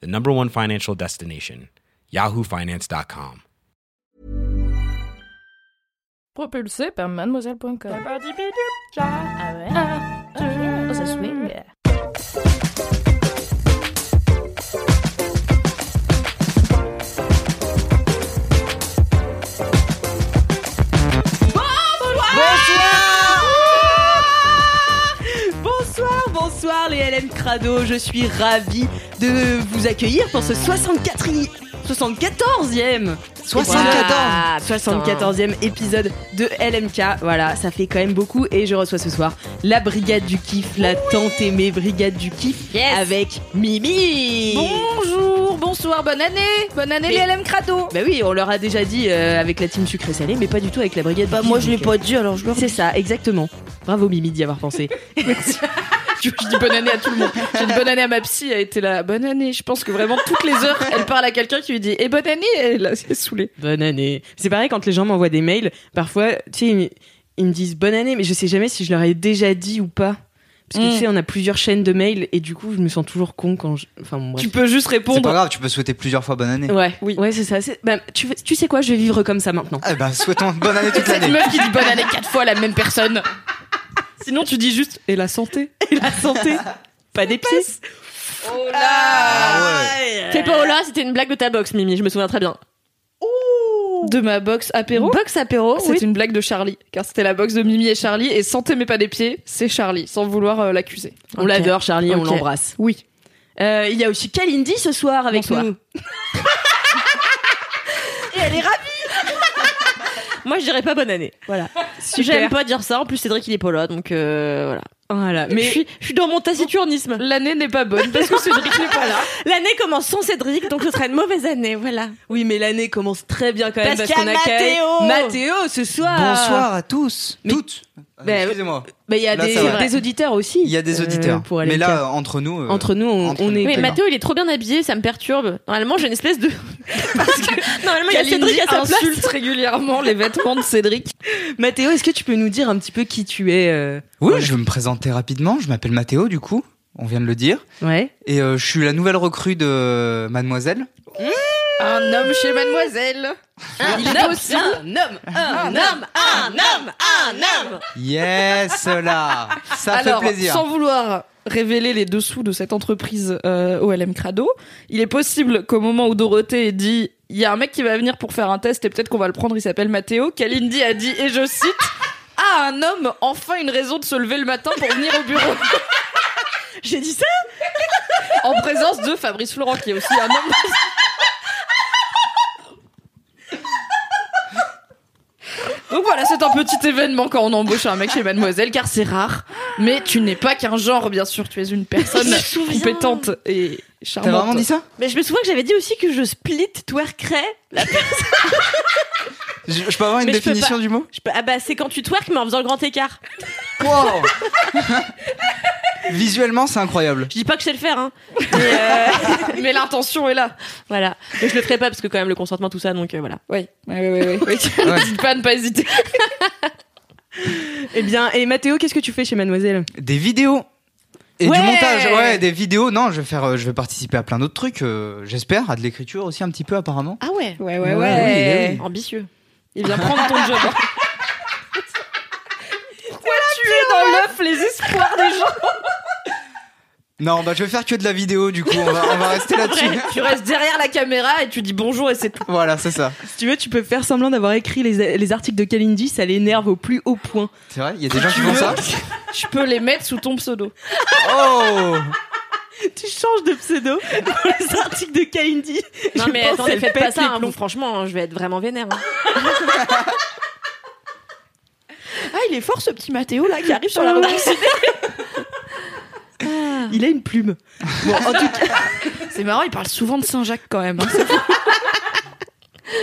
the number one financial destination, yahoofinance.com. Propulsé par mademoiselle.com. bonsoir les LM Crado, je suis ravie de vous accueillir pour ce 64e 74e 74. 74e épisode de LMK. Voilà, ça fait quand même beaucoup et je reçois ce soir la brigade du kiff, la tant aimée brigade du kiff Yes. avec Mimi. Bonjour, bonsoir, bonne année Bonne année Mais- les LM Crado Bah oui, on leur a déjà dit euh, avec la team sucré salé, mais pas du tout avec la brigade. Bah du moi kiff, je l'ai pas dit alors je C'est ça, exactement. Bravo Mimi d'y avoir pensé. Je dis bonne année à tout le monde. J'ai dit bonne année à ma psy, elle était là. Bonne année. Je pense que vraiment toutes les heures, elle parle à quelqu'un qui lui dit et bonne année. Et là, c'est saoulé. Bonne année. C'est pareil quand les gens m'envoient des mails. Parfois, tu sais, ils, ils me disent bonne année, mais je sais jamais si je leur ai déjà dit ou pas. Parce que Mm. tu sais, on a plusieurs chaînes de mails et du coup, je me sens toujours con quand je. Enfin, bon, bref. Tu peux juste C'est pas répondre. grave, tu peux souhaiter plusieurs fois bonne année. Ouais, Oui. ouais, c'est ça. C'est- bah, tu, tu sais quoi, je vais vivre comme ça maintenant. Eh ben, souhaitons bonne année toute Cette l'année. meuf qui dit bonne année quatre fois à la même personne. Sinon, tu dis juste et la santé. Et la santé, pas des pieds. Oh Ah ouais. Fais pas Ola, c'était une blague de ta box, Mimi, je me souviens très bien. De ma box apéro. Box apéro, C'est oui. une blague de Charlie, car c'était la box de Mimi et Charlie, et santé mais pas des pieds, c'est Charlie, sans vouloir euh, l'accuser. On Ok. l'adore, Charlie, on Ok. l'embrasse. Oui. Euh, il y a aussi Kalindi ce soir avec Bonsoir. nous. Et elle est ravie Moi je dirais pas bonne année. Voilà. Super. J'aime pas dire ça, en plus Cédric il est pas là, donc euh, voilà. Voilà. Mais je suis, je suis dans mon taciturnisme. L'année n'est pas bonne parce que Cédric n'est pas là. L'année commence sans Cédric, donc ce sera une mauvaise année, voilà. oui, mais l'année commence très bien quand même Parce qu'on a Mathéo. Mathéo ce soir. Bonsoir à tous. Mais- Toutes. Euh, Ben, Excusez-moi. Bah, il y a Là, des, auditeurs aussi. Il y a des euh, auditeurs. pour aller Mais là, entre nous. euh, entre nous, on, entre on nous. est. Oui, D'accord. Mathéo il est trop bien habillé, ça me perturbe. Normalement j'ai une espèce de... Parce que normalement il y a Cédric à sa place. insulte régulièrement les vêtements de Cédric. Mathéo, est-ce que tu peux nous dire un petit peu qui tu es euh, Oui, je vais me présenter rapidement. Je m'appelle Mathéo, du coup. On vient de le dire. Ouais. Et euh, je suis la nouvelle recrue de Mademoiselle. Un homme chez Mademoiselle. Il est possible. Un homme. Un homme, un homme, un homme Yes, là. Ça Alors, fait plaisir. sans vouloir révéler les dessous de cette entreprise euh, OLM Crado, il est possible qu'au moment où Dorothée dit il y a un mec qui va venir pour faire un test et peut-être qu'on va le prendre, il s'appelle Mathéo, Kalindi a dit, et je cite, Ah, un homme, enfin une raison de se lever le matin pour venir au bureau. J'ai dit ça? En présence de Fabrice Florent, qui est aussi un homme. Donc voilà, c'est un petit événement quand on embauche un mec chez Mademoiselle, car c'est rare. Mais tu n'es pas qu'un genre, bien sûr, tu es une personne compétente et T'as charmante. vraiment dit ça? Mais je me souviens que j'avais dit aussi que je split twerkerais. La- je, je peux avoir une Mais je peux définition pas. du mot? Je peux- Ah bah c'est quand tu twerk mais en faisant le grand écart. Wow Visuellement, c'est incroyable. Je dis pas que je sais le faire hein. Mais euh, Mais l'intention est là. voilà. Mais je le ferai pas parce que quand même le consentement tout ça donc euh, voilà. Oui, oui, oui, oui. oui. Ouais. N'hésite pas à ne pas hésiter. Eh bien, et Mathéo, qu'est-ce que tu fais chez Mademoiselle? Des vidéos. Et Ouais du montage, ouais, des vidéos. Non, je vais faire, euh, je vais participer à plein d'autres trucs. euh, J'espère, à de l'écriture aussi un petit peu apparemment. Ah ouais. Ouais, ouais, Ouais, ouais. oui, oui. Ambitieux. Il vient prendre ton job. tu es dans l'œuf les espoirs des gens. Non, bah je vais faire que de la vidéo du coup. On va, on va rester là-dessus. Tu restes derrière la caméra et tu dis bonjour et c'est tout. Voilà, c'est ça. Si tu veux, tu peux faire semblant d'avoir écrit les, les articles de Kalindi, ça l'énerve au plus haut point. C'est vrai, il y a des gens qui font ça. Je peux les mettre sous ton pseudo. Oh Tu changes de pseudo pour les articles de Kalindi. Non Je mais attendez faites pas ça. les hein, franchement hein, je vais être vraiment vénère. hein. Ah, il est fort ce petit Mathéo là qui arrive sur la rubrique Il a une plume. Bon, en tout cas, C'est marrant, il parle souvent de Saint-Jacques quand même. hein.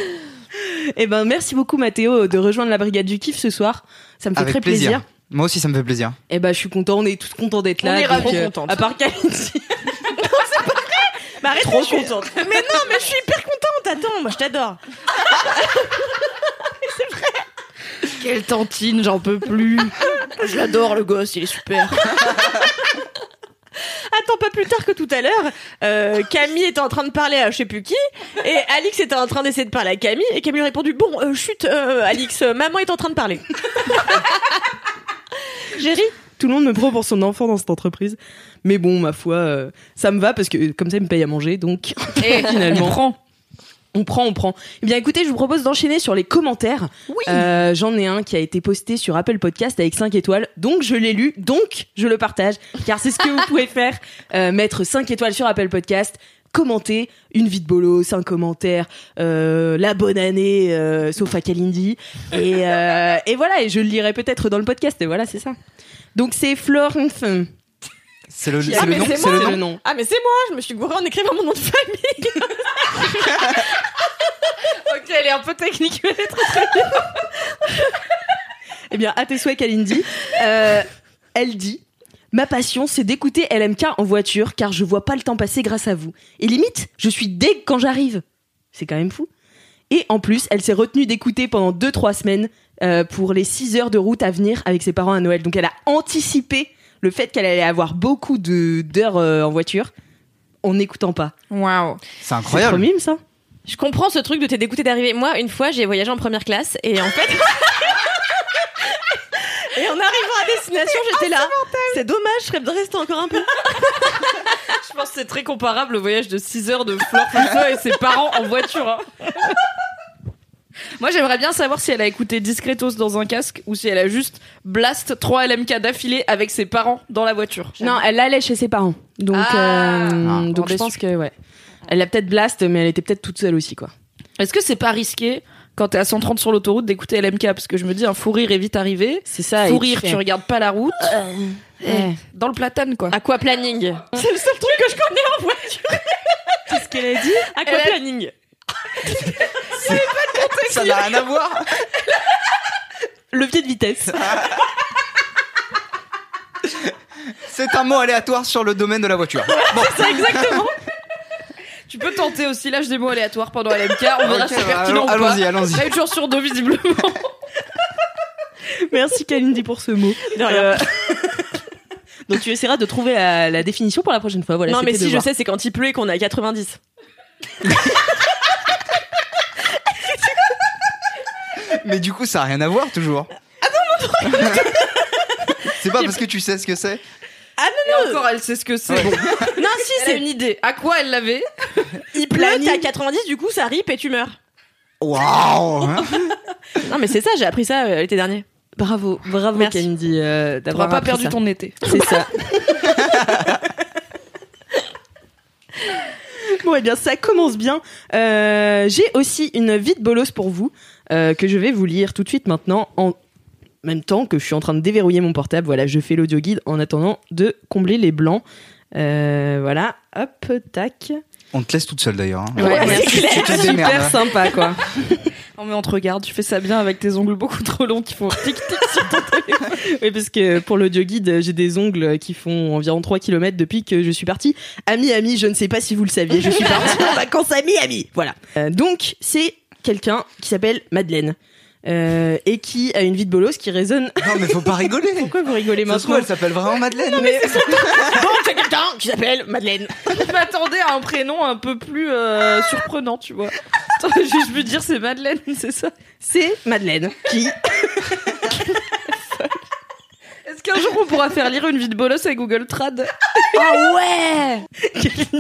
eh ben, merci beaucoup Mathéo de rejoindre la brigade du kiff ce soir. Ça me fait Avec très plaisir. plaisir. Moi aussi, ça me fait plaisir. Eh ben, je suis content, on est tous contents d'être là. On est ravis. euh. À part Kalindi. non, c'est pas vrai. Mais arrête, trop contente. Mais non, mais je suis hyper contente. Attends, moi je t'adore. Quelle tantine, j'en peux plus. Je l'adore, le gosse, il est super. Attends, pas plus tard que tout à l'heure, euh, Camille était en train de parler à je sais plus qui, et Alix était en train d'essayer de parler à Camille, et Camille a répondu Bon, euh, chut, euh, Alix, euh, maman est en train de parler. J'ai ri. Tout le monde me prend pour son enfant dans cette entreprise. Mais bon, ma foi, euh, ça me va parce que comme ça, il me paye à manger. Donc, Et Finalement. on prend. On prend, on prend. Eh bien, écoutez, je vous propose d'enchaîner sur les commentaires. Oui. Euh, J'en ai un qui a été posté sur Apple Podcast avec 5 étoiles. Donc, je l'ai lu. Donc, je le partage. Car c'est ce que vous pouvez faire. Euh, mettre 5 étoiles sur Apple Podcast. Commenter une vie de bolos, un commentaire, euh, la bonne année, euh, sauf à Kalindi. Et, euh, et voilà, et je le lirai peut-être dans le podcast. Et voilà, c'est ça. Donc, c'est Florence. C'est le, Ah, c'est le mais nom c'est C'est le C'est nom le nom. Ah, mais c'est moi, je me suis gourée en écrivant mon nom de famille. Elle est un peu technique, mais Eh bien, à tes souhaits, Kalindi. Euh, elle dit Ma passion, c'est d'écouter LMK en voiture car je vois pas le temps passer grâce à vous. Et limite, je suis deg quand j'arrive. C'est quand même fou. Et en plus, elle s'est retenue d'écouter pendant 2-3 semaines euh, pour les 6 heures de route à venir avec ses parents à Noël. Donc elle a anticipé le fait qu'elle allait avoir beaucoup de- d'heures euh, en voiture en n'écoutant pas. Waouh. C'est C'est incroyable. trop mime, ça Je comprends ce truc de t'es dégoûté d'arriver. Moi, une fois, j'ai voyagé en première classe, et en fait. Et en arrivant à destination, j'étais là. C'est dommage, je serais bien restée encore un peu. Je pense que c'est très comparable au voyage de 6 heures de Fleur Foucault et ses parents en voiture. hein. Moi, j'aimerais bien savoir si elle a écouté Discretos dans un casque ou si elle a juste blast 3 LMK d'affilée avec ses parents dans la voiture. Non, elle allait chez ses parents. Donc, Ah. euh, Ah, donc je déçu. pense que, ouais. Elle a peut-être blast, mais elle était peut-être toute seule aussi, quoi. Est-ce que c'est pas risqué quand t'es à 130 sur l'autoroute d'écouter LMK Parce que je me dis, un fou rire est vite arrivé. C'est ça. Fou rire, tu tu regardes pas la route. Ouais. Eh, Dans le platane, quoi. Aquaplaning. C'est le seul truc que je connais en voiture. Qu'est-ce qu'elle a dit? Aquaplaning. Ça n'a rien à voir. Levier de vitesse. C'est un mot aléatoire sur le domaine de la voiture. Bon, exactement. Tu peux tenter aussi l'âge des mots aléatoires pendant LMK. On verra si c'est bah, pertinent ou pas. allons-y, allons-y. Une chance sur deux, visiblement. Merci Kalindi pour ce mot. De rien. Euh, Donc tu essaieras de trouver la, la définition pour la prochaine fois. Voilà, non, mais si, je sais, c'est quand il pleut et qu'on est à 90. Mais du coup, ça n'a rien à voir toujours. Ah non, non, non. C'est pas parce que tu sais ce que c'est. Et encore, elle sait ce que c'est. Bon, Non, si, c'est. une idée. À quoi elle l'avait Il pleut, t'es à 90, du coup, ça rip et tu meurs. Waouh hein Non, mais c'est ça, j'ai appris ça euh, l'été dernier. Bravo, bravo Merci. Kalindi euh, T'auras d'avoir pas appris perdu ça. ton été. C'est ça. bon, eh bien, ça commence bien. Euh, J'ai aussi une vie de bolos pour vous euh, que je vais vous lire tout de suite maintenant en même temps que je suis en train de déverrouiller mon portable. Voilà, je fais l'audio guide en attendant de combler les blancs. Euh, voilà, hop, tac. On te laisse toute seule d'ailleurs. hein. Ouais, c'est clair. Super sympa, quoi. Non, mais on te regarde, tu fais ça bien avec tes ongles beaucoup trop longs qui font tic-tic sur ton téléphone. Oui, parce que pour l'audio guide, j'ai des ongles qui font environ 3 km depuis que je suis partie. à Miami, je ne sais pas si vous le saviez, je suis partie en vacances à Miami. Voilà. Euh, donc, c'est quelqu'un qui s'appelle Madeleine. Euh, et qui a une vie de bolos qui résonne. Non, mais faut pas rigoler. Pourquoi vous rigolez Ça se trouve, maintenant elle s'appelle vraiment Madeleine. Donc, c'est quelqu'un qui s'appelle Madeleine. Je m'attendais à un prénom un peu plus euh, surprenant, tu vois. Juste pu dire c'est Madeleine, c'est ça? C'est Madeleine qui. Est-ce qu'un jour on pourra faire lire une vie de bolos avec Google Trad? Ah ouais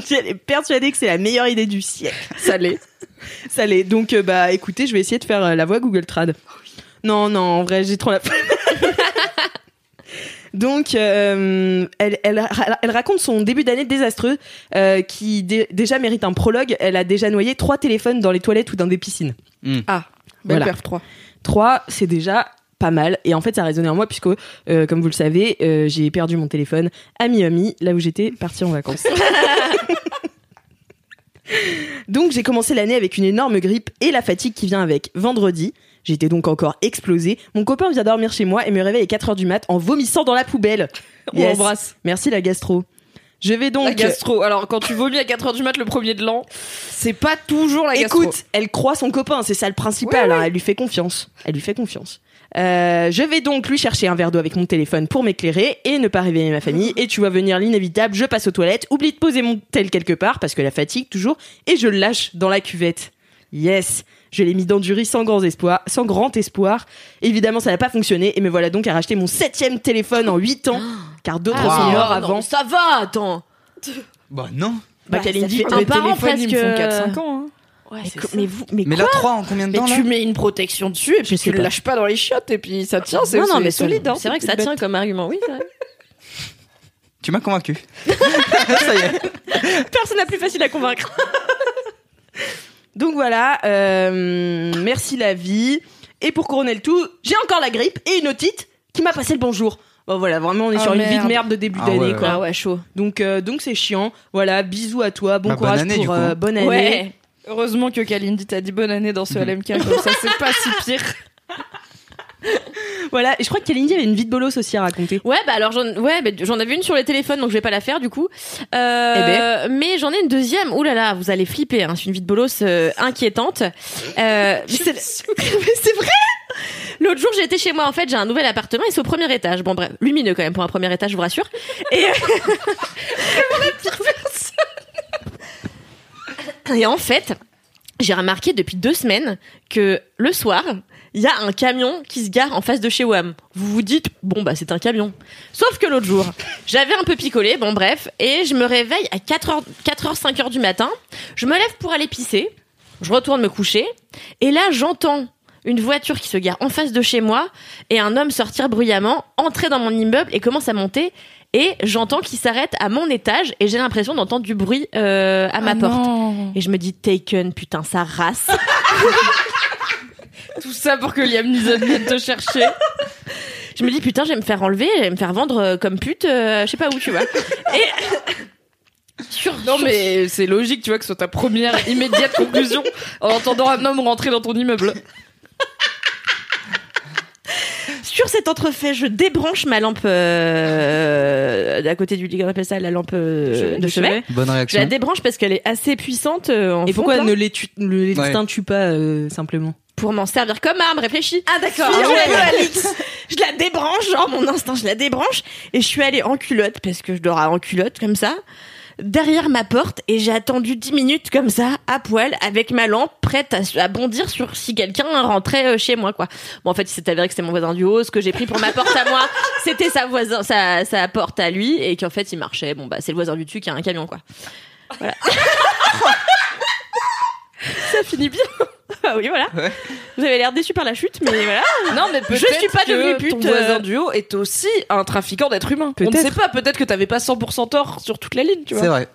Elle est persuadée que c'est la meilleure idée du siècle. Ça l'est. Ça l'est. Donc, euh, bah, écoutez, je vais essayer de faire euh, la voix Google Trad. Non, non, en vrai, j'ai trop la. Donc, euh, elle, elle, elle raconte son début d'année désastreux, euh, qui dé- déjà mérite un prologue. Elle a déjà noyé trois téléphones dans les toilettes ou dans des piscines. Ah, belle Voilà. perf 3. Trois, c'est déjà pas mal. Et en fait, ça a résonné en moi puisque, euh, comme vous le savez, euh, j'ai perdu mon téléphone à Miami, là où j'étais partie en vacances. donc j'ai commencé l'année avec une énorme grippe et la fatigue qui vient avec. Vendredi, j'étais donc encore explosée. Mon copain vient dormir chez moi et me réveille à 4h du mat en vomissant dans la poubelle. On Yes. l'embrasse. Merci la gastro. Je vais donc... La gastro. Alors, quand tu vomis à 4h du mat le premier de l'an, c'est pas toujours la gastro. Écoute, elle croit son copain, c'est ça le principal. hein, elle lui fait confiance. Elle lui fait confiance. Euh, je vais donc lui chercher un verre d'eau avec mon téléphone pour m'éclairer et ne pas réveiller ma famille. Et tu vois venir l'inévitable, je passe aux toilettes, oublie de poser mon tel quelque part parce que la fatigue toujours, et je le lâche dans la cuvette. Yes, je l'ai mis dans du riz sans grand espoir, sans grand espoir. Évidemment, ça n'a pas fonctionné et me voilà donc à racheter mon septième téléphone en 8 ans, car d'autres Ah, sont morts oh, avant. non, ça va, attends. Bah non. Bah, Bah, Kalindi, ça fait t'as un les par an téléphones, ils me font presque. 4-5 ans. hein. Ouais, mais, ça. mais vous, mais, Mais quoi la 3 en combien de Mais temps là tu mets une protection dessus et puis tu le pas. lâches pas dans les chiottes et puis ça tient, c'est Non, non, c'est mais solide. hein, C'est vrai que ça tient comme argument, oui. c'est vrai. Tu m'as convaincu. Ça y est. Personne n'a plus facile à convaincre. Donc voilà, euh, merci la vie. Et pour couronner le tout, j'ai encore la grippe et une otite qui m'a passé le bonjour. Bon voilà, vraiment on est Ah, sur une vie de merde. de début Ah d'année ouais, quoi. Ah ouais, chaud. Donc euh, donc c'est chiant. Voilà, bisous à toi, bon Bah, bonne courage année, pour du coup. euh, bonne année. Ouais. Heureusement que Kalindi t'a dit bonne année dans ce LMK, comme ça c'est pas si pire. Voilà, et je crois que Kalindi avait une vie de bolos aussi à raconter. Ouais, bah alors j'en ouais, bah, j'en avais une sur les téléphones, donc je vais pas la faire du coup. Euh, Mais j'en ai une deuxième. Ouh là là, vous allez flipper. Hein. C'est une vie de bolos euh, inquiétante. Euh, mais c'est vrai. L'autre jour, j'étais chez moi. En fait, j'ai un nouvel appartement et c'est au premier étage. Bon bref, lumineux quand même pour un premier étage, je vous rassure. Et Et en fait, j'ai remarqué depuis deux semaines que le soir, il y a un camion qui se gare en face de chez WAM. Vous vous dites, bon, bah, c'est un camion. Sauf que l'autre jour, j'avais un peu picolé, bon, bref, et je me réveille à 4h, 4h, 5h du matin. Je me lève pour aller pisser. Je retourne me coucher. Et là, j'entends une voiture qui se gare en face de chez moi et un homme sortir bruyamment, entrer dans mon immeuble et commence à monter. Et j'entends qu'il s'arrête à mon étage et j'ai l'impression d'entendre du bruit euh, à ma Ah porte. non. Et je me dis, Taken, putain, ça race. Tout ça pour que Liam Neeson vienne te chercher. je me dis, putain, je vais me faire enlever, je vais me faire vendre euh, comme pute, euh, je sais pas où, tu vois. Et. Sur, Non sur- mais c'est logique, tu vois, que ce soit ta première immédiate conclusion en entendant un homme rentrer dans ton immeuble. Sur cet entrefait, je débranche ma lampe euh, à côté du lit, on appelle ça la lampe euh, de chevet. Bonne Je la réaction. débranche parce qu'elle est assez puissante euh, en Et pourquoi fonte, ne là, les tu- ne les Ouais. tu pas euh, simplement? Pour m'en servir comme arme, réfléchis. Ah d'accord. Allée- je la débranche, genre mon instinct, je la débranche et je suis allée en culotte parce que je dors en culotte comme ça derrière ma porte et j'ai attendu 10 minutes comme ça à poil avec ma lampe prête à, à bondir sur si quelqu'un rentrait euh, chez moi quoi. Bon en fait il s'est avéré que c'était mon voisin du haut, ce que j'ai pris pour ma porte à moi, c'était sa voisin sa, sa porte à lui et qu'en fait il marchait. Bon bah c'est le voisin du dessus qui a un camion quoi. Voilà. ça finit bien. ah oui voilà. Ouais. Vous avez l'air déçu par la chute mais voilà. Non mais Je suis pas devenue pute, Ton euh. voisin du haut est aussi un trafiquant d'êtres humains. On ne Peut-être. sait pas, peut-être que t'avais pas 100% tort sur toute la ligne, tu C'est vois. vrai.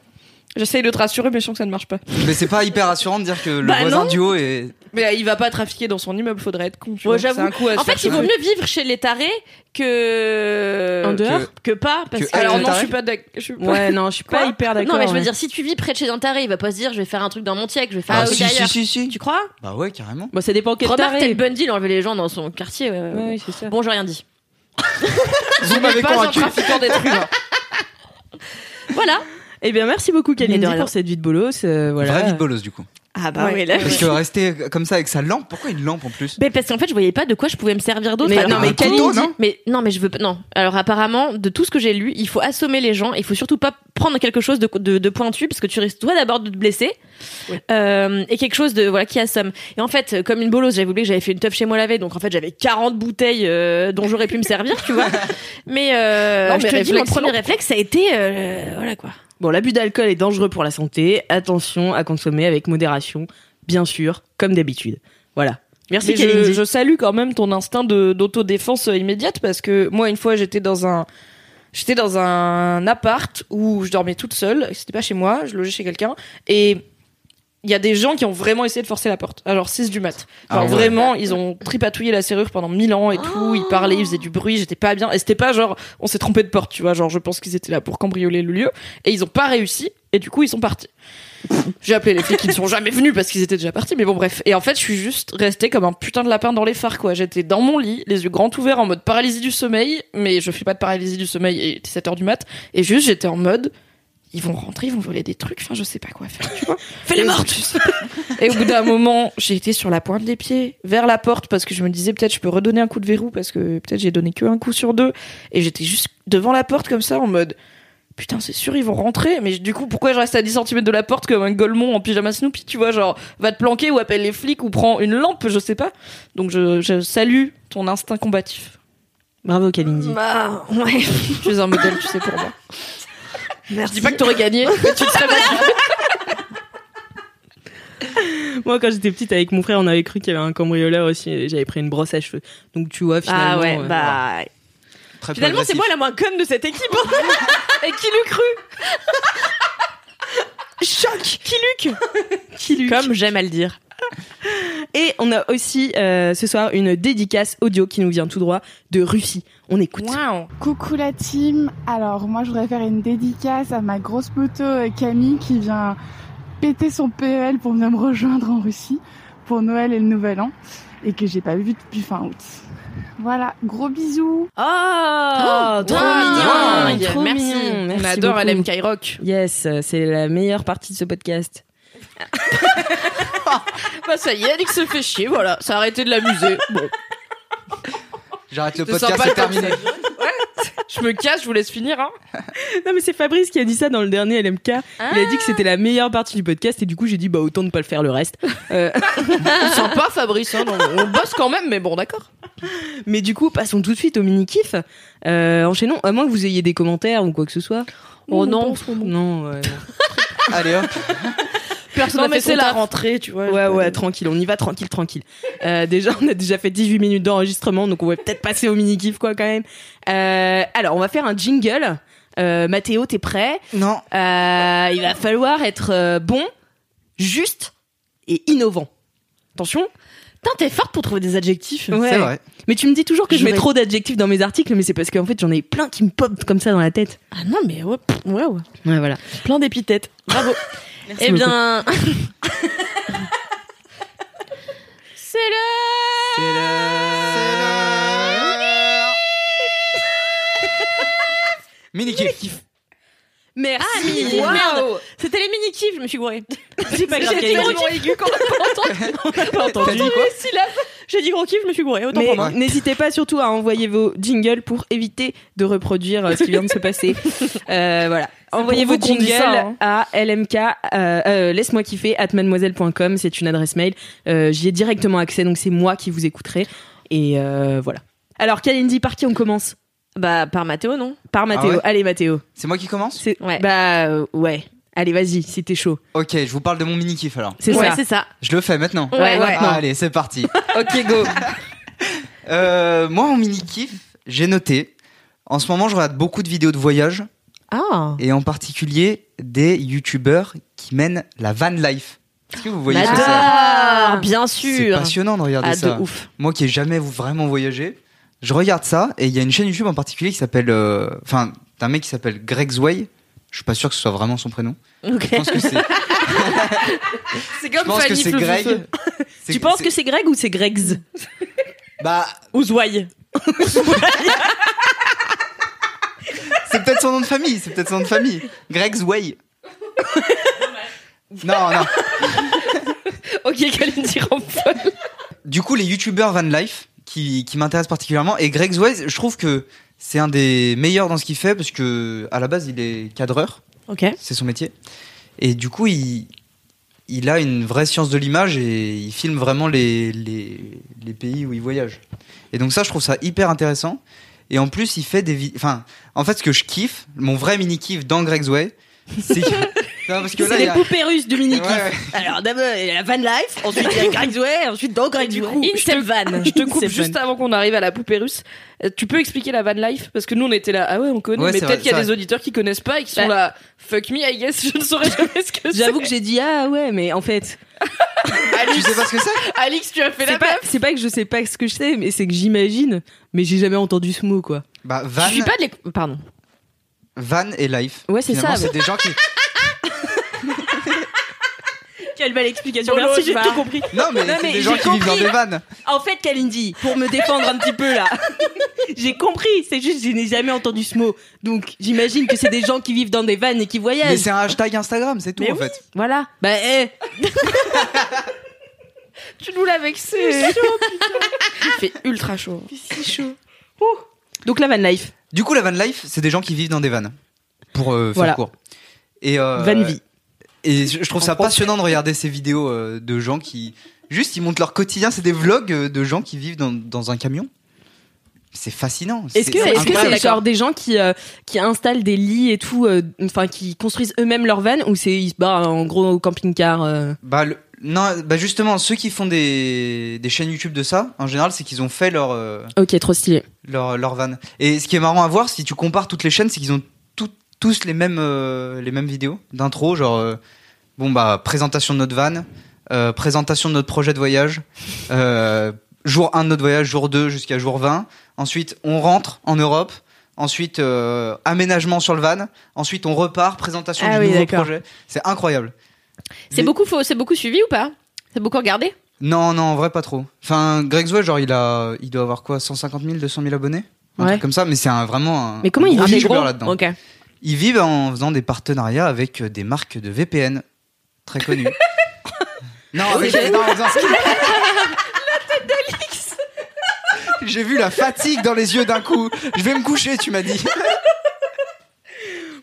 J'essaye de te rassurer, mais je sens que ça ne marche pas. Mais c'est pas hyper rassurant de dire que le Bah voisin non. du haut est. Mais il va pas trafiquer dans son immeuble, faudrait être con. Tu Ouais, vois. j'avoue. C'est un coup à se En faire fait, il vaut mieux vivre chez les tarés que En dehors que pas parce Que- que, Alors non, je suis pas d'accord. je suis pas- Ouais, non, je suis pas Quoi hyper d'accord. non mais je veux ouais. dire si tu vis près de chez un taré, il va pas se dire je vais faire un truc dans mon tièque, je vais faire Ah, un truc si, si, d'ailleurs. si, si. Tu crois? Bah ouais, carrément. Bon, ça dépend quel Remarque taré. Ted Bundy, il enlevait les gens dans son quartier. euh. Ouais, oui, c'est ça. Bon, j'ai rien dit. Vous m'avez pas un convaincu. trafiquant d'êtres humains. Voilà. Eh bien, merci beaucoup, Kalindi, pour cette vie de bolos. euh, voilà. Vraie vie de bolos du coup. Ah bah Ouais. oui là. Parce que rester comme ça avec sa lampe, pourquoi une lampe en plus? Mais parce qu'en fait, je voyais pas de quoi je pouvais me servir d'autre. Mais non, mais Kalindi, non Mais non, mais je veux pas. Non. Alors apparemment, de tout ce que j'ai lu, il faut assommer les gens. Il faut surtout pas prendre quelque chose de, de, de pointu parce que tu risques toi d'abord de te blesser euh, et quelque chose de voilà qui assomme. Et en fait, comme une bolosse, j'avais oublié que j'avais fait une teuf chez moi la veille, donc en fait j'avais 40 bouteilles euh, dont j'aurais pu me servir, tu vois. Mais, euh, Non, je te dis, mon premier réflexe, ça a été euh, voilà quoi. Bon, l'abus d'alcool est dangereux pour la santé. Attention à consommer avec modération, bien sûr, comme d'habitude. Voilà. Merci, Mais je, salue quand même ton instinct d'autodéfense euh, immédiate parce que moi une fois j'étais dans un j'étais dans un appart où je dormais toute seule, c'était pas chez moi, je logeais chez quelqu'un et il y a des gens qui ont vraiment essayé de forcer la porte. Alors 6 du mat. Genre Ah ouais. vraiment, ils ont tripatouillé la serrure pendant 1000 ans et tout. Ils parlaient, ils faisaient du bruit, j'étais pas bien. Et c'était pas genre, on s'est trompé de porte, tu vois. Genre, je pense qu'ils étaient là pour cambrioler le lieu. Et ils ont pas réussi. Et du coup, ils sont partis. J'ai appelé les flics qui ne sont jamais venus parce qu'ils étaient déjà partis. Mais bon, bref. Et en fait, je suis juste restée comme un putain de lapin dans les phares, quoi. J'étais dans mon lit, les yeux grands ouverts en mode paralysie du sommeil. Mais je fais pas de paralysie du sommeil et il était 7 heures du mat. Et juste, j'étais en mode, ils vont rentrer, ils vont voler des trucs. Enfin, je sais pas quoi faire, tu vois. Fais-les Et- mortes Et au bout d'un moment, j'ai été sur la pointe des pieds, vers la porte, parce que je me disais peut-être je peux redonner un coup de verrou, parce que peut-être j'ai donné que un coup sur deux. Et j'étais juste devant la porte comme ça, en mode putain, c'est sûr, ils vont rentrer. Mais du coup, pourquoi je reste à 10 cm de la porte comme un golemon en pyjama Snoopy, tu vois, genre va te planquer ou appelle les flics ou prends une lampe, je sais pas. Donc je, je salue ton instinct combatif. Bravo, Kalindi. Bah, ouais. Tu es un modèle, tu sais, pour moi. Merci. Je dis pas que t'aurais gagné, mais tu te serais battu. Moi, quand j'étais petite avec mon frère, on avait cru qu'il y avait un cambrioleur aussi. et J'avais pris une brosse à cheveux. Donc, tu vois, finalement. Ah ouais, euh, bah. Très Finalement, c'est moi la moins conne de cette équipe. Et qui l'eût cru Choc Qui Luc Qui Luc. Comme j'aime à le dire. Et on a aussi euh, ce soir une dédicace audio qui nous vient tout droit de Russie. On écoute. Waouh Coucou la team. Alors moi je voudrais faire une dédicace à ma grosse moto euh, Camille qui vient péter son PEL pour venir me rejoindre en Russie pour Noël et le Nouvel An et que j'ai pas vu depuis fin août. Voilà, gros bisous. Oh, trop mignon. mignon. Trop Merci. mignon. On Merci adore beaucoup. LMK Rock. Yes, euh, c'est la meilleure partie de ce podcast. Bah ça y est, Alix se fait chier, voilà, ça a arrêté de l'amuser. Bon, J'arrête le podcast, sympa c'est terminé. Je me casse, je vous laisse finir. Hein. Non, mais c'est Fabrice qui a dit ça dans le dernier LMK. Il a dit que c'était la meilleure partie du podcast et du coup, j'ai dit, bah, autant ne pas le faire le reste. Euh, Sympa Fabrice, hein, non, on bosse quand même, mais bon d'accord. mais du coup, passons tout de suite au mini-kiff. Euh, enchaînons, à moins que vous ayez des commentaires ou quoi que ce soit. Oh non. Non, ouais, non. Allez hop. Personne Non, n'a mais c'est la rentrée, tu vois. Ouais, ouais, tranquille, on y va tranquille, tranquille. Euh, déjà, on a déjà fait 18 minutes d'enregistrement, donc on va peut-être passer au mini-kiff, quoi, quand même. Euh, alors, on va faire un jingle. Euh, Mathéo, t'es prêt? Non. Euh, Il va falloir être euh, bon, juste et innovant. Attention. T'es forte pour trouver des adjectifs. Ouais. C'est vrai. Mais tu me dis toujours que je, Je mets vais- trop d'adjectifs dans mes articles, mais c'est parce qu'en fait, j'en ai plein qui me popent comme ça dans la tête. Ah non, mais ouais, pff, ouais, ouais. Ouais, voilà. Plein d'épithètes. Bravo. eh beaucoup. bien. c'est le. C'est l'heure. Mini kiff. Merci. Ah, mini Waouh. Merde. C'était les mini-kifs, je me suis gourée. C'est pas grave, J'ai. On n'a pas entendu. dit quoi J'ai dit gros kiff, je me suis gourée. Autant Mais pour moi. n'hésitez pas surtout à envoyer vos jingles pour éviter de reproduire euh, ce qui vient de se passer. Euh, voilà. Envoyez pour vos vous qu'on dit jingles hein. à lmk euh, euh, laisse-moi kiffer at mademoiselle.com, c'est une adresse mail. Euh, J'y ai directement accès, donc c'est moi qui vous écouterai. Et euh, voilà. Alors, Kalindi, par qui on commence? Bah, par Mathéo, non? Par Mathéo. ouais? Allez, Mathéo. C'est moi qui commence? C'est- Ouais. Bah, euh, ouais. Allez, vas-y, si t'es chaud. Ok, je vous parle de mon mini kiff alors. C'est ouais, ça. c'est ça. Je le fais maintenant. Ouais, ouais. maintenant. Allez, c'est parti. Ok, go. Euh, moi, en mini kiff, j'ai noté. En ce moment, je regarde beaucoup de vidéos de voyage Ah. et en particulier des youtubeurs qui mènent la van life. Est-ce que vous voyez ce que c'est? J'adore, bien C'est sûr. passionnant de regarder Ah, ça. de ouf. Moi qui ai jamais vraiment voyagé, je regarde ça et il y a une chaîne YouTube en particulier qui s'appelle, euh, enfin, d'un mec qui s'appelle Greg Zway. Je suis pas sûr que ce soit vraiment son prénom. Ok. Je pense que c'est, C'est je comme pense que c'est Greg. Feu. C'est- Tu penses c'est- que c'est Greg ou c'est Greg's? Bah, Ouzouaille. c'est peut-être son nom de famille. C'est peut-être son nom de famille. Greg Zway. non, non. Ok, Kalindi rend folle. Du coup, les youtubeurs van life qui, qui m'intéressent particulièrement et Greg Zway, je trouve que c'est un des meilleurs dans ce qu'il fait parce que à la base, il est cadreur. Ok. c'est son métier. Et du coup, il, il a une vraie science de l'image et il filme vraiment les, les, les pays où il voyage. Et donc ça, je trouve ça hyper intéressant. Et en plus, il fait des. Enfin, en fait, ce que je kiffe, mon vrai mini-kiff dans Greg's Way, c'est Non, parce que là, C'est les a- poupées russes de Miniki. Ouais, ouais. Alors d'abord, il y a la van life, ensuite il y a Zoé, ensuite dans je te- Instant van. Je te coupe juste van. avant qu'on arrive à la poupée russe. Euh, Tu peux expliquer la van life? Parce que nous on était là ah ouais on connaît Ouais, mais peut-être qu'il y a des auditeurs qui connaissent pas et qui sont Bah. là fuck me I guess je ne saurais jamais ce que c'est. J'avoue que j'ai dit ah ouais, mais en fait, Tu sais pas ce que c'est? Alix tu as fait la pas, c'est pas que je sais pas ce que je sais, mais c'est que j'imagine, mais j'ai jamais entendu ce mot quoi. Bah, Je van, suis pas de l'éc- Pardon. van et life. Ouais, c'est ça, C'est des gens qui. Quelle belle explication. Merci, j'ai va. tout compris. Non, mais Non, c'est mais des gens j'ai qui vivent dans compris. des vannes. En fait, Kalindi, pour me défendre un petit peu là, j'ai compris. C'est juste, je n'ai jamais entendu ce mot. Donc, j'imagine que c'est des gens qui vivent dans des vannes et qui Mais voyagent. c'est un hashtag Instagram, c'est tout Mais en oui. fait. Voilà. Bah, eh. Tu nous l'as vexé. Il fait ultra chaud. C'est chaud. Donc, la van life. Du coup, la van life, c'est des gens qui vivent dans des vannes. Pour euh, faire Voilà. court. Et, euh, Van vie. Et je je trouve ça passionnant de regarder ces vidéos euh, de gens qui. Juste, ils montrent leur quotidien. C'est des vlogs euh, de gens qui vivent dans, dans un camion. C'est fascinant. Est-ce que c'est est-ce que incroyable. c'est genre des gens qui euh, qui installent des lits et tout, euh, enfin qui construisent eux-mêmes leur van ou c'est ils se barrent en gros au camping-car euh Bah, le- non, bah justement, ceux qui font des, des chaînes YouTube de ça, en général, c'est qu'ils ont fait leur, euh, Ok, trop stylé. leur, leur van. Et ce qui est marrant à voir, si tu compares toutes les chaînes, c'est qu'ils ont tous les mêmes, euh, les mêmes vidéos d'intro, genre, euh, bon, bah, présentation de notre van, euh, présentation de notre projet de voyage, jour 1 de notre voyage, jour 2 jusqu'à jour 20. Ensuite, on rentre en Europe. Ensuite, aménagement sur le van. Ensuite, on repart, présentation Ah du oui, nouveau projet. C'est incroyable. C'est Les- beaucoup, c'est beaucoup suivi ou pas? C'est beaucoup regardé? Non, non, en vrai, pas trop. Enfin, Greg Zoé, genre, il, a, il doit avoir quoi? 150 000, 200 000 abonnés? Un Ouais. truc comme ça, mais c'est vraiment un. Mais comment un il gros gros là-dedans. Ok. Ils vivent en faisant des partenariats avec euh, des marques de VPN très connues. non, avec, non, en faisant J'ai vu la fatigue dans les yeux d'un coup. Je vais me coucher, tu m'as dit. Je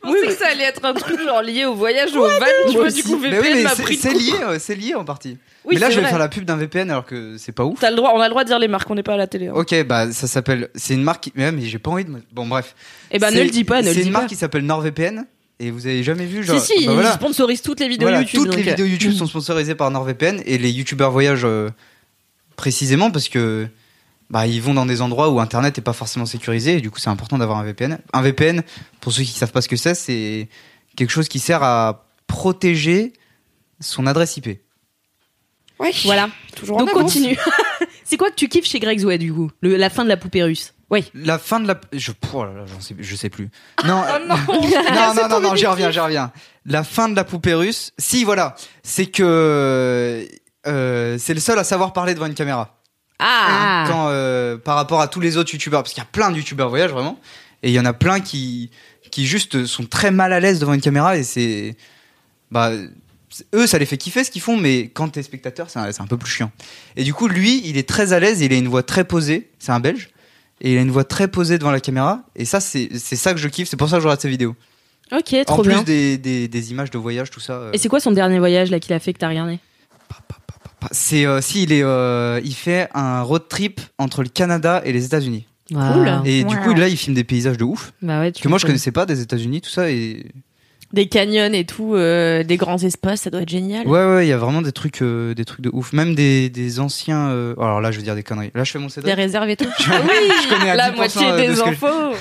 pensais que ça allait être un truc genre lié au voyage ou au van. Tu vois, du coup, Mais VPN oui, mais m'a c'est- pris de c'est court. lié, euh, c'est lié en partie. Oui, mais là, c'est je vais vrai. faire la pub d'un VPN alors que c'est pas ouf. T'as le droit, on a le droit de dire les marques, on n'est pas à la télé. hein. Ok, bah ça s'appelle. C'est une marque. qui- Mais, mais j'ai pas envie de. Bon, bref. Eh ben ne C'est- le dis pas, ne le C'est dis une pas. marque qui s'appelle NordVPN. Et vous avez jamais vu genre. si, si, bah ils voilà. sponsorisent toutes les vidéos Voilà, YouTube. toutes les donc, euh, vidéos YouTube sont sponsorisées par NordVPN et les YouTubeurs voyagent euh, précisément parce que bah, ils vont dans des endroits où Internet n'est pas forcément sécurisé et du coup c'est important d'avoir un VPN. Un VPN, pour ceux qui savent pas ce que c'est, c'est quelque chose qui sert à protéger son adresse IP. Ouais. Voilà. Toujours Donc en avance. continue. c'est quoi que tu kiffes chez Greg Zoé du coup? Le- La fin de la poupée russe. Oui. La fin de la, je, oh là là, j'en sais, je sais plus. Non, Oh non. non, non, non, non, j'y reviens, j'y reviens. La fin de la poupée russe, si voilà, c'est que euh, c'est le seul à savoir parler devant une caméra. Ah, quand euh, par rapport à tous les autres youtubeurs parce qu'il y a plein de youtubeurs voyage vraiment et il y en a plein qui qui juste sont très mal à l'aise devant une caméra et c'est bah c'est- eux ça les fait kiffer ce qu'ils font mais quand t'es spectateur c'est un, c'est un peu plus chiant. Et du coup lui il est très à l'aise il a une voix très posée c'est un belge et il a une voix très posée devant la caméra et ça c'est c'est ça que je kiffe c'est pour ça que je regarde ses vidéos. Ok, en trop plus bien. des, des, des images de voyage tout ça euh, Et c'est quoi son dernier voyage là qu'il a fait que t'as regardé? C'est euh, si il est euh, il fait un road trip entre le Canada et les États-Unis. Cool. et du coup là il filme des paysages de ouf Bah ouais. tu que moi je connaissais pas des États-Unis tout ça et Des canyons et tout, euh, des grands espaces, ça doit être génial. ouais ouais il y a vraiment des trucs euh, des trucs de ouf même des, des anciens euh, alors là je vais dire des conneries là je fais mon Des CD réserves et tout. je, je connais à La 10% moitié de des ce que- infos.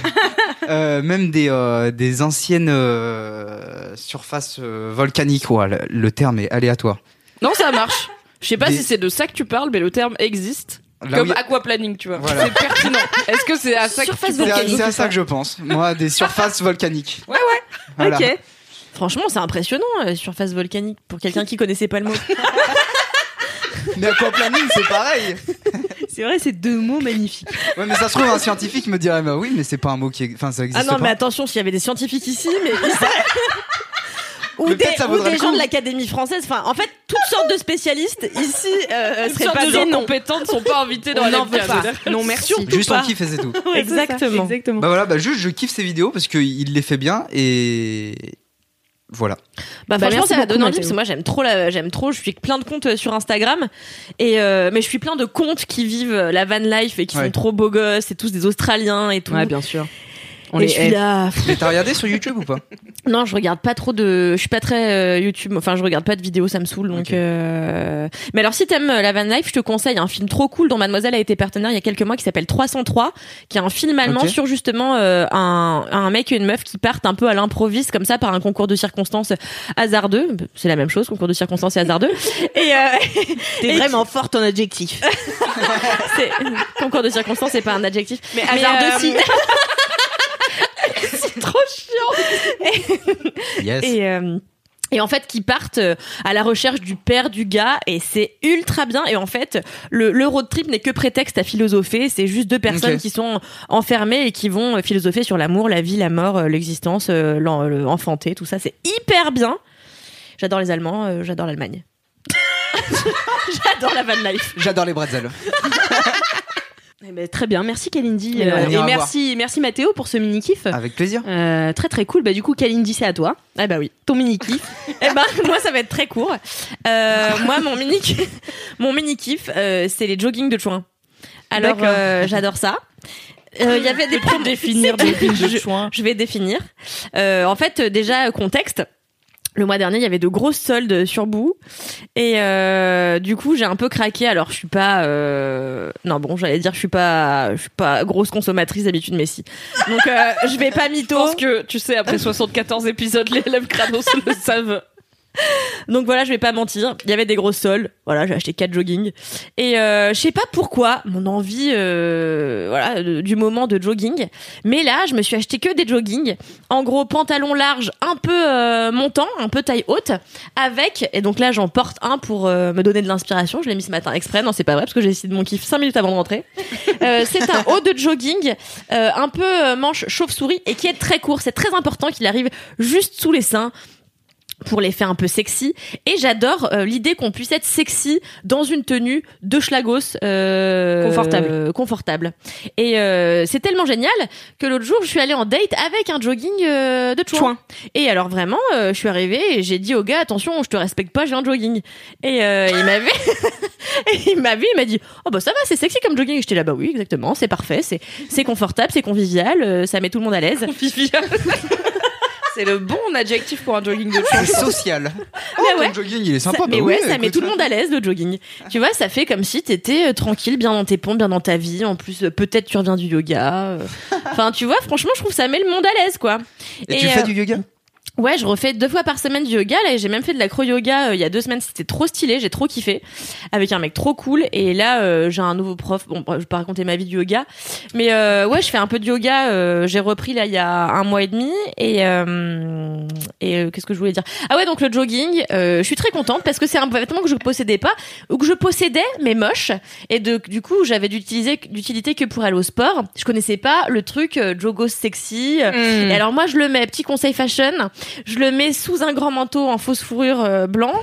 Euh, même des euh, des anciennes euh, surfaces euh, volcaniques ouais, le, le terme est aléatoire Non, ça marche. Je sais pas Des- si c'est de ça que tu parles, mais le terme existe. Là comme où il y a- aquaplaning, tu vois. Voilà. C'est pertinent. Est-ce que c'est à ça Surface que tu c'est à, volcanique, c'est à ça ça. que je pense moi des surfaces volcaniques Ouais, ouais voilà. Ok. Franchement, c'est impressionnant, euh, surface volcanique, pour quelqu'un qui connaissait pas le mot. mais aquaplaning c'est pareil C'est vrai, c'est deux mots magnifiques. ouais mais ça se trouve un scientifique me dirait bah oui mais c'est pas un mot qui est- enfin ça Ah existe non, pas mais attention, s'il y avait des scientifiques ici, mais. ou Mais des, peut-être ça ou vaudrait des le gens coup. de l'Académie française. Enfin, en fait, toutes sortes de spécialistes ici euh, Toutes seraient sortes pas de gens non. compétents ne sont pas invités dans On la n'en veut pas. Non, merci. juste pas. on kiffe et c'est tout Exactement. Exactement. Bah voilà, bah juste je kiffe ses vidéos parce qu'il les fait bien et voilà. Bah, Bah, franchement, ça m'a donné envie parce que moi j'aime trop, la- j'aime trop. Je suis plein de comptes euh, sur Instagram et euh, mais je suis plein de comptes qui vivent euh, la van life et qui Ouais. sont trop beaux gosses, c'est tous des Australiens et tout. Ouais, bien sûr. On et les je suis là. Mais t'as regardé sur YouTube ou pas? Non, je regarde pas trop de. Je suis pas très euh, YouTube. Enfin, je regarde pas de vidéos, ça me saoule. Donc. Euh, Mais alors, si t'aimes euh, la van life, je te conseille un film trop cool dont Mademoiselle a été partenaire il y a quelques mois qui s'appelle 303, qui est un film allemand sur justement euh, un un mec et une meuf qui partent un peu à l'improviste comme ça par un concours de circonstances hasardeux. C'est la même chose, concours de circonstances et hasardeux. et euh, T'es Et vraiment forte en adjectif. c'est concours de circonstances, c'est pas un adjectif. Mais Mais, hasardeux, euh, si. trop chiant. Yes. Et, euh, et en fait, qui partent euh, à la recherche du père du gars, et c'est ultra bien. Et en fait, le, le road trip n'est que prétexte à philosopher. C'est juste deux personnes qui sont enfermées et qui vont euh, philosopher sur l'amour, la vie, la mort, l'existence, euh, l'en- le enfanté, tout ça. C'est hyper bien. J'adore les Allemands, j'adore l'Allemagne. j'adore la van life. J'adore les bretzels. Eh ben, très bien, merci Kalindi. Et Euh, voilà. On et ira merci, merci Mathéo pour ce mini kiff. Avec plaisir. Euh, très très cool. Bah du coup Kalindi c'est à toi. Ah bah oui. Ton mini kiff. Eh ben, moi, ça va être très court. Euh, moi, mon mini, mon mini kiff, euh, c'est les jogging de Chouin. Alors, euh, j'adore ça. Euh, Il y avait des définir des de Je- chouin. Je vais définir. Euh, en fait, euh, déjà contexte. Le mois dernier, il y avait de grosses soldes sur bout et euh, du coup, j'ai un peu craqué. Alors, je suis pas, euh... non bon, j'allais dire, je suis pas, je suis pas grosse consommatrice d'habitude, mais si. Donc, euh, je vais pas Je mytho. pense que, tu sais, après 74 épisodes, les élèves Kratos le savent. Donc voilà, je vais pas mentir, il y avait des grosses soldes. Voilà, j'ai acheté quatre jogging. Et euh, je sais pas pourquoi mon envie euh, voilà de- du moment de jogging, mais là, je me suis acheté que des jogging. En gros pantalon large un peu euh, montant, un peu taille haute avec et donc là, j'en porte un pour me donner de l'inspiration, je l'ai mis ce matin exprès, non, c'est pas vrai parce que j'ai décidé de mon kiff 5 minutes avant de rentrer. C'est un haut de jogging un peu manche chauve-souris et qui est très court, c'est très important qu'il arrive juste sous les seins pour les faire un peu sexy et j'adore euh, l'idée qu'on puisse être sexy dans une tenue de schlagos euh, Confortable. euh, confortable et euh, c'est tellement génial que l'autre jour je suis allée en date avec un jogging euh, de chouin. Chouin. et alors vraiment euh, je suis arrivée et j'ai dit au gars attention je te respecte pas j'ai un jogging et euh, il m'avait il m'a vu il m'a dit oh bah ça va c'est sexy comme jogging et j'étais là bah oui exactement c'est parfait c'est c'est confortable c'est convivial euh, ça met tout le monde à l'aise Convivial. C'est le bon adjectif pour un jogging de. C'est social. Oh, Mais ouais. ton jogging, il est sympa. Ça- mais bah ouais, oui, ça met tout le monde à l'aise le jogging. Tu vois, ça fait comme si t'étais euh, tranquille, bien dans tes pompes, bien dans ta vie. En plus, euh, peut-être tu reviens du yoga. euh. Enfin, tu vois, franchement, je trouve que ça met le monde à l'aise, quoi. Et, tu fais du yoga? Ouais, je refais deux fois par semaine du yoga. Là, et j'ai même fait de l'acro-yoga euh, il y a deux semaines. C'était trop stylé, j'ai trop kiffé. Avec un mec trop cool. Et là, euh, j'ai un nouveau prof. Bon, je vais pas raconter ma vie du yoga. Mais euh, ouais, je fais un peu de yoga. euh, j'ai repris là il y a un mois et demi. Et, euh, et euh, qu'est-ce que je voulais dire? Ah ouais, donc le jogging, euh, je suis très contente parce que c'est un vêtement que je possédais pas. Ou que je possédais, mais moche. Et de, du coup, j'avais d'utiliser, d'utilité que pour aller au sport. Je connaissais pas le truc euh, jogos sexy. euh, et alors moi je le mets, petit conseil fashion, je le mets sous un grand manteau en fausse fourrure euh, blanc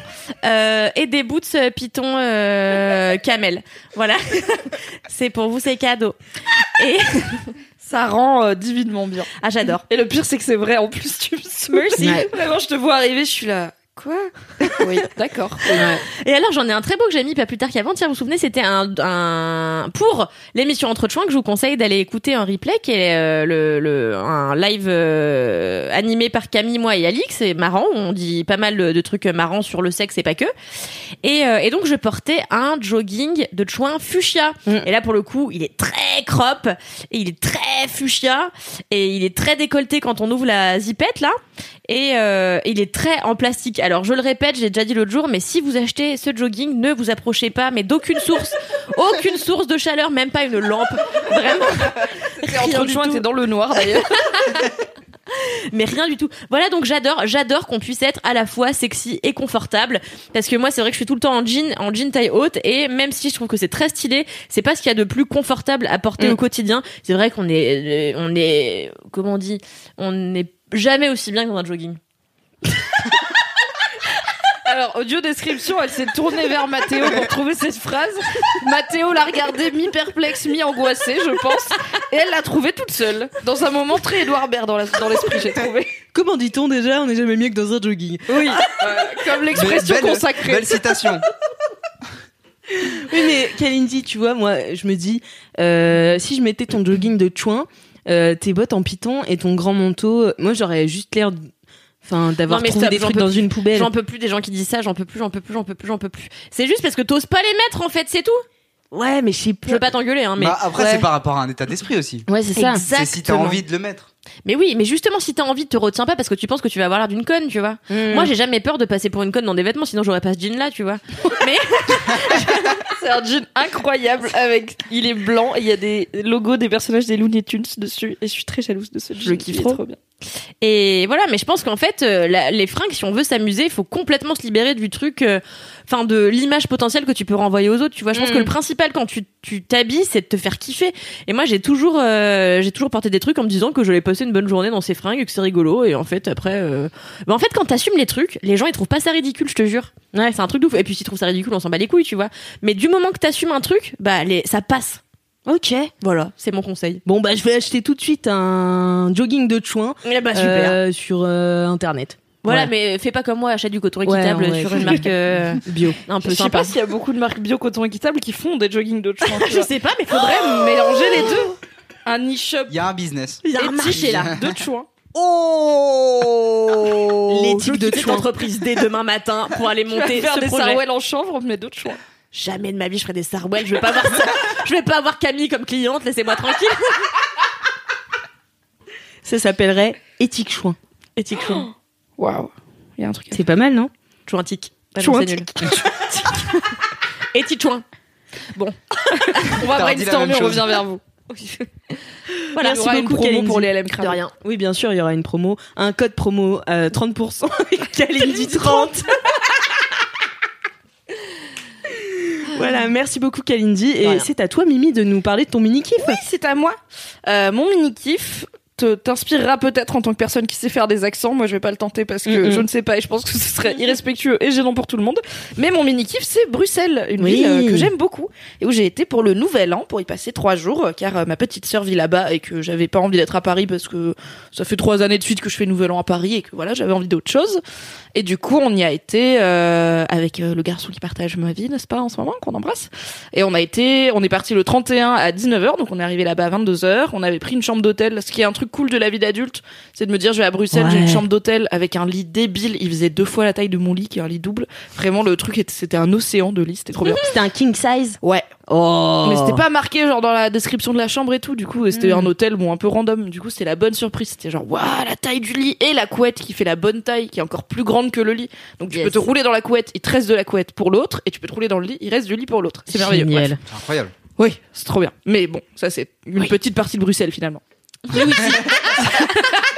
euh, et des boots python euh, camel. Voilà, c'est pour vous, c'est cadeau. Et Ça rend euh, divinement bien. ah j'adore. Et le pire, c'est que c'est vrai. En plus, tu me saoules. Merci. Vraiment, je te vois arriver, je suis là. Quoi Oui, d'accord. Et alors j'en ai un très beau que j'ai mis pas plus tard qu'avant-hier. Vous vous souvenez, c'était un, un pour l'émission Entre Chouin que je vous conseille d'aller écouter en replay, qui est euh, le, le un live euh, animé par Camille, moi et Alix. C'est marrant. On dit pas mal de, de trucs marrants sur le sexe et pas que. Et, euh, et donc je portais un jogging de Chouin fuchsia. Et là pour le coup, il est très crop et il est très fuchsia et il est très décolleté quand on ouvre la zipette là. Et euh, il est très en plastique. Alors je le répète, j'ai déjà dit l'autre jour, mais si vous achetez ce jogging, ne vous approchez pas, mais d'aucune source, aucune source de chaleur, même pas une lampe, vraiment. C'est entre chouin, tout. t'es dans le noir d'ailleurs. mais rien du tout. Voilà, donc j'adore, j'adore qu'on puisse être à la fois sexy et confortable, parce que moi c'est vrai que je suis tout le temps en jean, en jean taille haute, et même si je trouve que c'est très stylé, c'est pas ce qu'il y a de plus confortable à porter Mm. au quotidien. C'est vrai qu'on est, on est, comment on dit, on n'est jamais aussi bien que dans un jogging. Alors, audio description, elle s'est tournée vers Mathéo pour trouver cette phrase. Mathéo l'a regardée mi-perplexe, mi-angoissée, je pense. Et elle l'a trouvée toute seule. Dans un moment très Edouard Baird dans l'esprit, j'ai trouvé. Comment dit-on déjà On n'est jamais mieux que dans un jogging. Oui, euh, comme l'expression consacrée. Belle citation. Oui, mais Kalindi, tu vois, moi, je me dis, euh, si je mettais ton jogging de chouin, euh, tes bottes en python et ton grand manteau. Moi, j'aurais juste l'air, enfin, d'avoir Non, mais trouvé stop, des j'en trucs peux dans plus. une poubelle. J'en peux plus des gens qui disent ça, j'en peux plus, j'en peux plus, j'en peux plus, j'en peux plus. C'est juste parce que t'oses pas les mettre en fait, c'est tout. Ouais, mais je sais Je veux pas t'engueuler, hein, mais. Bah, après, Ouais. c'est par rapport à un état d'esprit aussi. Ouais, c'est ça. C'est si t'as envie de le mettre. Mais oui, mais justement, si t'as envie, te retiens pas parce que tu penses que tu vas avoir l'air d'une conne, tu vois. Mm. Moi, j'ai jamais peur de passer pour une conne dans des vêtements, sinon j'aurais pas ce jean là, tu vois. mais C'est un jean incroyable avec. Il est blanc et il y a des logos des personnages des Looney Tunes dessus. Et je suis très jalouse de ce jean. Je le kiffe trop. trop bien. Et voilà, mais je pense qu'en fait, euh, la- les fringues, si on veut s'amuser, il faut complètement se libérer du truc, euh, enfin de l'image potentielle que tu peux renvoyer aux autres. Tu vois, je pense Mm. que le principal quand tu tu t'habilles, c'est de te faire kiffer. Et moi, j'ai toujours, euh, j'ai toujours porté des trucs en me disant que j'allais passer une bonne journée dans ces fringues, et que c'est rigolo. Et en fait, après, euh... bah, en fait, quand t'assumes les trucs, les gens ils trouvent pas ça ridicule, je te jure. Ouais, c'est un truc de ouf. Et puis s'ils trouvent ça ridicule, on s'en bat les couilles, tu vois. Mais du moment que t'assumes un truc, bah les, ça passe. Ok. Voilà, c'est mon conseil. Bon, bah, je vais acheter tout de suite un jogging de chouin Eh bah super. euh, sur euh, internet. Voilà, ouais. mais fais pas comme moi, achète du coton équitable ouais. sur une marque euh, Bio. un peu Je sais pas s'il y a beaucoup de marques bio coton équitable qui font des jogging de tu Je sais pas, mais faudrait Faudrait mélanger les deux. Un e-shop Il y a un business. Il y a un marché là. de chouin. Oh L'éthique Je de cette entreprise dès demain matin pour aller monter faire ce des projet. sarouels en chanvre, mais d'autres chouins. Jamais de ma vie je ferai des sarwell. Je vais pas avoir ça. Je vais pas avoir Camille comme cliente. Laissez-moi tranquille. Ça s'appellerait éthique chouin. Éthique chouin. Waouh. Il y a un truc. C'est pas mal, non Chouin tic. Pas Chouin non, c'est nul. Éthique chouin. On va brainstormer, on revient vers vous. Voilà. Il y aura une promo Kalindi. pour les LM De Crado. rien. Oui, bien sûr, il y aura une promo, un code promo euh, 30% avec Kalindi 30. voilà, merci beaucoup Kalindi De et c'est à toi Mimi de nous parler de ton mini kiff. Oui, c'est à moi. Euh, mon mini kiff te- t'inspirera peut-être en tant que personne qui sait faire des accents. Moi, je vais pas le tenter parce que je ne sais pas et je pense que ce serait irrespectueux et gênant pour tout le monde. Mais mon mini kiff, c'est Bruxelles, une Oui. ville euh, que j'aime beaucoup et où j'ai été pour le Nouvel An pour y passer trois jours, euh, car euh, ma petite sœur vit là-bas et que j'avais pas envie d'être à Paris parce que ça fait trois années de suite que je fais Nouvel An à Paris et que voilà, j'avais envie d'autre chose. Et du coup, on y a été euh, avec le garçon qui partage ma vie, n'est-ce pas, en ce moment, qu'on embrasse. Et on a été, on est parti le 31 à 19h, donc on est arrivé là-bas à 22h. On avait pris une chambre d'hôtel. Ce qui est un truc cool de la vie d'adulte, c'est de me dire, je vais à Bruxelles, j'ai une Ouais. chambre d'hôtel avec un lit débile. Il faisait deux fois la taille de mon lit, qui est un lit double. Vraiment, le truc, était- c'était un océan de lit, c'était trop bien. C'était un king size? Ouais. Oh. Mais c'était pas marqué genre dans la description de la chambre et tout. Du coup, c'était Mm. un hôtel bon un peu random. Du coup, c'était la bonne surprise. C'était genre waouh la taille du lit et la couette qui fait la bonne taille, qui est encore plus grande que le lit. Donc tu Yes. peux te rouler dans la couette, il te reste de la couette pour l'autre, et tu peux te rouler dans le lit, il reste du lit pour l'autre. C'est merveilleux. C'est incroyable. Oui, c'est trop bien. Mais bon, ça c'est une Oui. petite partie de Bruxelles finalement. 哈哈哈！哈哈！哈哈。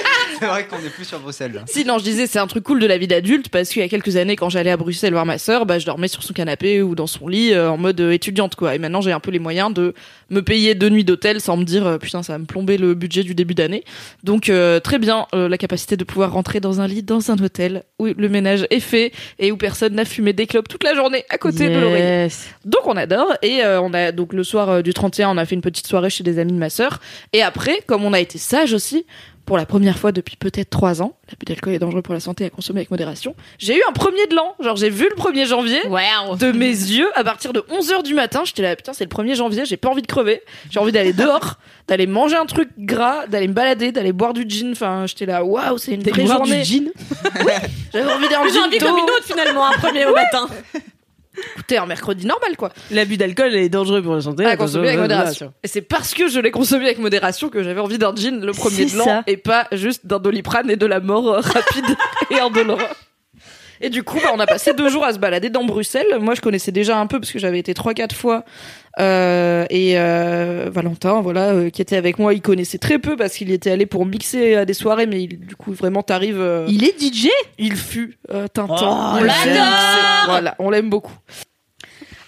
C'est vrai qu'on est plus sur Bruxelles. là. Si non, je disais c'est un truc cool de la vie d'adulte parce qu'il y a quelques années quand j'allais à Bruxelles voir ma sœur, bah je dormais sur son canapé ou dans son lit euh, en mode euh, étudiante quoi. Et maintenant j'ai un peu les moyens de me payer deux nuits d'hôtel sans me dire euh, putain ça va me plomber le budget du début d'année. Donc euh, très bien euh, la capacité de pouvoir rentrer dans un lit dans un hôtel où le ménage est fait et où personne n'a fumé des clopes toute la journée à côté de l'oreiller. Yes. Donc on adore et euh, on a donc le soir euh, du 31 on a fait une petite soirée chez des amis de ma sœur et après comme on a été sage aussi pour la première fois depuis peut-être trois ans. L'abus d'alcool est dangereux pour la santé à consommer avec modération. J'ai eu un premier de l'an. Genre j'ai vu le 1er janvier. Wow. de mes yeux à partir de 11h du matin j'étais là putain c'est le 1er janvier j'ai pas envie de crever. J'ai envie d'aller dehors d'aller manger un truc gras d'aller me balader d'aller boire du gin. Enfin j'étais là waouh c'est une vraie boire journée. du gin j'avais envie d'un J'ai envie gin comme une autre finalement, un premier au matin. Écoutez un mercredi normal quoi L'abus d'alcool est dangereux pour la santé. à consommer avec modération. Et c'est parce que je l'ai consommé avec modération que j'avais envie d'un gin le premier de l'an et pas juste d'un doliprane et de la mort euh, rapide et indolore. Et du coup, bah, on a passé deux jours à se balader dans Bruxelles. Moi, je connaissais déjà un peu parce que j'avais été trois, quatre fois. Euh, et euh, Valentin, voilà, euh, qui était avec moi, il connaissait très peu parce qu'il était allé pour mixer à des soirées, mais il- du coup, vraiment, t'arrives. euh, Il est DJ il fut euh, Tintin. Oh. Voilà, on l'aime beaucoup.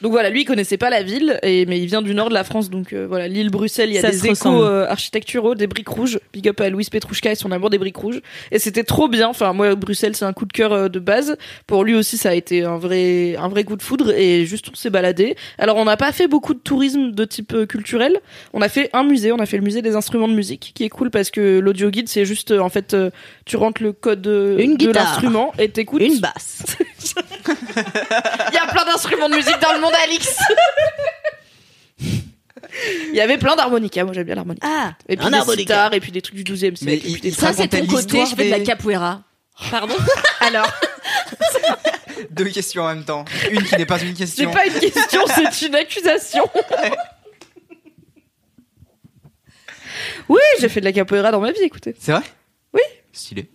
Donc voilà, lui il connaissait pas la ville, et, mais il vient du nord de la France, donc euh, voilà, l'île Bruxelles, il y a Ça des échos euh, architecturaux, des briques rouges. Big up à Louise Petrouchka et son amour des briques rouges. Et c'était trop bien. Enfin moi Bruxelles c'est un coup de cœur euh, de base. Pour lui aussi ça a été un vrai un vrai coup de foudre et juste on s'est baladé. Alors on n'a pas fait beaucoup de tourisme de type euh, culturel. On a fait un musée, on a fait le musée des instruments de musique, qui est cool parce que l'audio guide c'est juste en fait euh, tu rentres le code Une de l'instrument et t'écoutes. Une basse. Il y a plein d'instruments de musique dans le monde, Alix. Il y avait plein d'harmonica, moi j'aime bien l'harmonica. Ah, Et puis un des harmonica. et puis des trucs du 12e Mais siècle. et il- puis des il trucs- Ça, c'est ton racontait côté, l'histoire je fais de la des- capoeira. Pardon Alors, Deux questions en même temps. Une qui n'est pas une c'est question. pas une question, c'est une accusation. Oui, j'ai fait de la capoeira dans ma vie, écoutez. C'est vrai? Oui. Stylé.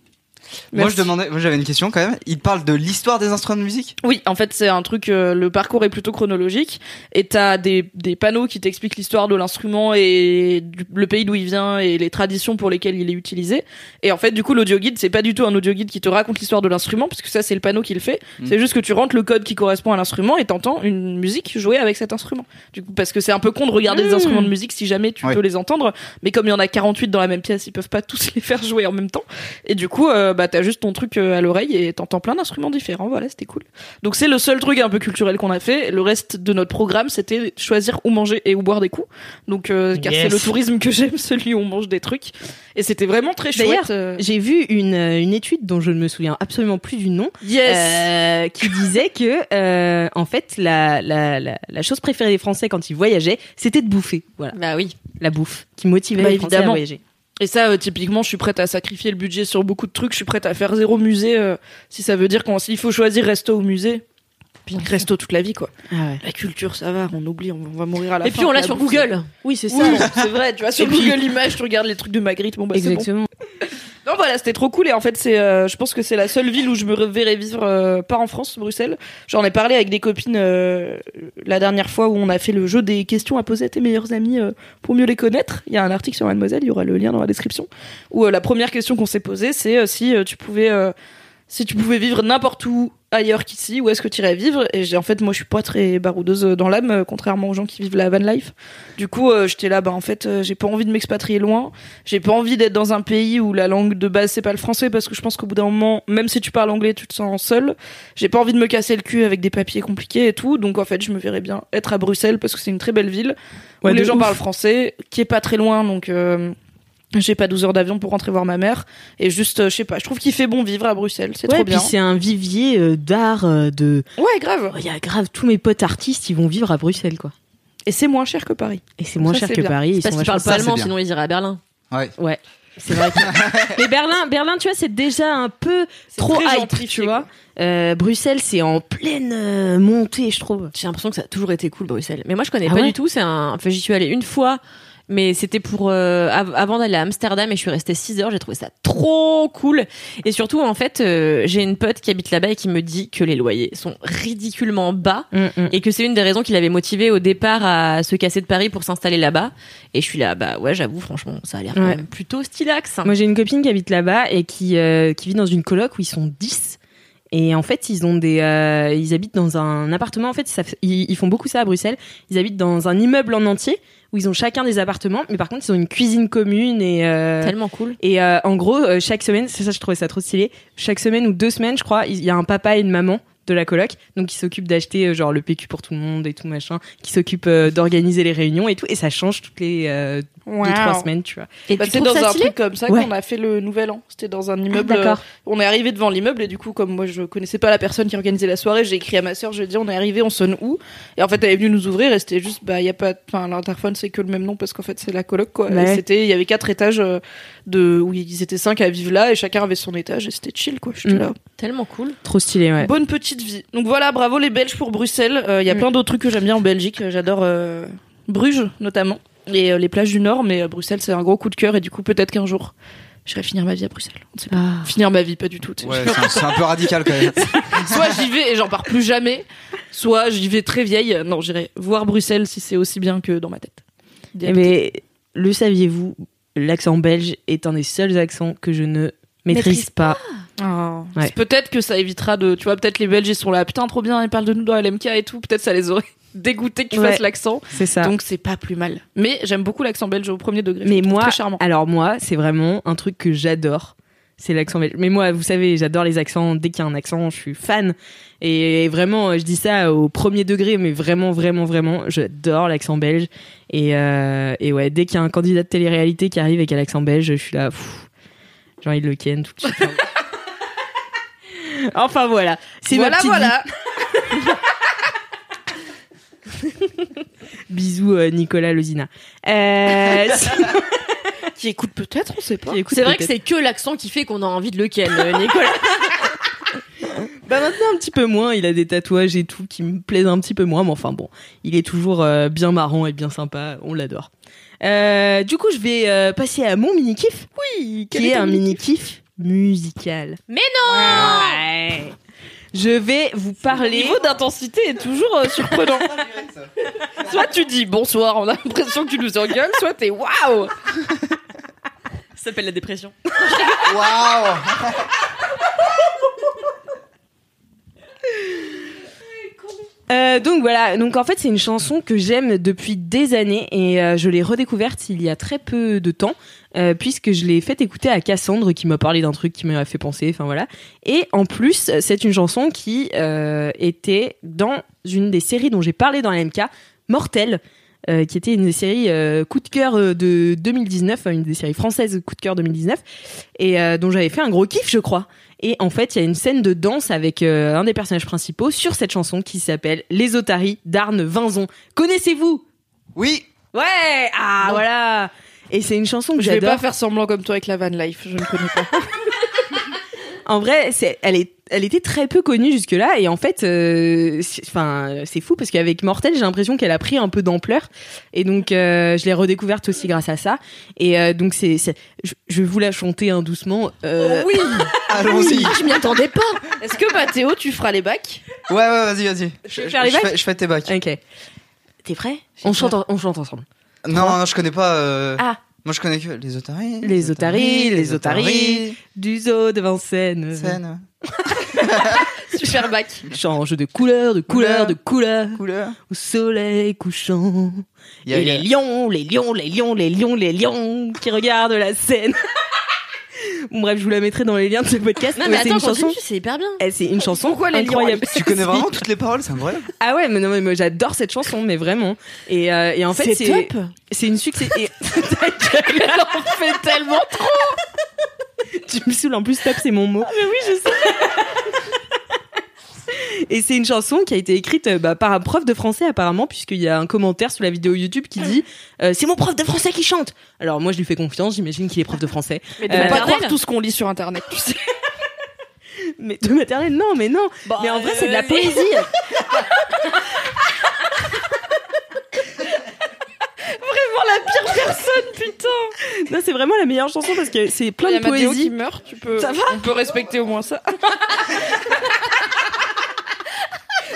Moi, je demandais, moi j'avais une question quand même. Il parle de l'histoire des instruments de musique? Oui, en fait, c'est un truc. euh, le parcours est plutôt chronologique, et t'as des des panneaux qui t'expliquent l'histoire de l'instrument et du- le pays d'où il vient et les traditions pour lesquelles il est utilisé. Et en fait, du coup, l'audio guide, c'est pas du tout un audio guide qui te raconte l'histoire de l'instrument, parce que ça, c'est le panneau qui le fait. Mm. C'est juste que tu rentres le code qui correspond à l'instrument et t'entends une musique jouer avec cet instrument. Du coup, parce que c'est un peu con de regarder des Mm. instruments de musique si jamais tu peux les entendre, mais comme il y en a 48 dans la même pièce, ils peuvent pas tous les faire jouer en même temps. Et du coup, euh, bah t'as juste ton truc euh, à l'oreille et t'entends plein d'instruments différents. Voilà, c'était cool. Donc c'est le seul truc un peu culturel qu'on a fait. Le reste de notre programme, c'était choisir où manger et où boire des coups. Donc euh, car Yes. c'est le tourisme que j'aime, celui où on mange des trucs. Et c'était vraiment très chouette. euh. J'ai vu une, une étude dont je ne me souviens absolument plus du nom, Yes. euh, qui disait que euh, en fait la, la, la, la chose préférée des Français quand ils voyageaient, c'était de bouffer. Voilà, Bah oui. la bouffe qui motivait Bah, les Français à évidemment. voyager. Et ça, euh, typiquement, je suis prête à sacrifier le budget sur beaucoup de trucs. Je suis prête à faire zéro musée euh, si ça veut dire qu'on s'il faut choisir resto ou musée. Resto toute la vie, quoi. Ah ouais. La culture, ça va, on oublie, on va mourir à la Et fin. puis on l'a sur Google. Oui, c'est Oui, c'est vrai, tu vois, sur Et puis- Google Images, tu regardes les trucs de Magritte, bon bah c'est bon. Non voilà, c'était trop cool et en fait c'est, euh, je pense que c'est la seule ville où je me verrais vivre, euh, pas en France, Bruxelles. J'en ai parlé avec des copines euh, la dernière fois où on a fait le jeu des questions à poser à tes meilleurs amis euh, pour mieux les connaître. Il y a un article sur Mademoiselle, il y aura le lien dans la description. Où euh, la première question qu'on s'est posée, c'est euh, si tu pouvais, si tu pouvais vivre n'importe où ailleurs qu'ici, où est-ce que tu irais vivre? Et j'ai en fait moi je suis pas très baroudeuse dans l'âme, euh, contrairement aux gens qui vivent la van life. Du coup euh, j'étais là, bah en fait euh, j'ai pas envie de m'expatrier loin. J'ai pas envie d'être dans un pays où la langue de base c'est pas le français parce que je pense qu'au bout d'un moment, même si tu parles anglais, tu te sens seul. J'ai pas envie de me casser le cul avec des papiers compliqués et tout. Donc en fait, je me verrais bien être à Bruxelles parce que c'est une très belle ville Ouais, où les gens ouf. parlent français, qui est pas très loin donc euh, j'ai pas 12 heures d'avion pour rentrer voir ma mère et juste euh, je sais pas, je trouve qu'il fait bon vivre à Bruxelles, c'est Ouais, trop puis bien. c'est un vivier euh, d'art euh, de. Ouais, grave. Il y a grave tous mes potes artistes, ils vont vivre à Bruxelles quoi. Et c'est moins cher que Paris. Et c'est moins Ça, cher que bien. Paris. Ils Parce qu'ils parlent pas allemand, sinon ils iraient à Berlin. Ouais. Ouais. C'est vrai. que- Mais Berlin, Berlin, tu vois, c'est déjà un peu trop hype, tu vois. Euh, Bruxelles, c'est en pleine euh, montée, je trouve. J'ai l'impression que ça a toujours été cool Bruxelles. Mais moi je connais Ah pas ouais du tout. C'est un. Enfin j'y suis allée une fois, mais c'était pour euh, av- avant d'aller à Amsterdam et je suis restée 6 heures. J'ai trouvé ça trop cool. Et surtout en fait, euh, j'ai une pote qui habite là-bas et qui me dit que les loyers sont ridiculement bas. Et que c'est une des raisons qui l'avait motivé au départ à se casser de Paris pour s'installer là-bas. Et je suis là, bah ouais, j'avoue, franchement, ça a l'air quand même plutôt stylax. Moi, j'ai une copine qui habite là-bas et qui, euh, qui vit dans une coloc où ils sont 10. Et en fait, ils ont des, euh, ils habitent dans un appartement. En fait, ça fait- ils, ils font beaucoup ça à Bruxelles. Ils habitent dans un immeuble en entier où ils ont chacun des appartements, mais par contre, ils ont une cuisine commune et euh, Tellement cool. et euh, en gros, euh, chaque semaine, c'est ça, je trouvais ça trop stylé. Chaque semaine ou deux semaines, je crois, il y a un papa et une maman de la coloc, donc qui s'occupent d'acheter euh, genre le PQ pour tout le monde et tout machin, qui s'occupent euh, d'organiser les réunions et tout, et ça change toutes les euh, deux trois semaines, tu vois. Et Bah, c'est dans un truc comme ça Ouais. qu'on a fait le nouvel an. C'était dans un immeuble. d'accord. euh, on est arrivé devant l'immeuble et du coup, comme moi je connaissais pas la personne qui organisait la soirée, j'ai écrit à ma sœur, je lui ai dit on est arrivé, on sonne où? Et en fait, elle est venue nous ouvrir et c'était juste, bah, il y a pas, enfin, l'interphone c'est que le même nom parce qu'en fait c'est la coloc quoi. Ouais. Et c'était, il y avait quatre étages euh, de, où ils étaient cinq à vivre là et chacun avait son étage et c'était chill quoi. J'étais Mm. là. Tellement cool. Trop stylé, ouais. Bonne petite vie. Donc voilà, bravo les Belges pour Bruxelles. Euh, Il y a Mm. plein d'autres trucs que j'aime bien en Belgique. J'adore euh, Bruges notamment et euh, les plages du Nord, mais euh, Bruxelles c'est un gros coup de cœur et du coup peut-être qu'un jour j'irai finir ma vie à Bruxelles. On ne sait pas. Ah. Finir ma vie, pas du tout. Ouais, c'est un- peu radical quand même. soit j'y vais et j'en pars plus jamais, soit j'y vais très vieille. Non, j'irai voir Bruxelles si c'est aussi bien que dans ma tête. Eh Mais le saviez-vous, l'accent belge est un des seuls accents que je ne maîtrise Maîtrise pas. Ah. Ouais. Peut-être que ça évitera de. Tu vois, peut-être les Belges ils sont là, putain, trop bien, ils parlent de nous dans LMK et tout. Peut-être ça les aurait dégoûtés que tu Ouais. fasses l'accent. C'est ça. Donc c'est pas plus mal. Mais j'aime beaucoup l'accent belge au premier degré. Mais moi, très charmant. alors moi, c'est vraiment un truc que j'adore. C'est l'accent belge. Mais moi, vous savez, j'adore les accents. Dès qu'il y a un accent, je suis fan. Et vraiment, je dis ça au premier degré, mais vraiment, vraiment, vraiment, j'adore l'accent belge. Et, euh, et ouais, dès qu'il y a un candidat de télé-réalité qui arrive avec un accent belge, je suis là, j'ai envie de le ken tout de suite. enfin voilà, c'est ma voilà, petite vie. voilà. Bisous euh, Nicolas Lozina. Euh, Qui écoute peut-être, on sait pas. qui écoute C'est vrai que peut-être. c'est que l'accent qui fait qu'on a envie de le ken, euh, Nicolas. Bah maintenant un petit peu moins, il a des tatouages et tout qui me plaisent un petit peu moins, mais enfin bon, il est toujours euh, bien marrant et bien sympa, on l'adore. Euh, du coup, je vais euh, passer à mon mini kiff, Oui, qui est un mini kiff musical. Mais non Ouais. Je vais vous Le parler. niveau d'intensité est toujours euh, surprenant. soit tu dis bonsoir, on a l'impression que tu nous engueules, soit t'es waouh Ça s'appelle la dépression. Waouh Euh, donc voilà, donc en fait c'est une chanson que j'aime depuis des années et euh, je l'ai redécouverte il y a très peu de temps euh, puisque je l'ai fait écouter à Cassandre qui m'a parlé d'un truc qui m'a fait penser, enfin voilà. Et en plus c'est une chanson qui était dans une des séries dont j'ai parlé dans l'MK, Mortel. euh, qui était une des séries coup de cœur de 2019, une des séries françaises coup de cœur 2019, et dont j'avais fait un gros kiff, je crois. Et en fait, il y a une scène de danse avec euh, un des personnages principaux sur cette chanson qui s'appelle Les Otaries d'Arne Vinzon. Connaissez-vous? Oui Ouais Ah Non. voilà Et c'est une chanson que Je vais j'adore. pas faire semblant comme toi avec la van life, je ne connais pas. En vrai, c'est, elle est, elle était très peu connue jusque-là, et en fait, euh, c'est- enfin, c'est fou parce qu'avec Mortel, j'ai l'impression qu'elle a pris un peu d'ampleur, et donc euh, je l'ai redécouverte aussi grâce à ça. Et euh, donc c'est, c'est- je, je vais vous la chanter hein, doucement. Euh, oui Allons-y Je m'y attendais pas. Est-ce que Mathéo, tu feras les bacs? Ouais, ouais, vas-y, vas-y. Je vais faire les bacs fais, je fais tes bacs. Ok. T'es prêt? On chante, en- on chante ensemble. Non, non, je connais pas. euh, Ah. Moi, je connais que les otaries. Les otaries, les otaries. Du zoo de Vincennes. Scène. Super bac. Change de couleur, de couleur, Couleur. de couleur. Couleur. Au soleil couchant. Il y a- Et il y a- les lions, les lions, les lions, les lions, les lions qui regardent la scène. Bon, bref, je vous la mettrai dans les liens de ce podcast. Non, Ouais, mais c'est attends, une chanson. c'est hyper bien. Eh, C'est une chanson Pourquoi les lions incroyable. Tu connais vraiment toutes les paroles, c'est incroyable. Ah ouais, mais non, mais j'adore cette chanson, mais vraiment. Et, euh, et en fait, C'est c'est top. c'est une succès. et- Ta gueule, Elle en fait tellement trop. Tu me saoules en plus, top, c'est mon mot. mais oui, je sais. Et c'est une chanson qui a été écrite euh, bah, par un prof de français apparemment, puisqu'il y a un commentaire sous la vidéo YouTube qui dit euh, c'est mon prof de français qui chante. Alors moi je lui fais confiance, j'imagine qu'il est prof de français, Mais Euh, de pas maternelle. croire tout ce qu'on lit sur internet, tu sais. mais de maternelle non, mais non. mais en vrai c'est de la euh, poésie. Vraiment la pire personne, putain. non, c'est vraiment la meilleure chanson parce que c'est plein Il y de a Mathéo qui poésie. meurt, tu peux. Ça va On peut respecter au moins ça.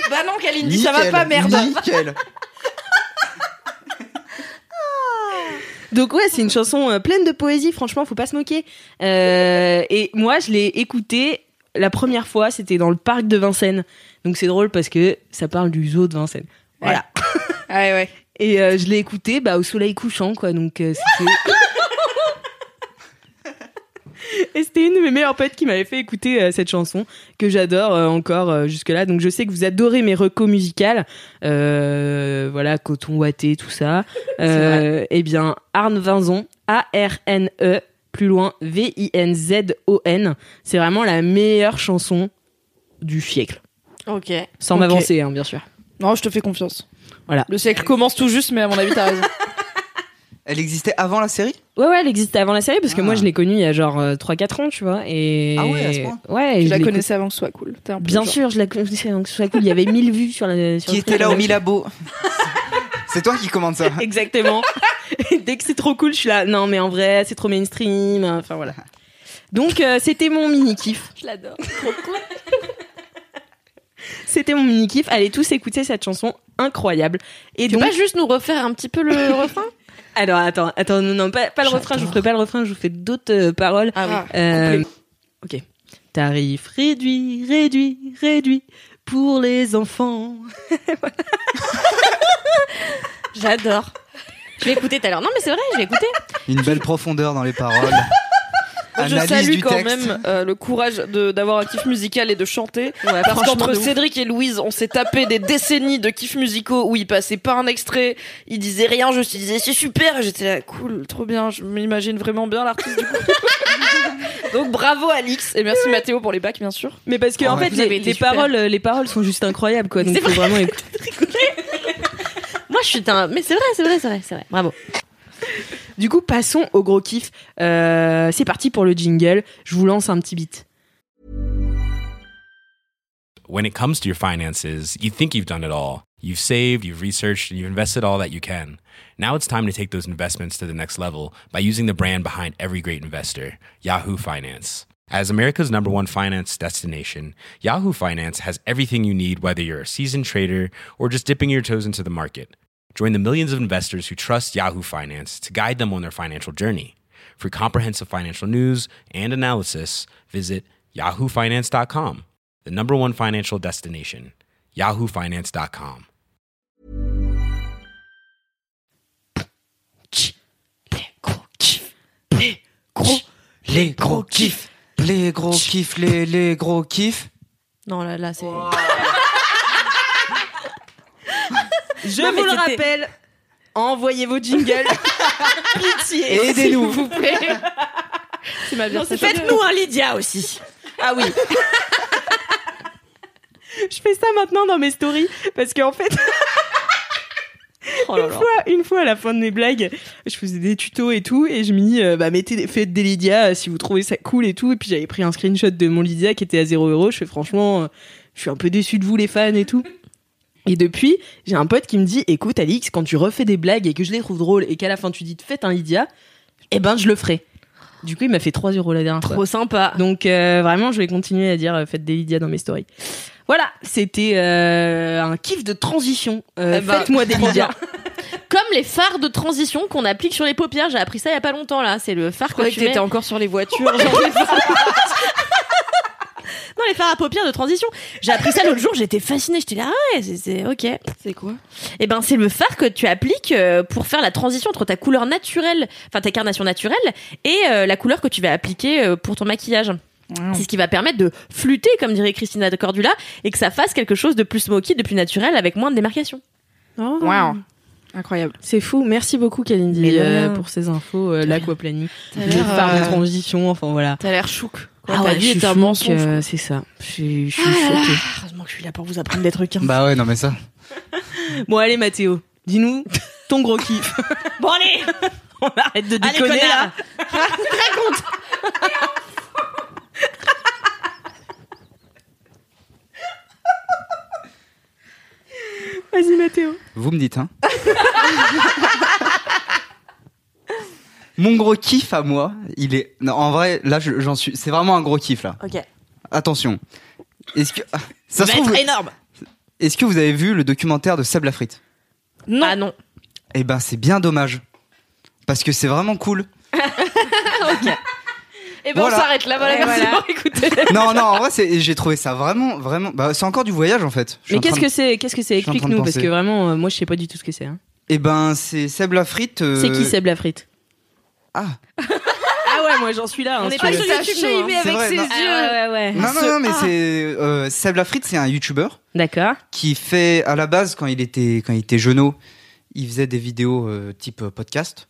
bah non, Kalindi, ça va pas, merde. Nickel. Donc ouais, c'est une chanson euh, pleine de poésie, franchement, faut pas se moquer. Euh, et moi, je l'ai écoutée la première fois, c'était dans le parc de Vincennes. Donc c'est drôle parce que ça parle du zoo de Vincennes. Voilà. Ah ouais, ouais. Et euh, je l'ai écouté bah, au soleil couchant, quoi. Donc euh, c'était. Et c'était une de mes meilleures potes qui m'avait fait écouter euh, cette chanson que j'adore encore jusque-là. Donc je sais que vous adorez mes recos musicales, voilà, coton ouaté, tout ça. Eh bien, Arne Vinzon, A-R-N-E, plus loin V-I-N-Z-O-N. C'est vraiment la meilleure chanson du siècle, Ok. sans m'avancer, hein, bien sûr. Non, je te fais confiance. Voilà. Le siècle commence tout juste, mais à mon avis, t'as raison. Elle existait avant la série? Ouais, ouais, elle existait avant la série parce que Ah. moi je l'ai connue il y a genre euh, 3-4 ans, tu vois. Et... Ah ouais, à ce point Ouais, Tu je la connaissais avant que ce soit cool. T'es un peu Bien genre. sûr, je la connaissais avant que ce soit cool. Il y avait 1000 vues sur la. Sur Qui le était là au Milabo C'est toi qui commande ça. Exactement. Et dès que c'est trop cool, je suis là. Non, mais en vrai, c'est trop mainstream. Enfin voilà. Donc euh, c'était mon mini kiff. Je l'adore. C'était mon mini kiff. Allez tous écouter cette chanson incroyable. Et Tu peux donc, pas juste nous refaire un petit peu le refrain? Alors attends, attends, non, non, pas, pas le refrain. Je vous ferai pas le refrain. Je vous fais d'autres euh, paroles. Ah oui. Euh, ok. Tarif réduit, réduit, réduit pour les enfants. J'adore. Je l'ai écouté tout à l'heure. Non, mais c'est vrai, je l'ai écouté. Une belle profondeur dans les paroles. Je salue quand texte. même euh, le courage de- d'avoir un kiff musical et de chanter. Parce qu'entre. Cédric et Louise, on s'est tapé des décennies de kiffs musicaux où ils passaient pas un extrait, ils disaient rien, je me disais c'est super, et j'étais là cool, trop bien, je m'imagine vraiment bien l'artiste du coup. Donc bravo Alix et merci Mathéo pour les bacs bien sûr. Mais parce que Oh, en fait, les, paroles, les paroles sont juste incroyables, quoi. Donc C'est faut vraiment écouter. Moi, je suis un. Mais c'est vrai, c'est vrai, c'est vrai, c'est vrai. Bravo. Du coup, passons au gros kiff. Euh, c'est parti pour le jingle. Je vous lance un petit beat. When it comes to your finances, you think you've done it all. You've saved, you've researched, and you've invested all that you can. Now it's time to take those investments to the next level by using the brand behind every great investor, Yahoo Finance. As America's number one finance destination, Yahoo Finance has everything you need, whether you're a seasoned trader or just dipping your toes into the market. Join the millions of investors who trust Yahoo Finance to guide them on their financial journey. For comprehensive financial news and analysis, visit yahoofinance.com, the number one financial destination, yahoofinance.com. Les gros kiffs. Les gros kiffs, les, les gros kiffs. Non, là, là, c'est. Je Non, vous le rappelle, envoyez vos jingles. Pitié. Aidez-nous. S'il vous plaît. C'est ma. Faites-nous un Lydia aussi. Ah oui. Je fais ça maintenant dans mes stories parce qu'en fait, Oh là une là. fois, une fois à la fin de mes blagues, je faisais des tutos et tout et je me dis euh, bah mettez des- faites des Lydia euh, si vous trouvez ça cool et tout et puis j'avais pris un screenshot de mon Lydia qui était à 0 euros. Je fais franchement, euh, je suis un peu déçu de vous les fans et tout. Et depuis, j'ai un pote qui me dit écoute Alix, quand tu refais des blagues et que je les trouve drôles et qu'à la fin tu dis faites un Lydia, eh ben je le ferai. Du coup, il m'a fait 3 euros la dernière fois. Trop sympa. Donc euh, vraiment, je vais continuer à dire euh, faites des Lydia dans mes stories. Voilà, c'était euh, un kiff de transition. Euh, Eh ben, Faites-moi des Lydia. Comme les phares de transition qu'on applique sur les paupières. J'ai appris ça il y a pas longtemps là. C'est le phare que tu mets. t'étais encore sur les voitures. genre les. Non, les phares à paupières de transition. J'ai appris ça l'autre jour. J'étais fascinée. J'étais là, ah ouais, c'est- c'est ok. C'est quoi? Eh ben, c'est le phare que tu appliques euh, pour faire la transition entre ta couleur naturelle, enfin ta carnation naturelle, et euh, la couleur que tu vas appliquer euh, pour ton maquillage. C'est ce qui va permettre de flûter, comme dirait Christina de Cordula, et que ça fasse quelque chose de plus smoky, de plus naturel, avec moins de démarcation. Oh. Waouh. Incroyable. C'est fou. Merci beaucoup Mais Kalindi de euh, rien. pour ces infos, euh, l'aquaplaning, T'as les l'air, phares de transition, enfin voilà. T'as l'air chouk. Quoi, Ah ouais, vie je suis mensonge. euh, c'est ça. Je suis, je suis Ah là. choquée. Heureusement que je suis là pour vous apprendre des trucs. hein. Bah ouais, non mais ça. Bon allez Mathéo, dis-nous ton gros kiff. Bon allez, On arrête de allez déconner là. connard. Vas-y Mathéo. Vous me dites, hein. Mon gros kiff à moi, il est. Non, en vrai, là, je- j'en suis. C'est vraiment un gros kiff là. Ok. Attention. Est-ce que ah, ça se va trouve, être énorme. Est-ce que vous avez vu le documentaire de Seb Lafrite? Non. Ah non. Eh ben, c'est bien dommage. Parce que c'est vraiment cool. Et ben Voilà. on s'arrête là. Voilà, merci. Non, non, en vrai, c'est- j'ai trouvé ça vraiment, vraiment. Bah, c'est encore du voyage en fait. Mais en qu'est-ce de- que c'est Qu'est-ce que c'est? Explique-nous parce que vraiment, euh, moi je sais pas du tout ce que c'est. hein. Eh ben, c'est Seb Lafrite. euh, C'est qui Seb Lafrite? Ah. Ah ouais, moi j'en suis là. hein, On si est tu pas veux. sur YouTube, hein. met C'est avec vrai, ses non. yeux. Ah ouais, ouais. Non, non, non, mais c'est euh, Seb Lafrite, c'est un YouTuber D'accord. qui fait à la base quand il était quand il était jeuneau, il faisait des vidéos euh, type euh, podcast,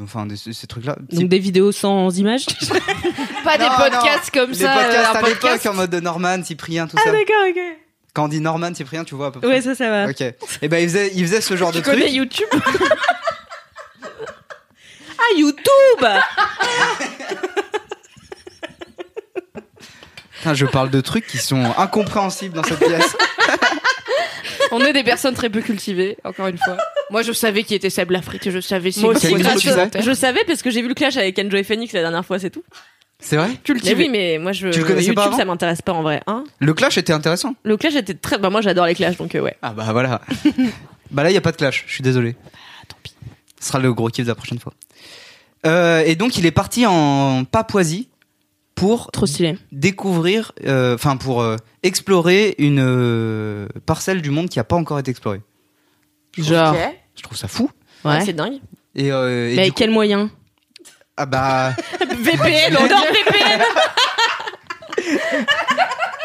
enfin des- ces, trucs-là. Donc des vidéos sans images. Pas des Non, podcasts comme Les ça. podcasts euh, un à l'époque en mode Norman, Cyprien, tout ah ça. d'accord, ok. Quand on dit Norman, Cyprien, tu vois à peu près. Ouais, ça, ça va. Ok. Et ben il faisait il faisait ce genre de Tu connais. YouTube Ah YouTube Putain, je parle de trucs qui sont incompréhensibles dans cette pièce. On est des personnes très peu cultivées, encore une fois. Moi, je savais qui était Seb Lafrite et je savais si Moi aussi, grâce au- Je savais parce que j'ai vu le clash avec Enjoy Phoenix la dernière fois, c'est tout. C'est vrai? Mais cultivé. oui, mais moi je Tu le connaissais YouTube pas avant? ça m'intéresse pas en vrai, hein. Le clash était intéressant. Le clash était très bah moi j'adore les clashs donc euh, ouais. Ah bah voilà. bah là, il y a pas de clash, je suis désolé. tant pis. Ce sera le gros kiff de la prochaine fois. Euh, et donc, il est parti en Papouasie pour Trop stylé. découvrir, euh, enfin pour euh, explorer une euh, parcelle du monde qui a pas encore été explorée. Genre. Ok. Je trouve ça fou. Ouais. C'est dingue. Et, euh, et Mais du avec coup- quel moyen ah bah, VPN, on dort VPN.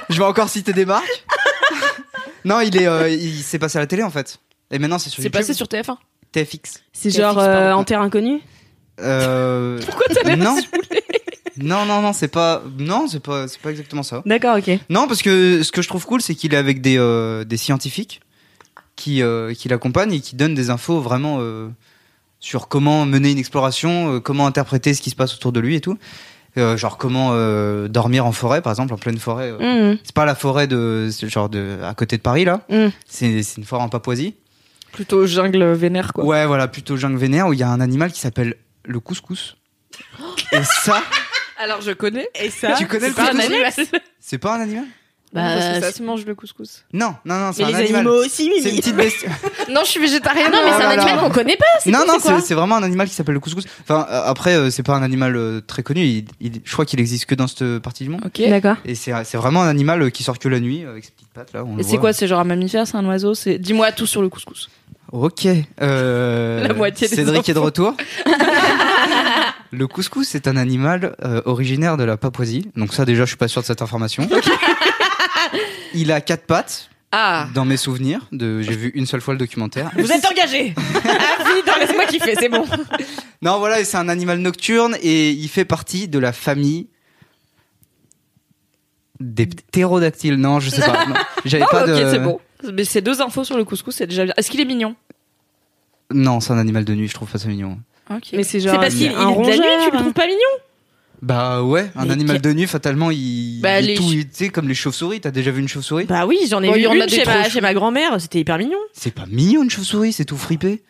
je vais encore citer des marques. non, il est, euh, il s'est passé à la télé en fait. Et maintenant, c'est sur C'est YouTube. passé sur TF1. TFX. C'est genre euh, en terre inconnue Euh... Pourquoi t'as l'air Non. Non, non, non, c'est pas, non, c'est pas, c'est pas exactement ça. D'accord, ok. Non, parce que ce que je trouve cool, c'est qu'il est avec des, euh, des scientifiques qui, euh, qui l'accompagne et qui donne des infos vraiment euh, sur comment mener une exploration, euh, comment interpréter ce qui se passe autour de lui et tout. Euh, genre comment euh, dormir en forêt, par exemple, en pleine forêt. euh. Mmh. C'est pas la forêt de, genre de, à côté de Paris là. Mm. C'est c'est une forêt en Papouasie. Plutôt jungle vénère, quoi. Ouais, voilà, plutôt jungle vénère où il y a un animal qui s'appelle le couscous. Et ça, Alors, je connais. Et ça tu connais le C'est pas un couscous animal. C'est pas un animal Bah, parce que ça c'est- se mange le couscous. Non, non, non, c'est Mais un les animal. animaux aussi, C'est une petite bestie. Non, je suis végétarienne. non, mais c'est un animal qu'on connaît pas. Non, non, c'est vraiment un animal qui s'appelle le couscous. Enfin, euh, après, euh, c'est pas un animal euh, très connu. Il, il- je crois qu'il existe que dans cette partie du monde. Ok. D'accord. Et c'est c'est vraiment un animal qui sort que la nuit avec ses petites pattes là. on Et c'est quoi C'est genre un mammifère C'est un oiseau C'est Dis-moi tout sur le couscous. Ok. Euh, La moitié des Cédric est de retour. le couscous, c'est un animal euh, originaire de la Papouasie. Donc ça, déjà, je suis pas sûr de cette information. Il a quatre pattes. Ah Dans mes souvenirs, de, j'ai vu une seule fois le documentaire. Vous êtes engagé Ah, vite, laisse-moi kiffer, c'est bon. Non, voilà, c'est un animal nocturne et il fait partie de la famille des ptérodactyles. Non, je sais pas. J'avais Non, pas ok, de. c'est bon. Mais ces deux infos sur le couscous, c'est déjà bien. Est-ce qu'il est mignon? Non, c'est un animal de nuit. Je trouve pas ça mignon. Ok. Mais c'est C'est genre parce qu'il est de la nuit, tu le trouves pas mignon? Bah ouais, un Mais animal de nuit, fatalement, il, Bah, il est les tout, tu sais, comme les chauves-souris. T'as déjà vu une chauve-souris? Bah oui, j'en ai Bon, vu il y en a une des chez ma, chez ma grand-mère, c'était hyper mignon. C'est pas mignon une chauve-souris, c'est tout fripé.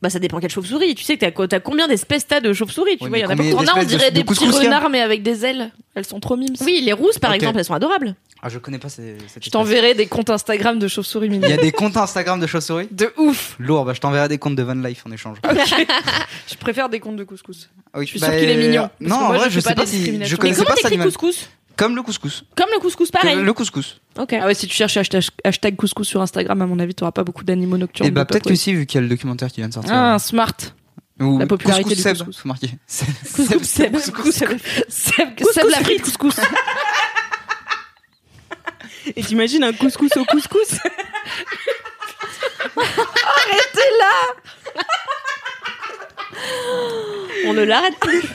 Bah ça dépend quelle chauve-souris. Tu sais que t'as, t'as combien d'espèces t'as de chauves-souris Tu vois, il y en a mais beaucoup. combien T'en as, on d'espèces dirait de des petits couscous qu'il y a renards, mais avec des ailes. Elles sont trop mimes. Oui, les rousses par Ok. exemple, elles sont adorables. Ah, je connais pas ces, cette Je espèce. t'enverrai des comptes Instagram de chauves-souris Il y mignonnes. a des comptes Instagram de chauves-souris De ouf Lourd, bah je t'enverrai des comptes de Van Life en échange. Je préfère des comptes de couscous. Oui, Je suis sûre qu'il est mignon. Parce Non, en moi, vrai, je je fais sais pas pas de si. Je Mais connaissais comment pas cet t'écris couscous? Comme le couscous. Comme le couscous, pareil. Comme Le couscous. Ok. Ah ouais, si tu cherches hashtag, hashtag couscous sur Instagram, à mon avis, t'auras pas beaucoup d'animaux nocturnes. Et bah de peut-être que si, vu qu'il y a le documentaire qui vient de sortir. Ah, smart. Ou la popularité couscous du Seb, couscous. faut marquer. Seb, Couscous, Seb, Seb, couscous. Seb. Seb, Couscous Seb la frite couscous. Et t'imagines un couscous au couscous? On ne l'arrête plus.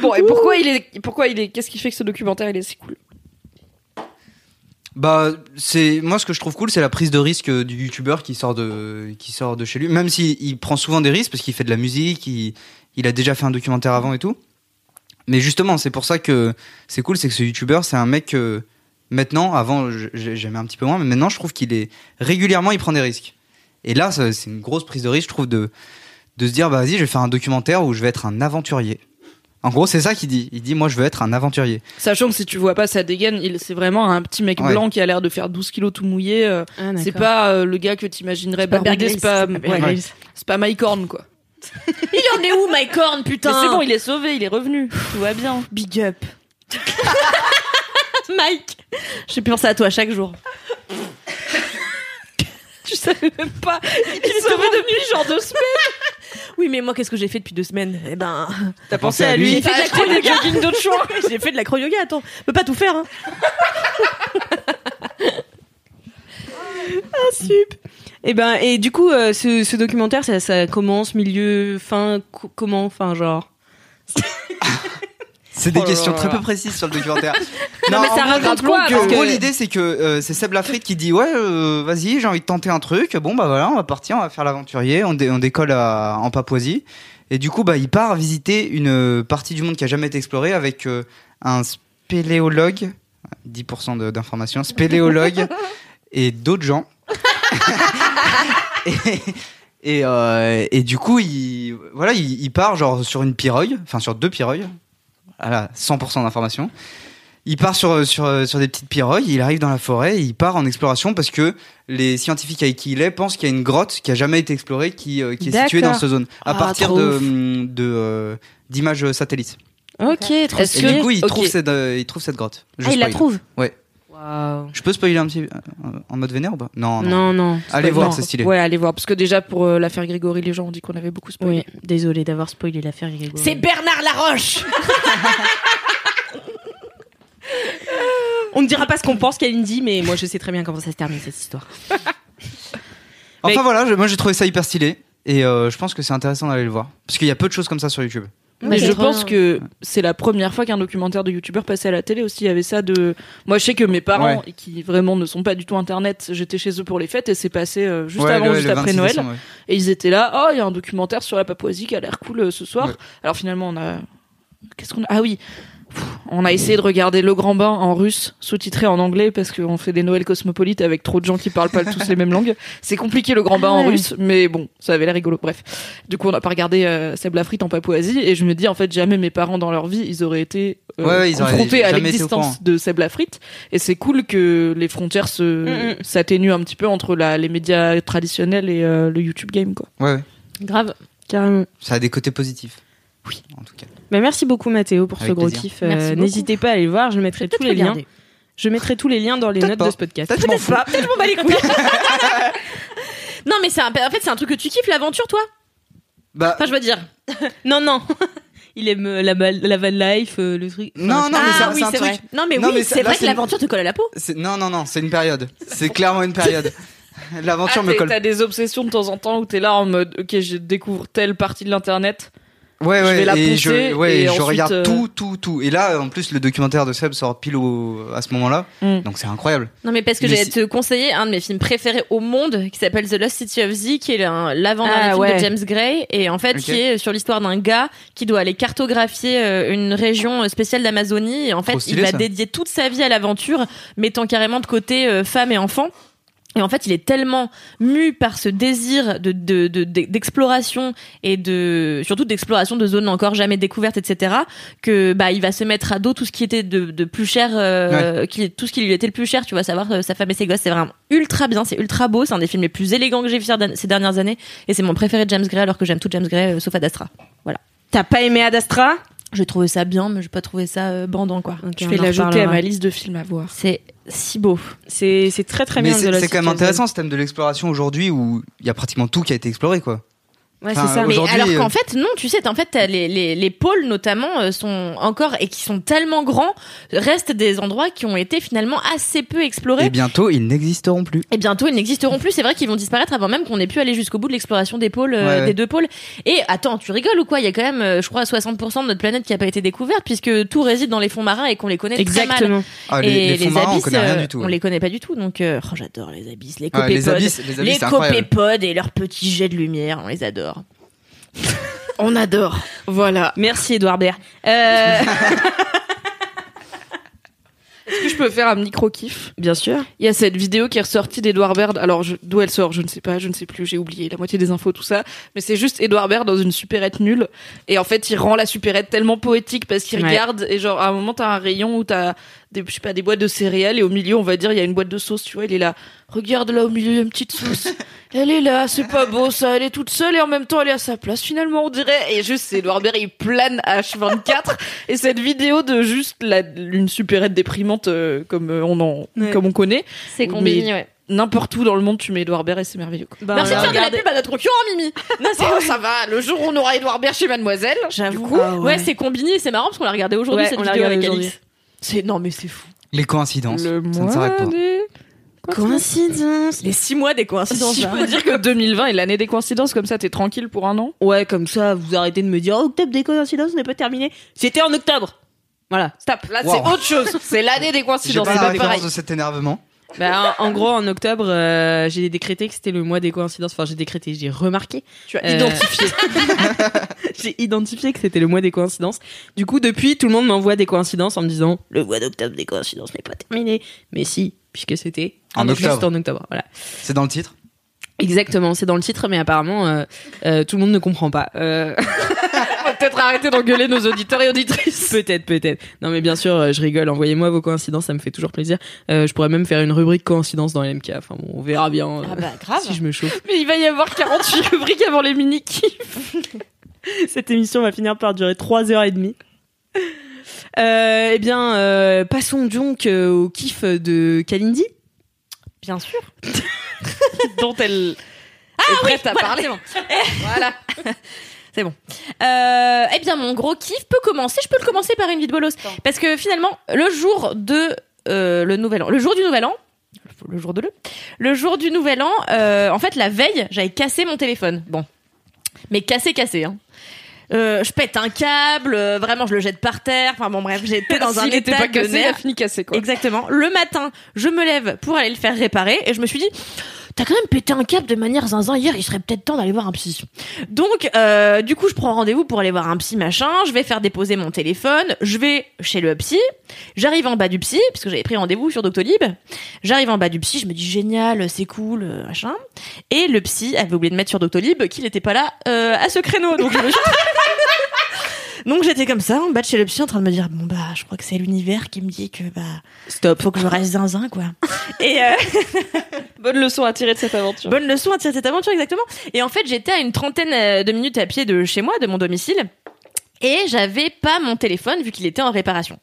Bon, et pourquoi il est, pourquoi il est, qu'est-ce qui fait que ce documentaire il est si cool Bah, c'est moi ce que je trouve cool, c'est la prise de risque du youtubeur qui sort de qui sort de chez lui, même s'il il prend souvent des risques parce qu'il fait de la musique, il, il a déjà fait un documentaire avant et tout. Mais justement, c'est pour ça que c'est cool, c'est que ce youtubeur, c'est un mec que maintenant, avant j'aimais un petit peu moins, mais maintenant je trouve qu'il est régulièrement il prend des risques. Et là, c'est une grosse prise de risque, je trouve, de de se dire bah vas-y, je vais faire un documentaire où je vais être un aventurier. En gros, c'est ça qu'il dit. Il dit moi je veux être un aventurier. Sachant que si tu vois pas sa dégaine, il, c'est vraiment un petit mec Ouais. blanc qui a l'air de faire 12 kilos tout mouillé. euh, c'est pas euh, le gars que t'imaginerais c'est pas, c'est pas ouais, Mike Horn, quoi. Il en est où, Mike Horn, putain Mais c'est bon, il est sauvé, il est revenu. Tout va bien. Big up. Mike J'ai pensé à toi chaque jour. Tu savais même pas. Il est sauvé depuis genre deux semaines. Oui, mais moi, qu'est-ce que j'ai fait depuis deux semaines? Eh ben, T'as pensé à lui j'ai fait de la T'as acheté des acro-yoga. jogging d'autres choix. J'ai fait de l'acro-yoga, attends. Je peux pas tout faire, hein. Ah, sup. Et ben, et du coup, euh, ce, ce documentaire, ça, ça commence, milieu, fin, co- comment, enfin, genre? C'est des Oh questions très peu précises sur le documentaire. Non, mais ça raconte quoi, parce En gros, que- l'idée, c'est que euh, c'est Seb Lafrite qui dit Ouais, euh, vas-y, j'ai envie de tenter un truc. Bon, bah voilà, on va partir, on va faire l'aventurier. On, dé- on décolle à- en Papouasie. Et du coup, bah, il part visiter une euh, partie du monde qui a jamais été explorée avec euh, un spéléologue, 10% de- d'informations, spéléologue et d'autres gens. et, et, et du coup, il, voilà, il, il part genre sur une pirogue, enfin sur deux pirogues. Voilà, 100% d'informations. Il part sur, sur, sur des petites pirogues, il arrive dans la forêt, il part en exploration parce que les scientifiques avec qui il est pensent qu'il y a une grotte qui a jamais été explorée, qui, euh, qui est située dans cette zone, à Ah, partir de, de, euh, d'images satellites. Ok, Est-ce Et du coup, il, trouve cette, euh, il trouve cette grotte. Je Ah, il la trouve Ouais. Je peux spoiler un petit euh, en mode vénère ou pas? Non, non, Non, non. Allez voir, c'est stylé. Ouais, allez voir. Parce que déjà, pour euh, l'affaire Grégory, les gens ont dit qu'on avait beaucoup spoilé. Oui, désolé d'avoir spoilé l'affaire Grégory. C'est Bernard Laroche On ne dira pas ce qu'on pense qu'Alindy, mais moi je sais très bien comment ça se termine cette histoire. Enfin Mais- voilà, je- moi j'ai trouvé ça hyper stylé. Et euh, je pense que c'est intéressant d'aller le voir. Parce qu'il y a peu de choses comme ça sur YouTube. Mais je pense bien. que c'est la première fois qu'un documentaire de youtubeur passait à la télé aussi. Il y avait ça de. Moi, je sais que mes parents, Ouais. qui vraiment ne sont pas du tout internet, j'étais chez eux pour les fêtes et c'est passé euh, juste Ouais, avant, le- juste le après 26 Noël. décembre, ouais. Et ils étaient là. Oh, il y a un documentaire sur la Papouasie qui a l'air cool euh, ce soir. Ouais. Alors finalement, on a. Qu'est-ce qu'on a? Ah oui. On a essayé de regarder Le Grand Bain en russe, sous-titré en anglais, parce qu'on fait des Noëls cosmopolites avec trop de gens qui parlent pas tous les mêmes langues. C'est compliqué Le Grand Bain en russe, mais bon, ça avait l'air rigolo. Bref. Du coup, on n'a pas regardé euh, Seb Lafrite en Papouasie, et je me dis, en fait, jamais mes parents dans leur vie, ils auraient été euh, Ouais, ouais, ils auraient confrontés à l'existence de Seb Lafrite. Et c'est cool que les frontières se Mm, mm. s'atténuent un petit peu entre la, les médias traditionnels et euh, le YouTube game, quoi. Ouais, ouais. Grave. Carrément. Ça a des côtés positifs. Oui. En tout cas. Bah, merci beaucoup Mathéo pour ce gros kiff. Euh. N'hésitez pas à aller voir, je mettrai tous les liens. Je mettrai tous les liens dans les notes pas. de ce podcast. Peut-être fous. Pas, peut-être je m'en bats les couilles. non, mais c'est un- en fait, c'est un truc que tu kiffes, l'aventure, toi? Bah, Enfin, je veux dire. Non, non. Il aime euh, la, la van life, euh, le truc. Enfin, Non, non, mais ah oui, c'est un truc- vrai. Non, mais Non, oui, mais c'est là, vrai que l'aventure te colle à la peau. non, non, non, c'est une période. C'est clairement une période. L'aventure Ah, me colle. T'as des obsessions de temps en temps où t'es là en mode, ok, je découvre telle partie de l'internet. Ouais, je ouais, vais la et je, ouais, et et je ensuite, regarde euh, tout, tout, tout. Et là, en plus, le documentaire de Seb sort pile au, à ce moment-là. Mm. Donc c'est incroyable. Non, mais parce que j'allais si- te conseiller un de mes films préférés au monde qui s'appelle The Lost City of Z, qui est un- l'avant-dernier Ah, film ouais. de James Gray, et en fait, qui est sur l'histoire d'un gars qui doit aller cartographier euh, une région euh, spéciale d'Amazonie, et en fait, stylé, il va ça. dédier toute sa vie à l'aventure, mettant carrément de côté euh, femmes et enfants. Et en fait, il est tellement mu par ce désir de de- de- d'exploration et de surtout d'exploration de zones encore jamais découvertes, etc. Que bah il va se mettre à dos tout ce qui était de, de plus cher, euh, qui, tout ce qui lui était le plus cher. Tu vois, savoir euh, sa femme et ses gosses, c'est vraiment ultra bien, c'est ultra beau. C'est un des films les plus élégants que j'ai vu ces dernières- ces dernières années, et c'est mon préféré de James Gray, alors que j'aime tout James Gray euh, sauf Ad Astra. T'as pas aimé Ad Astra J'ai trouvé ça bien, mais j'ai pas trouvé ça euh, bandant quoi. Je vais l'ajouter à ma liste de films à voir. C'est si beau. C'est c'est très très Mais bien. c'est quand même intéressant ce thème de l'exploration aujourd'hui où il y a pratiquement tout qui a été exploré, quoi. Ouais, Enfin, c'est ça. Mais alors qu'en euh, fait, non, tu sais, en fait, t'as les, les, les pôles notamment euh, sont encore et qui sont tellement grands, restent des endroits qui ont été finalement assez peu explorés. Et bientôt, ils n'existeront plus. Et bientôt, ils n'existeront plus. C'est vrai qu'ils vont disparaître avant même qu'on ait pu aller jusqu'au bout de l'exploration des pôles, euh, Ouais, ouais. des deux pôles. Et attends, tu rigoles ou quoi? Il y a quand même, euh, je crois, 60% de notre planète qui a pas été découverte puisque tout réside dans les fonds marins et qu'on les connaît très mal. Exactement. Ah, et les, les fonds marins, on abysses, connaît rien du tout. on ouais. les connaît pas du tout. Donc, euh, oh, j'adore les abysses, les copépodes. les abysses, les les abysses, copépodes et leurs petits jets de lumière, on les adore. On adore. Voilà. Merci Edouard Baird. Euh, Est-ce que je peux faire un micro kiff? Bien sûr. Il y a cette vidéo qui est ressortie d'Edouard Baird. Alors, je- d'où elle sort, je ne sais pas, je ne sais plus, j'ai oublié la moitié des infos, tout ça. Mais c'est juste Edouard Baird dans une supérette nulle. Et en fait, il rend la supérette tellement poétique parce qu'il Ouais. regarde et genre, à un moment, t'as un rayon où t'as des, je sais pas, des boîtes de céréales et au milieu, on va dire, il y a une boîte de sauce, tu vois, il est là. Regarde là au milieu, il y a une petite sauce. Elle est là, c'est pas beau ça, elle est toute seule et en même temps elle est à sa place finalement on dirait. Et juste c'est Edouard Baird, il plane à H24 et cette vidéo de juste la, une supérette déprimante euh, comme euh, on en, Ouais. comme on connaît C'est combiné, ouais. n'importe où dans le monde, tu mets Edouard Baird et c'est merveilleux. quoi. Bah, Merci de faire de la pub à notre concurrent, Mimi. Non, c'est Oh, ça va, le jour où on aura Edouard Baird chez Mademoiselle, J'avoue. Ah ouais, ouais. c'est combiné, c'est marrant parce qu'on l'a regardé aujourd'hui Ouais, cette on l'a vidéo regardé avec aujourd'hui. Alix. C'est non mais c'est fou. Les coïncidences. le ça ne s'arrête pas. des... Coïncidence. Les six mois des coïncidences. Si je peux dire que 2020 est l'année des coïncidences, comme ça t'es tranquille pour un an. Ouais, comme ça, vous arrêtez de me dire octobre des coïncidences n'est pas terminé. C'était en octobre. Voilà, stop. Là Wow. c'est autre chose, c'est l'année des J'ai coïncidences, pas c'est la pas référence pareil. de cet énervement. Bah, en, en gros, en octobre, euh, j'ai décrété que c'était le mois des coïncidences. Enfin, j'ai décrété, j'ai remarqué. Tu as Euh, identifié. j'ai identifié que c'était le mois des coïncidences. Du coup, depuis, tout le monde m'envoie des coïncidences en me disant le mois d'octobre des coïncidences n'est pas terminé. Mais si, puisque c'était En juste octobre. en octobre. Voilà. C'est dans le titre? Exactement, c'est dans le titre, mais apparemment, euh, euh, tout le monde ne comprend pas. Peut-être arrêter d'engueuler nos auditeurs et auditrices. peut-être, peut-être. Non, mais bien sûr, euh, je rigole. Envoyez-moi vos coïncidences, ça me fait toujours plaisir. Euh, je pourrais même faire une rubrique coïncidence dans LMK. Enfin, bon, on verra bien euh, Ah bah grave. si je me chauffe. Mais il va y avoir 48 rubriques avant les mini kiffs. Cette émission va finir par durer 3 heures et demie. Euh, eh bien, euh, passons donc euh, au kiff de Kalindi. Bien sûr. dont elle est prête à Voilà, parler. voilà. C'est bon. Euh, eh bien, mon gros kiff peut commencer. Je peux le commencer par une vie de bolos. Parce que finalement, le jour de euh, le nouvel an, le jour du nouvel an, le jour de le, le jour du nouvel an, euh, en fait, la veille, j'avais cassé mon téléphone. Bon. Mais cassé, cassé, hein. Euh, je pète un câble, euh, vraiment je le jette par terre. Enfin bon bref, j'étais dans un était état pas de cassé, il a fini cassé quoi. Exactement. Le matin, je me lève pour aller le faire réparer et je me suis dit, t'as quand même pété un câble de manière zinzin hier, il serait peut-être temps d'aller voir un psy. Donc, euh, du coup, je prends rendez-vous pour aller voir un psy machin, je vais faire déposer mon téléphone, je vais chez le psy, j'arrive en bas du psy, parce que j'avais pris rendez-vous sur Doctolib, j'arrive en bas du psy, je me dis génial, c'est cool, euh, machin. Et le psy avait oublié de mettre sur Doctolib qu'il n'était pas là euh, à ce créneau, donc je me suis... Donc j'étais comme ça, en bas de chez le psy, en train de me dire bon bah je crois que c'est l'univers qui me dit que bah stop, faut que je reste zinzin quoi. Et euh, Bonne leçon à tirer de cette aventure. bonne leçon à tirer de cette aventure exactement. Et en fait j'étais à une trentaine euh, de minutes à pied de chez moi, de mon domicile. Et j'avais pas mon téléphone vu qu'il était en réparation.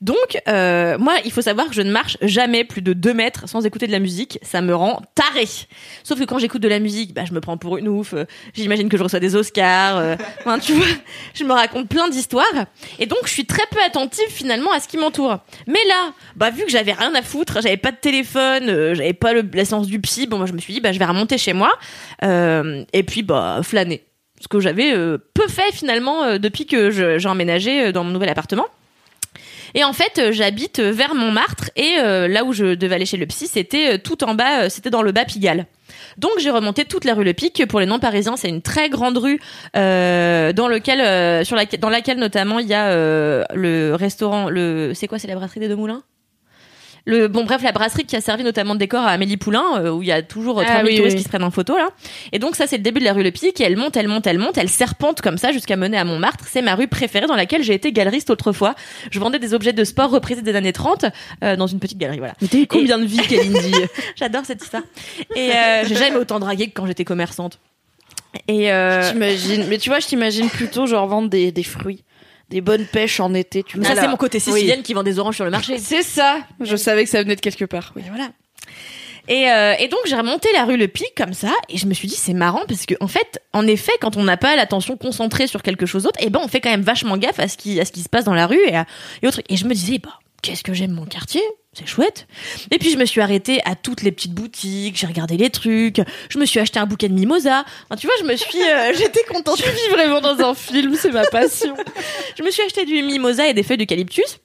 Donc, euh, moi, il faut savoir que je ne marche jamais plus de 2 mètres sans écouter de la musique. Ça me rend taré. Sauf que quand j'écoute de la musique, bah, je me prends pour une ouf. Euh, J'imagine que je reçois des Oscars. euh, Enfin, tu vois, je me raconte plein d'histoires. Et donc, je suis très peu attentive finalement à ce qui m'entoure. Mais là, bah, vu que j'avais rien à foutre, j'avais pas de téléphone, euh, j'avais pas le, la séance du psy, bon, moi, je me suis dit, bah, je vais remonter chez moi. Euh, et puis, bah, flâner ce que j'avais euh, peu fait finalement euh, depuis que j'ai emménagé euh, dans mon nouvel appartement. Et en fait, j'habite vers Montmartre et là où je devais aller chez le psy, c'était tout en bas, c'était dans le bas Pigalle. Donc j'ai remonté toute la rue Le Pic. Pour les non-parisiens, c'est une très grande rue dans lequel, sur laquelle, dans laquelle notamment il y a le restaurant, le, c'est quoi, c'est la brasserie des Deux Moulins? Le, bon bref la brasserie qui a servi notamment de décor à Amélie Poulain euh, où il y a toujours euh, Ah 3000 oui, touristes oui. qui se prennent en photo là. Et donc ça c'est le début de la rue Le Pic et elle monte elle monte elle monte elle serpente comme ça jusqu'à mener à Montmartre. C'est ma rue préférée dans laquelle j'ai été galeriste autrefois. Je vendais des objets de sport reprisés des années 30 euh, dans une petite galerie voilà. Mais t'as eu combien de vies, Kalindi j'adore cette histoire. Et euh, j'ai jamais autant dragué que quand j'étais commerçante. Et euh, mais tu vois, je t'imagine plutôt genre vendre des, des fruits, des bonnes pêches en été. Tu mais vois. ça c'est mon côté oui. sicilienne qui vend des oranges sur le marché C'est ça. Je savais que ça venait de quelque part. Oui. Et voilà. Et, euh, et donc j'ai remonté la rue Le Pic comme ça et je me suis dit c'est marrant parce que en fait en effet quand on n'a pas l'attention concentrée sur quelque chose d'autre et ben on fait quand même vachement gaffe à ce qui à ce qui se passe dans la rue et à, et autres et je me disais bah qu'est-ce que j'aime mon quartier? C'est chouette. Et puis je me suis arrêtée à toutes les petites boutiques j'ai regardé les trucs je me suis acheté un bouquet de mimosa Enfin, tu vois je me suis euh, j'étais contente. Tu vis vraiment dans un film, c'est ma passion. je me suis acheté du mimosa et des feuilles d'eucalyptus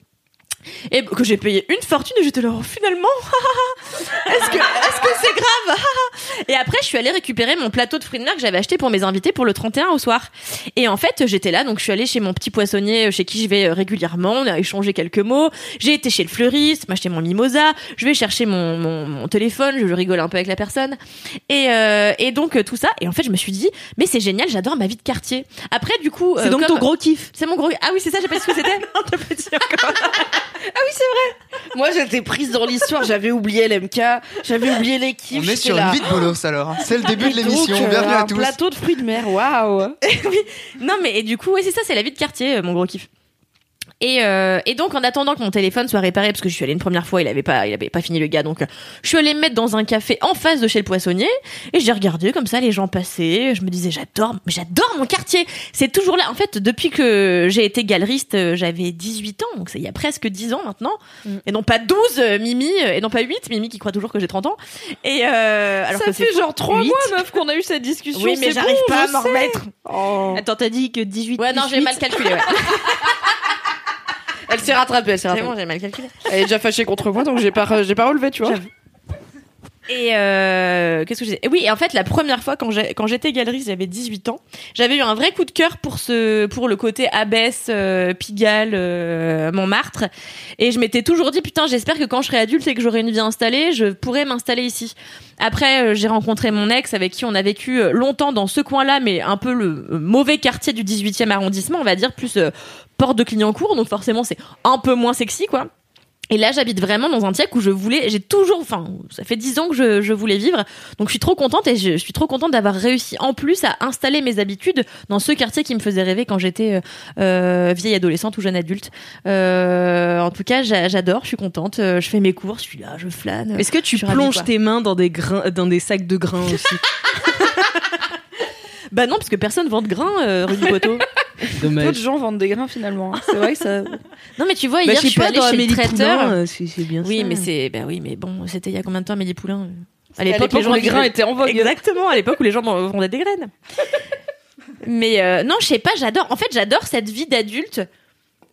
et que j'ai payé une fortune et j'étais là oh, finalement est-ce que est-ce que c'est grave et après je suis allée récupérer mon plateau de fruits de mer que j'avais acheté pour mes invités pour le 31 au soir et en fait j'étais là donc je suis allée chez mon petit poissonnier chez qui je vais euh, régulièrement on a échangé quelques mots j'ai été chez le fleuriste m'acheter mon mimosa je vais chercher mon, mon, mon téléphone je rigole un peu avec la personne et, euh, et donc euh, tout ça et en fait je me suis dit mais c'est génial j'adore ma vie de quartier après du coup C'est euh, donc comme- ton gros kiff. c'est mon gros. Ah oui, c'est ça, j'ai pas dit ce que c'était. non, pas dit encore. Moi, j'étais prise dans l'histoire. J'avais oublié l'MK, j'avais oublié l'équipe. On est sur là. une vie de bolos alors. C'est le début de l'émission. euh, Bienvenue à un tous. plateau de fruits de mer. Waouh. Non, mais et du coup, ouais, c'est ça, c'est la vie de quartier, euh, mon gros kiff. Et, euh, et donc, en attendant que mon téléphone soit réparé, parce que je suis allée une première fois, il avait pas, il avait pas fini le gars, donc je suis allée me mettre dans un café en face de chez le poissonnier, et j'ai regardé comme ça les gens passer. Je me disais, j'adore, j'adore mon quartier. C'est toujours là. En fait, depuis que j'ai été galeriste, euh, j'avais 18 ans, donc c'est il y a presque 10 ans maintenant, et non pas 12, euh, Mimi, et non pas 8, Mimi qui croit toujours que j'ai 30 ans. Et euh, alors ça que fait genre trois Huit. mois, meuf, qu'on a eu cette discussion. Oui, mais j'arrive bon, pas à m'en remettre. Oh. Attends, t'as dit que 18 Ouais, non, j'ai 8. mal calculé. Ouais. Elle s'est rattrapée, elle s'est C'est rattrapée. bon, j'ai mal calculé. Elle est déjà fâchée contre moi, donc j'ai pas, j'ai pas relevé, tu vois. Et euh, qu'est-ce que je disais Oui, et en fait, la première fois quand j'étais galeriste, j'avais 18 ans, j'avais eu un vrai coup de cœur pour le côté Abbesse, euh, Pigalle, euh, Montmartre, et je m'étais toujours dit putain, j'espère que quand je serai adulte et que j'aurai une vie installée, je pourrai m'installer ici. Après, j'ai rencontré mon ex avec qui on a vécu longtemps dans ce coin-là, mais un peu le mauvais quartier du 18e arrondissement, on va dire plus porte de Clignancourt, donc forcément c'est un peu moins sexy quoi. Et là, j'habite vraiment dans un tiec où je voulais, j'ai toujours, enfin, ça fait dix ans que je, je voulais vivre. Donc, je suis trop contente et je, je suis trop contente d'avoir réussi en plus à installer mes habitudes dans ce quartier qui me faisait rêver quand j'étais euh, euh, vieille adolescente ou jeune adulte. Euh, en tout cas, j'a- j'adore, je suis contente. euh, Je fais mes courses, je suis là, je flâne. Est-ce que tu ravie, plonges tes mains dans des grains, dans des sacs de grains aussi? Bah non, parce que personne vend de grains, euh, rue du Poteau. Peu de Dommage. gens vendent des grains finalement. hein. C'est vrai que ça. non, mais tu vois, Bah, hier, je je suis pas, allée dans chez le Amélie traiteur. Poulain, euh, c'est c'est bien oui, ça. mais c'est, bah oui, mais bon, c'était il y a combien de temps, Amélie Poulain? À À l'époque, les gens où les grains étaient en vogue. Exactement, à l'époque où les gens vendaient des graines. Mais euh, non, je sais pas, j'adore. En fait, j'adore cette vie d'adulte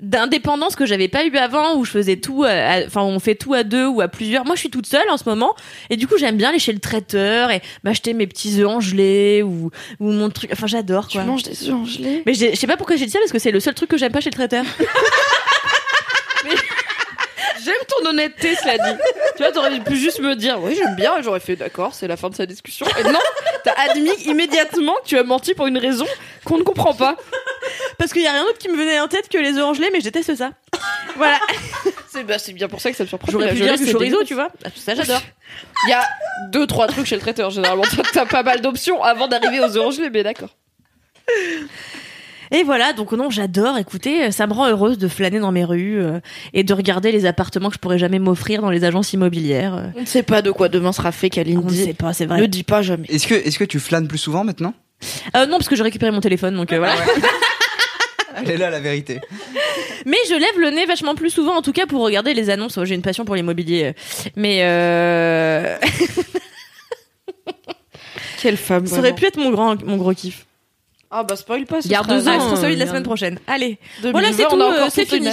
d'indépendance que j'avais pas eu avant où je faisais tout à- enfin on fait tout à deux ou à plusieurs. Moi je suis toute seule en ce moment. Et du coup j'aime bien aller chez le traiteur et m'acheter mes petits œufs en gelée ou ou mon truc. Enfin j'adore Tu quoi. manges des œufs en gelée mais je sais pas pourquoi j'ai dit ça parce que c'est le seul truc que j'aime pas chez le traiteur. J'aime ton honnêteté, cela dit. tu vois, t'aurais pu juste me dire, oui, j'aime bien, et j'aurais fait d'accord, c'est la fin de sa discussion. Et non, t'as admis immédiatement que tu as menti pour une raison qu'on ne comprend pas. parce qu'il y a rien d'autre qui me venait en tête que les gelée mais je déteste ça voilà C'est bah, c'est bien pour ça que ça me surprend. j'aurais pu dire du chorizo tu vois ça j'adore Il y a deux, trois trucs chez le traiteur, généralement. T'as pas mal d'options avant d'arriver aux gelée, mais d'accord. Et voilà, donc non, j'adore. Écoutez, ça me rend heureuse de flâner dans mes rues euh, et de regarder les appartements que je pourrais jamais m'offrir dans les agences immobilières. euh. On ne sait pas de quoi demain sera fait, On ne Kalindi. sait pas, c'est Ne vrai. dis pas jamais. Est-ce que, est-ce que tu flânes plus souvent maintenant? Euh, non, parce que j'ai récupéré mon téléphone, donc euh, voilà. Elle est là la vérité. Mais je lève le nez vachement plus souvent, en tout cas pour regarder les annonces. Oh, J'ai une passion pour l'immobilier, mais euh... Quelle femme. ça aurait pu être mon grand, mon gros kiff. Ah bah spoil pas. ce Garde sera- deux Ah, ans, ce sera celui de la semaine prochaine. Allez, 2020, Voilà, c'est tout, a c'est fini.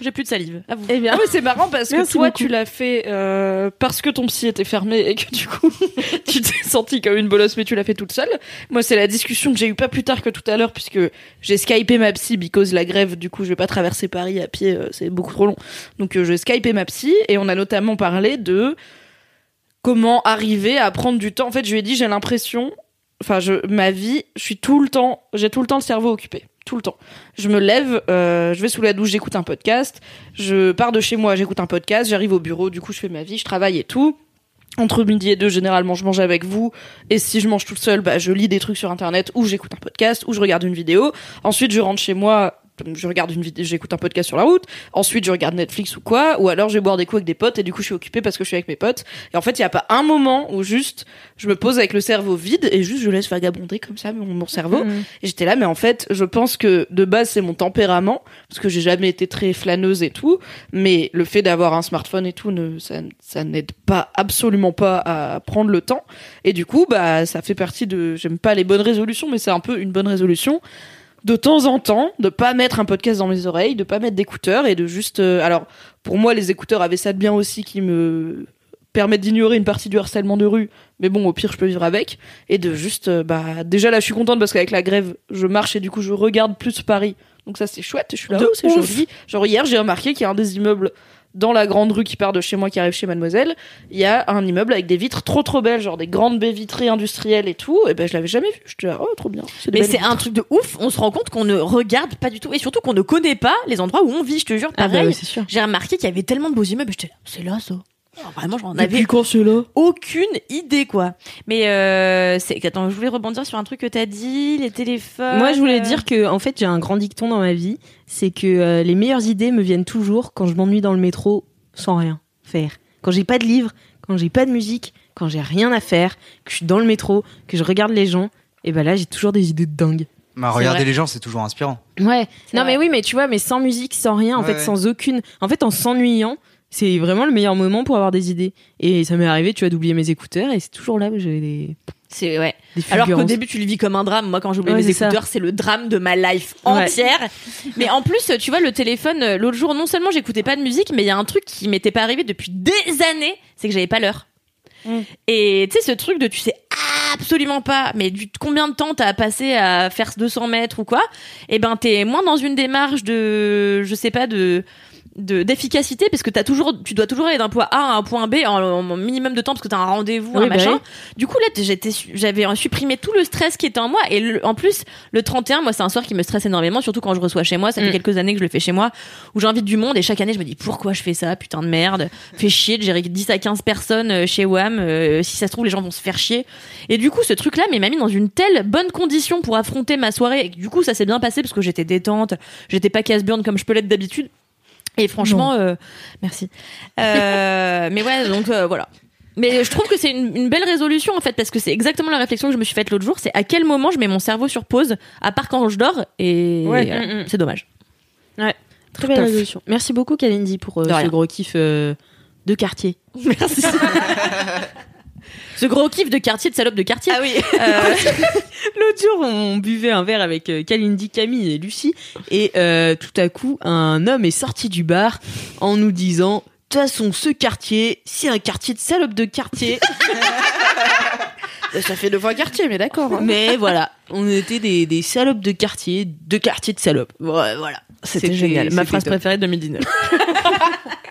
J'ai plus de salive. À vous. Eh bien, Ah oui, c'est marrant parce que Merci toi, beaucoup. tu l'as fait euh, parce que ton psy était fermé et que du coup, tu t'es sentie comme une bolosse, mais tu l'as fait toute seule. Moi, c'est la discussion que j'ai eue pas plus tard que tout à l'heure, puisque j'ai skypé ma psy because la grève, du coup, je vais pas traverser Paris à pied, euh, c'est beaucoup trop long. Donc, euh, j'ai skypé ma psy et on a notamment parlé de comment arriver à prendre du temps. En fait, je lui ai dit, j'ai l'impression, enfin, je, ma vie, je suis tout le temps, j'ai tout le temps le cerveau occupé. Tout le temps. Je me lève, euh, je vais sous la douche, j'écoute un podcast. Je pars de chez moi, j'écoute un podcast. J'arrive au bureau, du coup, je fais ma vie, je travaille et tout. Entre midi et deux, généralement, je mange avec vous. Et si je mange toute seule, bah, je lis des trucs sur Internet, ou j'écoute un podcast, ou je regarde une vidéo. Ensuite, je rentre chez moi, je regarde une vidéo, j'écoute un podcast sur la route. Ensuite, je regarde Netflix ou quoi. Ou alors, je vais boire des coups avec des potes, et du coup, je suis occupée parce que je suis avec mes potes. Et en fait, il y a pas un moment où juste, je me pose avec le cerveau vide, et juste, je laisse vagabonder comme ça mon, mon cerveau. Mhm. Et j'étais là, mais en fait, je pense que de base, c'est mon tempérament, parce que j'ai jamais été très flâneuse et tout, mais le fait d'avoir un smartphone et tout, ne, ça, ça n'aide pas, absolument pas à prendre le temps. Et du coup, bah, ça fait partie de, j'aime pas les bonnes résolutions, mais c'est un peu une bonne résolution. De temps en temps, de pas mettre un podcast dans mes oreilles, de pas mettre d'écouteurs et de juste, euh, alors, pour moi, les écouteurs avaient ça de bien aussi qui me permettent d'ignorer une partie du harcèlement de rue, mais bon, au pire, je peux vivre avec. Et de juste euh, bah déjà là je suis contente parce qu'avec la grève je marche et du coup je regarde plus Paris. Donc ça c'est chouette je suis là oh, c'est joli. genre hier j'ai remarqué qu'il y a un des immeubles dans la grande rue qui part de chez moi qui arrive chez mademoiselle il y a un immeuble avec des vitres trop trop belles genre des grandes baies vitrées industrielles et tout et ben je l'avais jamais vu je te oh trop bien Mais c'est un truc de ouf. On se rend compte qu'on ne regarde pas du tout et surtout qu'on ne connaît pas les endroits où on vit. Je te jure, Ah bah pareil. oui, c'est sûr. J'ai remarqué qu'il y avait tellement de beaux immeubles. J'étais, là, c'est là ça. Alors, vraiment, j'en avais aucune idée quoi. Mais euh, c'est attends, je voulais rebondir sur un truc que t'as dit, les téléphones. Moi, je voulais euh, dire que, en fait, j'ai un grand dicton dans ma vie, c'est que euh, les meilleures idées me viennent toujours quand je m'ennuie dans le métro sans rien faire. Quand j'ai pas de livre, quand j'ai pas de musique, quand j'ai rien à faire, que je suis dans le métro, que je regarde les gens, et ben là, j'ai toujours des idées de dingue. Bah, regarder vrai. les gens, c'est toujours inspirant. Ouais. Non, vrai. mais oui, mais tu vois, mais sans musique, sans rien, en Ouais, fait, ouais. sans aucune. En fait, en s'ennuyant, c'est vraiment le meilleur moment pour avoir des idées. Et ça m'est arrivé, tu vois, d'oublier mes écouteurs, et c'est toujours là où j'ai des, c'est ouais. des Alors qu'au début, tu le vis comme un drame. Moi, quand j'oublie Ouais, mes écouteurs, c'est le drame de ma life Ouais. entière. mais en plus, tu vois, le téléphone, euh, l'autre jour, non seulement j'écoutais pas de musique, mais il y a un truc qui m'était pas arrivé depuis des années, c'est que j'avais pas l'heure. Mm. Et tu sais, ce truc de tu sais absolument pas, mais du, combien de temps t'as passé à faire 200 mètres ou quoi, et ben t'es moins dans une démarche de, je sais pas, de de d'efficacité parce que t'as toujours tu dois toujours aller d'un point A à un point B en, en minimum de temps parce que t'as un rendez-vous Oui, un bah machin. oui. du coup là j'étais j'avais supprimé tout le stress qui était en moi et le- en plus le 31 moi c'est un soir qui me stresse énormément surtout quand je reçois chez moi. Ça fait Mm. quelques années que je le fais chez moi où j'invite du monde et chaque année je me dis pourquoi je fais ça putain de merde? Fais chier de gérer 10 à 15 personnes euh, chez WAM euh, si ça se trouve les gens vont se faire chier. Et du coup ce truc là m'a mis dans une telle bonne condition pour affronter ma soirée et du coup ça s'est bien passé parce que j'étais détente j'étais pas casse-burn comme je peux l'être d'habitude et franchement euh, merci Euh, mais ouais donc euh, voilà mais je trouve que c'est une, une belle résolution en fait parce que c'est exactement la réflexion que je me suis faite l'autre jour c'est à quel moment je mets mon cerveau sur pause à part quand je dors et Ouais. euh, Mm, mm. c'est dommage Très belle résolution. Merci beaucoup, Kalindi, pour euh, ce rien. gros kiff euh, de quartier. merci Ce gros kiff de quartier, de salope de quartier. Ah oui. Euh, L'autre jour, on buvait un verre avec euh, Kalindi, Camille et Lucie, et euh, tout à coup, un homme est sorti du bar en nous disant. De toute façon, ce quartier, c'est un quartier de salope de quartier. Ça fait deux fois quartier, mais d'accord. hein. Mais voilà, on était des, des salopes de quartier, de quartier de salopes. Voilà. C'était génial. Ma phrase top. préférée de 2019.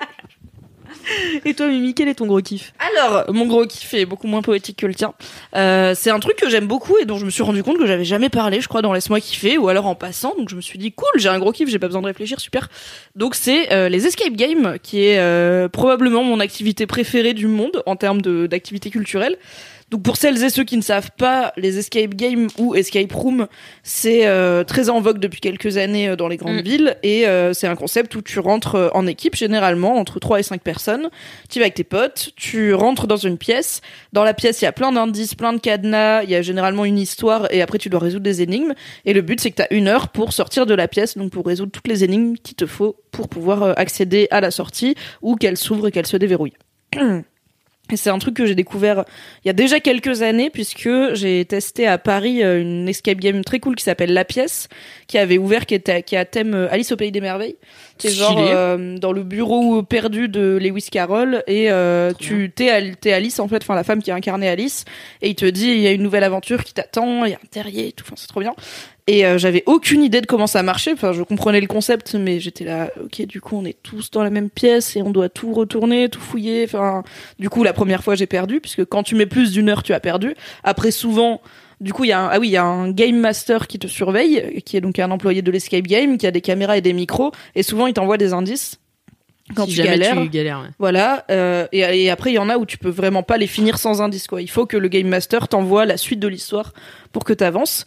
Et toi, Mimi, quel est ton gros kiff? Alors, mon gros kiff est beaucoup moins poétique que le tien. Euh, c'est un truc que j'aime beaucoup et dont je me suis rendu compte que j'avais jamais parlé, je crois, dans Laisse-moi kiffer ou alors en passant. Donc je me suis dit, cool, j'ai un gros kiff, j'ai pas besoin de réfléchir, super. Donc c'est euh, les escape games, qui est euh, probablement mon activité préférée du monde en termes d'activité culturelle. Donc pour celles et ceux qui ne savent pas, les escape games ou escape room, c'est euh, très en vogue depuis quelques années euh, dans les grandes Mm. villes et euh, c'est un concept où tu rentres en équipe généralement entre 3 et 5 personnes. Tu vas avec tes potes, tu rentres dans une pièce. Dans la pièce, il y a plein d'indices, plein de cadenas, il y a généralement une histoire et après tu dois résoudre des énigmes. Et le but c'est que tu as une heure pour sortir de la pièce, donc pour résoudre toutes les énigmes qu'il te faut pour pouvoir accéder à la sortie ou qu'elle s'ouvre et qu'elle se déverrouille. Et c'est un truc que j'ai découvert il y a déjà quelques années puisque j'ai testé à Paris euh, une escape game très cool qui s'appelle La Pièce qui avait ouvert qui était qui a thème euh, Alice au pays des merveilles. C'est genre euh, dans le bureau perdu de Lewis Carroll et euh, tu t'es Alice en fait, enfin la femme qui a incarné Alice et il te dit il y a une nouvelle aventure qui t'attend, il y a un terrier et tout, enfin c'est trop bien. Et euh, j'avais aucune idée de comment ça marchait. Enfin, je comprenais le concept, mais j'étais là, ok, du coup, on est tous dans la même pièce et on doit tout retourner, tout fouiller. Enfin, du coup, la première fois, j'ai perdu, puisque quand tu mets plus d'une heure, tu as perdu. Après, souvent, du coup, il y a un, ah oui, il y a un game master qui te surveille, qui est donc un employé de l'escape game, qui a des caméras et des micros, et souvent, il t'envoie des indices. Quand Si tu galères. tu galères, ouais. Voilà, euh, et, et après il y en a où tu peux vraiment pas les finir sans indice quoi. Il faut que le game master t'envoie la suite de l'histoire pour que t'avances.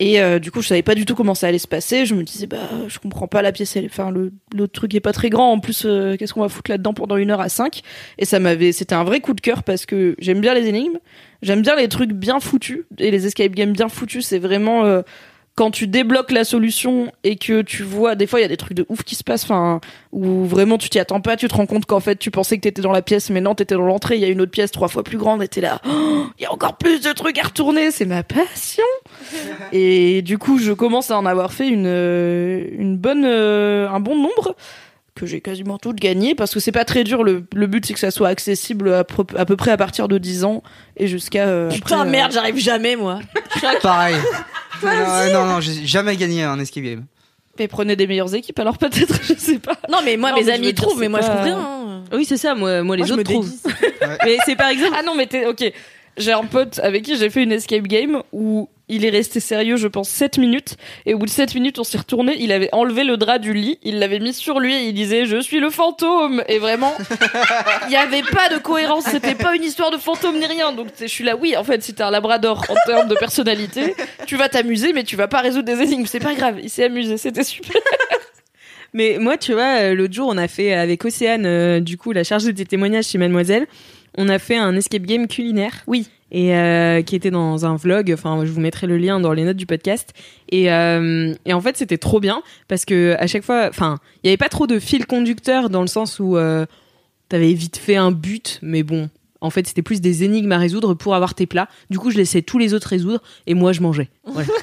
Et euh, du coup, je savais pas du tout comment ça allait se passer. Je me disais bah je comprends pas la pièce. Enfin le le truc est pas très grand. En plus, euh, qu'est-ce qu'on va foutre là-dedans pendant une heure à cinq? Et ça m'avait, c'était un vrai coup de cœur parce que j'aime bien les énigmes, j'aime bien les trucs bien foutus et les escape games bien foutus. C'est vraiment euh, quand tu débloques la solution et que tu vois, des fois il y a des trucs de ouf qui se passent, enfin, où vraiment tu t'y attends pas, tu te rends compte qu'en fait tu pensais que t'étais dans la pièce, mais non, t'étais dans l'entrée, il y a une autre pièce trois fois plus grande, et t'es là, Oh, il y a encore plus de trucs à retourner, c'est ma passion. et du coup, je commence à en avoir fait une, euh, une bonne, euh, un bon nombre que j'ai quasiment toutes gagnées parce que c'est pas très dur le, le but c'est que ça soit accessible à, peu- à peu près à partir de 10 ans et jusqu'à euh, Putain, après, euh, merde, j'arrive jamais, moi. Pareil. non, ouais, non, non, j'ai jamais gagné un escape game. mais prenez des meilleures équipes alors peut-être je sais pas Non, mais moi, Non, mes mais amis trouvent, mais moi, je trouve rien. hein. Oui, c'est ça, moi, moi les Moi, autres trouvent. Mais c'est par exemple. Ah non, mais t'es, ok. J'ai un pote avec qui j'ai fait une escape game où il est resté sérieux, je pense, 7 minutes. Et au bout de 7 minutes, on s'est retourné. Il avait enlevé le drap du lit, il l'avait mis sur lui et il disait Je suis le fantôme. Et vraiment, il n'y avait pas de cohérence. C'était pas une histoire de fantôme ni rien. Donc je suis là, oui, en fait, si t'es un labrador en termes de personnalité, tu vas t'amuser, mais tu vas pas résoudre des énigmes. C'est pas grave. Il s'est amusé, c'était super. Mais moi, tu vois, euh, l'autre jour, on a fait avec Océane, euh, du coup, la chargée des témoignages chez Mademoiselle, on a fait un escape game culinaire. Oui. Et euh, qui était dans un vlog. Enfin, je vous mettrai le lien dans les notes du podcast. Et, euh, et en fait, c'était trop bien parce que à chaque fois, enfin, il y avait pas trop de fil conducteur dans le sens où euh, t'avais vite fait un but, mais bon. En fait, c'était plus des énigmes à résoudre pour avoir tes plats. Du coup, je laissais tous les autres résoudre et moi, je mangeais. Voilà.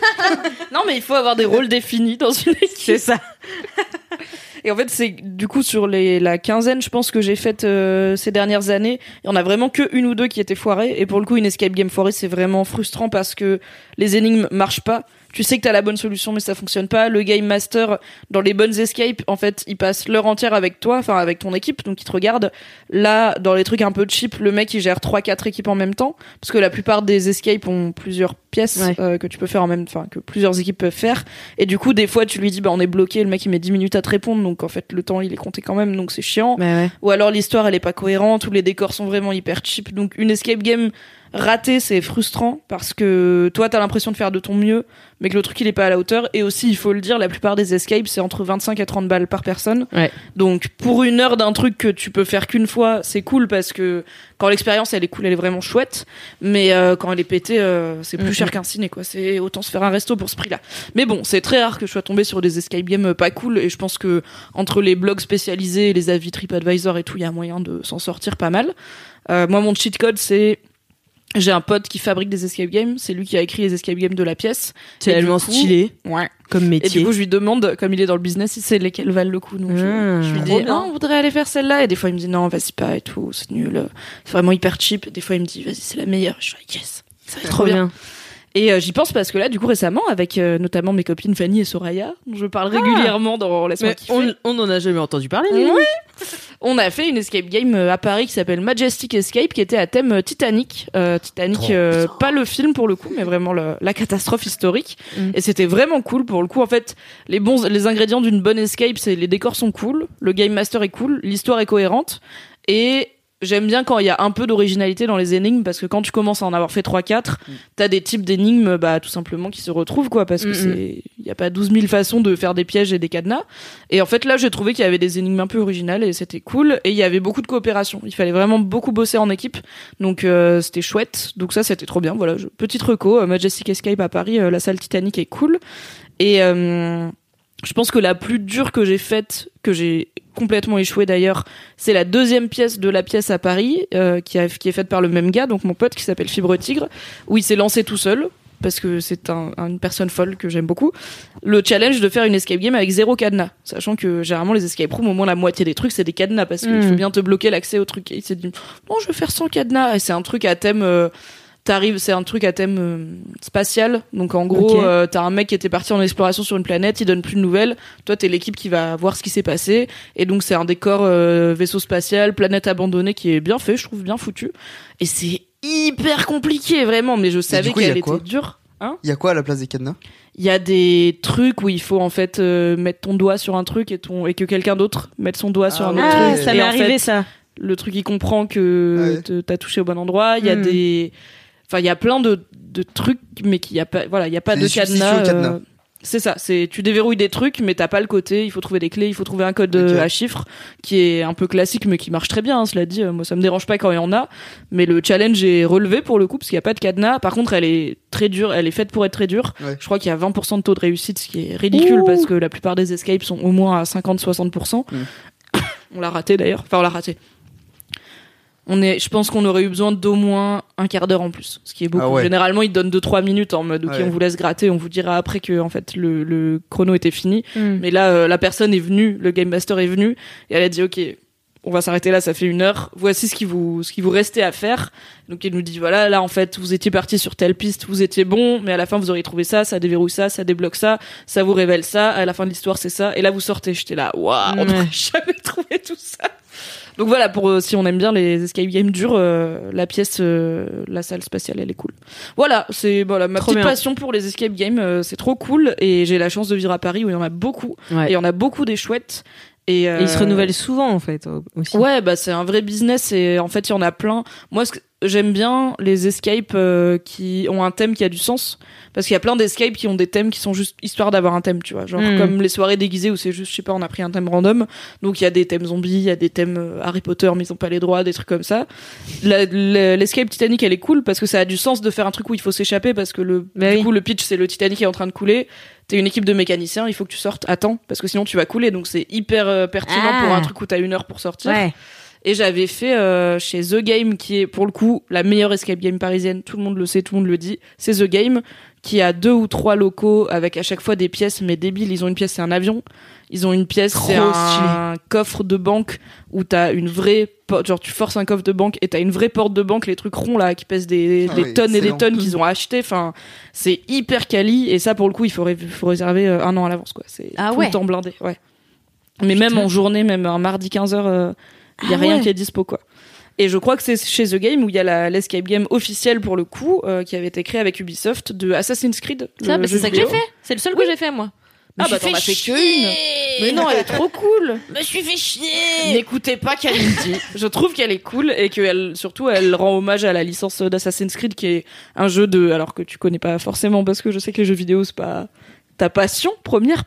Non, mais il faut avoir des rôles définis dans une équipe. C'est ça. Et en fait, c'est du coup sur les, la quinzaine, je pense que j'ai faite euh, ces dernières années, il y en a vraiment que une ou deux qui étaient foirées. Et pour le coup, une escape game foirée, c'est vraiment frustrant parce que les énigmes marchent pas. Tu sais que t'as la bonne solution, mais ça fonctionne pas. Le game master, dans les bonnes escapes, en fait, il passe l'heure entière avec toi, enfin avec ton équipe, donc il te regarde. Là, dans les trucs un peu cheap, le mec il gère trois, quatre équipes en même temps, parce que la plupart des escapes ont plusieurs pièces Ouais. euh, que tu peux faire en même, enfin que plusieurs équipes peuvent faire. Et du coup, des fois, tu lui dis, bah on est bloqué, le mec il met 10 minutes à te répondre, donc en fait le temps il est compté quand même, donc c'est chiant. Bah ouais. Ou alors l'histoire elle est pas cohérente, ou les décors sont vraiment hyper cheap. Donc une escape game ratée c'est frustrant parce que toi t'as l'impression de faire de ton mieux, mais que le truc il est pas à la hauteur. Et aussi il faut le dire, la plupart des escapes c'est entre 25 et 30 balles par personne. Ouais. Donc pour une heure d'un truc que tu peux faire qu'une fois, c'est cool parce que quand l'expérience elle est cool, elle est vraiment chouette. Mais euh, quand elle est pétée, euh, c'est plus Mhm. cher qu'un ciné quoi. C'est autant se faire un resto pour ce prix-là. Mais bon, c'est très rare que je sois tombée sur des escape games pas cool et je pense que entre les blogs spécialisés, les avis TripAdvisor et tout, il y a moyen de s'en sortir pas mal. Euh, moi, mon cheat code, c'est J'ai un pote qui fabrique des escape games. C'est lui qui a écrit les escape games de la pièce. C'est Et tellement coup- stylé Ouais. comme Et métier. du coup, je lui demande, comme il est dans le business, il sait lesquels valent le coup. Donc je- Ah. je, lui dis, bien. non, on voudrait aller faire celle-là. Et des fois, il me dit, non, vas-y pas et tout, c'est nul. C'est vraiment hyper cheap. Et des fois, il me dit, vas-y, c'est la meilleure. Je suis like, yes, ça va être trop bien. Et euh, j'y pense parce que là, du coup, récemment, avec euh, notamment mes copines Fanny et Soraya, dont je parle régulièrement dans Laisse-moi Mais kiffer, on, on en a jamais entendu parler. Oui. nous. on a fait une escape game euh, à Paris qui s'appelle Majestic Escape, qui était à thème euh, Titanic. Euh, Titanic, euh, pas le film pour le coup, mais vraiment le- la catastrophe historique. Mm. Et c'était vraiment cool pour le coup. En fait, les bons, les ingrédients d'une bonne escape, c'est les décors sont cool, le game master est cool, l'histoire est cohérente, et J'aime bien quand il y a un peu d'originalité dans les énigmes parce que quand tu commences à en avoir fait 3-4, t'as des types d'énigmes bah, tout simplement qui se retrouvent quoi parce que Mm, c'est il y a pas 12 000 façons de faire des pièges et des cadenas. Et en fait là j'ai trouvé qu'il y avait des énigmes un peu originales et c'était cool. Et il y avait beaucoup de coopération. Il fallait vraiment beaucoup bosser en équipe. Donc euh, c'était chouette. Donc ça c'était trop bien. Voilà je- petite reco euh, Majestic Escape à Paris euh, la salle Titanic est cool. Et je pense que la plus dure que j'ai faite, que j'ai complètement échoué d'ailleurs, c'est la deuxième pièce de la pièce à Paris, euh, qui, a- qui est faite par le même gars, donc mon pote qui s'appelle Fibre Tigre, où il s'est lancé tout seul, parce que c'est un, un- une personne folle que j'aime beaucoup. Le challenge de faire une escape game avec zéro cadenas, sachant que généralement les escape rooms, au moins la moitié des trucs, c'est des cadenas, parce qu'il Mm. faut bien te bloquer l'accès au truc. Et il s'est dit, non, je vais faire sans cadenas, et c'est un truc à thème... euh, T'arrives, c'est un truc à thème euh, spatial. Donc en gros, Ok. euh, t'as un mec qui était parti en exploration sur une planète, il donne plus de nouvelles. Toi, t'es l'équipe qui va voir ce qui s'est passé. Et donc c'est un décor euh, vaisseau spatial, planète abandonnée qui est bien fait, je trouve bien foutu. Et c'est hyper compliqué vraiment, mais je savais qu'elle était dure. Il y a quoi à la place des cadenas? Il y a des trucs où il faut en fait euh, mettre ton doigt sur un truc et ton et que quelqu'un d'autre mette son doigt sur Ah un ouais. autre Ah, truc. ça Et m'est arrivé fait, ça. le truc il comprend que Ouais. te- t'as touché au bon endroit il y a Hmm. des enfin il y a plein de, de trucs mais qu'il y a pas voilà il y a pas de cadenas, euh, c'est ça c'est tu déverrouilles des trucs mais t'as pas le côté il faut trouver des clés il faut trouver un code euh, à chiffres qui est un peu classique mais qui marche très bien hein, cela dit euh, moi ça me dérange pas quand il y en a mais le challenge est relevé pour le coup parce qu'il y a pas de cadenas. Par contre elle est très dure elle est faite pour être très dure. Ouais. je crois qu'il y a 20% de taux de réussite ce qui est ridicule Ouh. parce que la plupart des escapes sont au moins à 50-60% Mm. on l'a raté d'ailleurs. Enfin on l'a raté on est, je pense qu'on aurait eu besoin d'au moins un quart d'heure en plus, ce qui est beaucoup. Ah ouais. Généralement, ils donnent 2-3 minutes en mode, ok, Ouais. on vous laisse gratter, on vous dira après que en fait le, le chrono était fini. Hmm. Mais là, euh, la personne est venue, le game master est venu et elle a dit, ok, on va s'arrêter là, ça fait une heure. Voici ce qui vous, ce qui vous restait à faire. Donc il nous dit, voilà, là en fait, vous étiez parti sur telle piste, vous étiez bon, mais à la fin vous auriez trouvé ça, ça déverrouille ça, ça débloque ça, ça vous révèle ça. À la fin de l'histoire, c'est ça. Et là, vous sortez. J'étais là, waouh, on n'aurait jamais trouvé tout ça. Donc voilà, pour euh, si on aime bien les escape games durs, euh, la pièce, euh, la salle spatiale, elle est cool. Voilà, c'est voilà ma Trop petite bien. passion pour les escape games, euh, c'est trop cool et j'ai la chance de vivre à Paris où il y en a beaucoup Ouais. et il y en a beaucoup des chouettes. Et, euh, Et ils se renouvellent souvent en fait au- aussi. Ouais, bah c'est un vrai business et en fait il y en a plein. Moi, ce que- j'aime bien les escapes euh, qui ont un thème qui a du sens parce qu'il y a plein d'escapes qui ont des thèmes qui sont juste histoire d'avoir un thème, tu vois. Genre Mm. comme les soirées déguisées où c'est juste, je sais pas, on a pris un thème random. Donc il y a des thèmes zombies, il y a des thèmes euh, Harry Potter mais ils ont pas les droits, des trucs comme ça. L'escape Titanic elle est cool parce que ça a du sens de faire un truc où il faut s'échapper parce que le Bah du oui. coup le pitch c'est le Titanic est en train de couler. T'es une équipe de mécaniciens, il faut que tu sortes à temps parce que sinon tu vas couler. Donc c'est hyper euh, pertinent Ah. pour un truc où t'as une heure pour sortir. Ouais. Et j'avais fait euh, chez The Game, qui est pour le coup la meilleure escape game parisienne. Tout le monde le sait, tout le monde le dit. C'est The Game, qui a deux ou trois locaux avec à chaque fois des pièces, mais débiles. Ils ont une pièce, c'est un avion. Ils ont une pièce, c'est un coffre de banque où t'as une vraie. Genre tu forces un coffre de banque et t'as une vraie porte de banque, les trucs ronds là qui pèsent des, Ah des oui, tonnes et des tonnes qu'ils ont acheté. Enfin, c'est hyper quali. Et ça pour le coup, il faut, ré- faut réserver euh, un an à l'avance quoi. C'est Ah tout ouais. le temps blindé. Ouais. Mais même en journée, même un mardi 15h, il y a Ah rien ouais. qui est dispo quoi. Et je crois que c'est chez The Game où il y a la l'escape game officielle pour le coup euh, qui avait été créée avec Ubisoft de Assassin's Creed. Ça, bah, c'est ça que j'ai fait. C'est le seul que j'ai fait, moi. Ah bah t'en as fait que une. Mais non, elle est trop cool. Me suis fait chier. N'écoutez pas Kalindi. Je trouve qu'elle est cool et qu'elle surtout elle rend hommage à la licence d'Assassin's Creed qui est un jeu de alors que tu connais pas forcément parce que je sais que les jeux vidéo c'est pas ta passion première.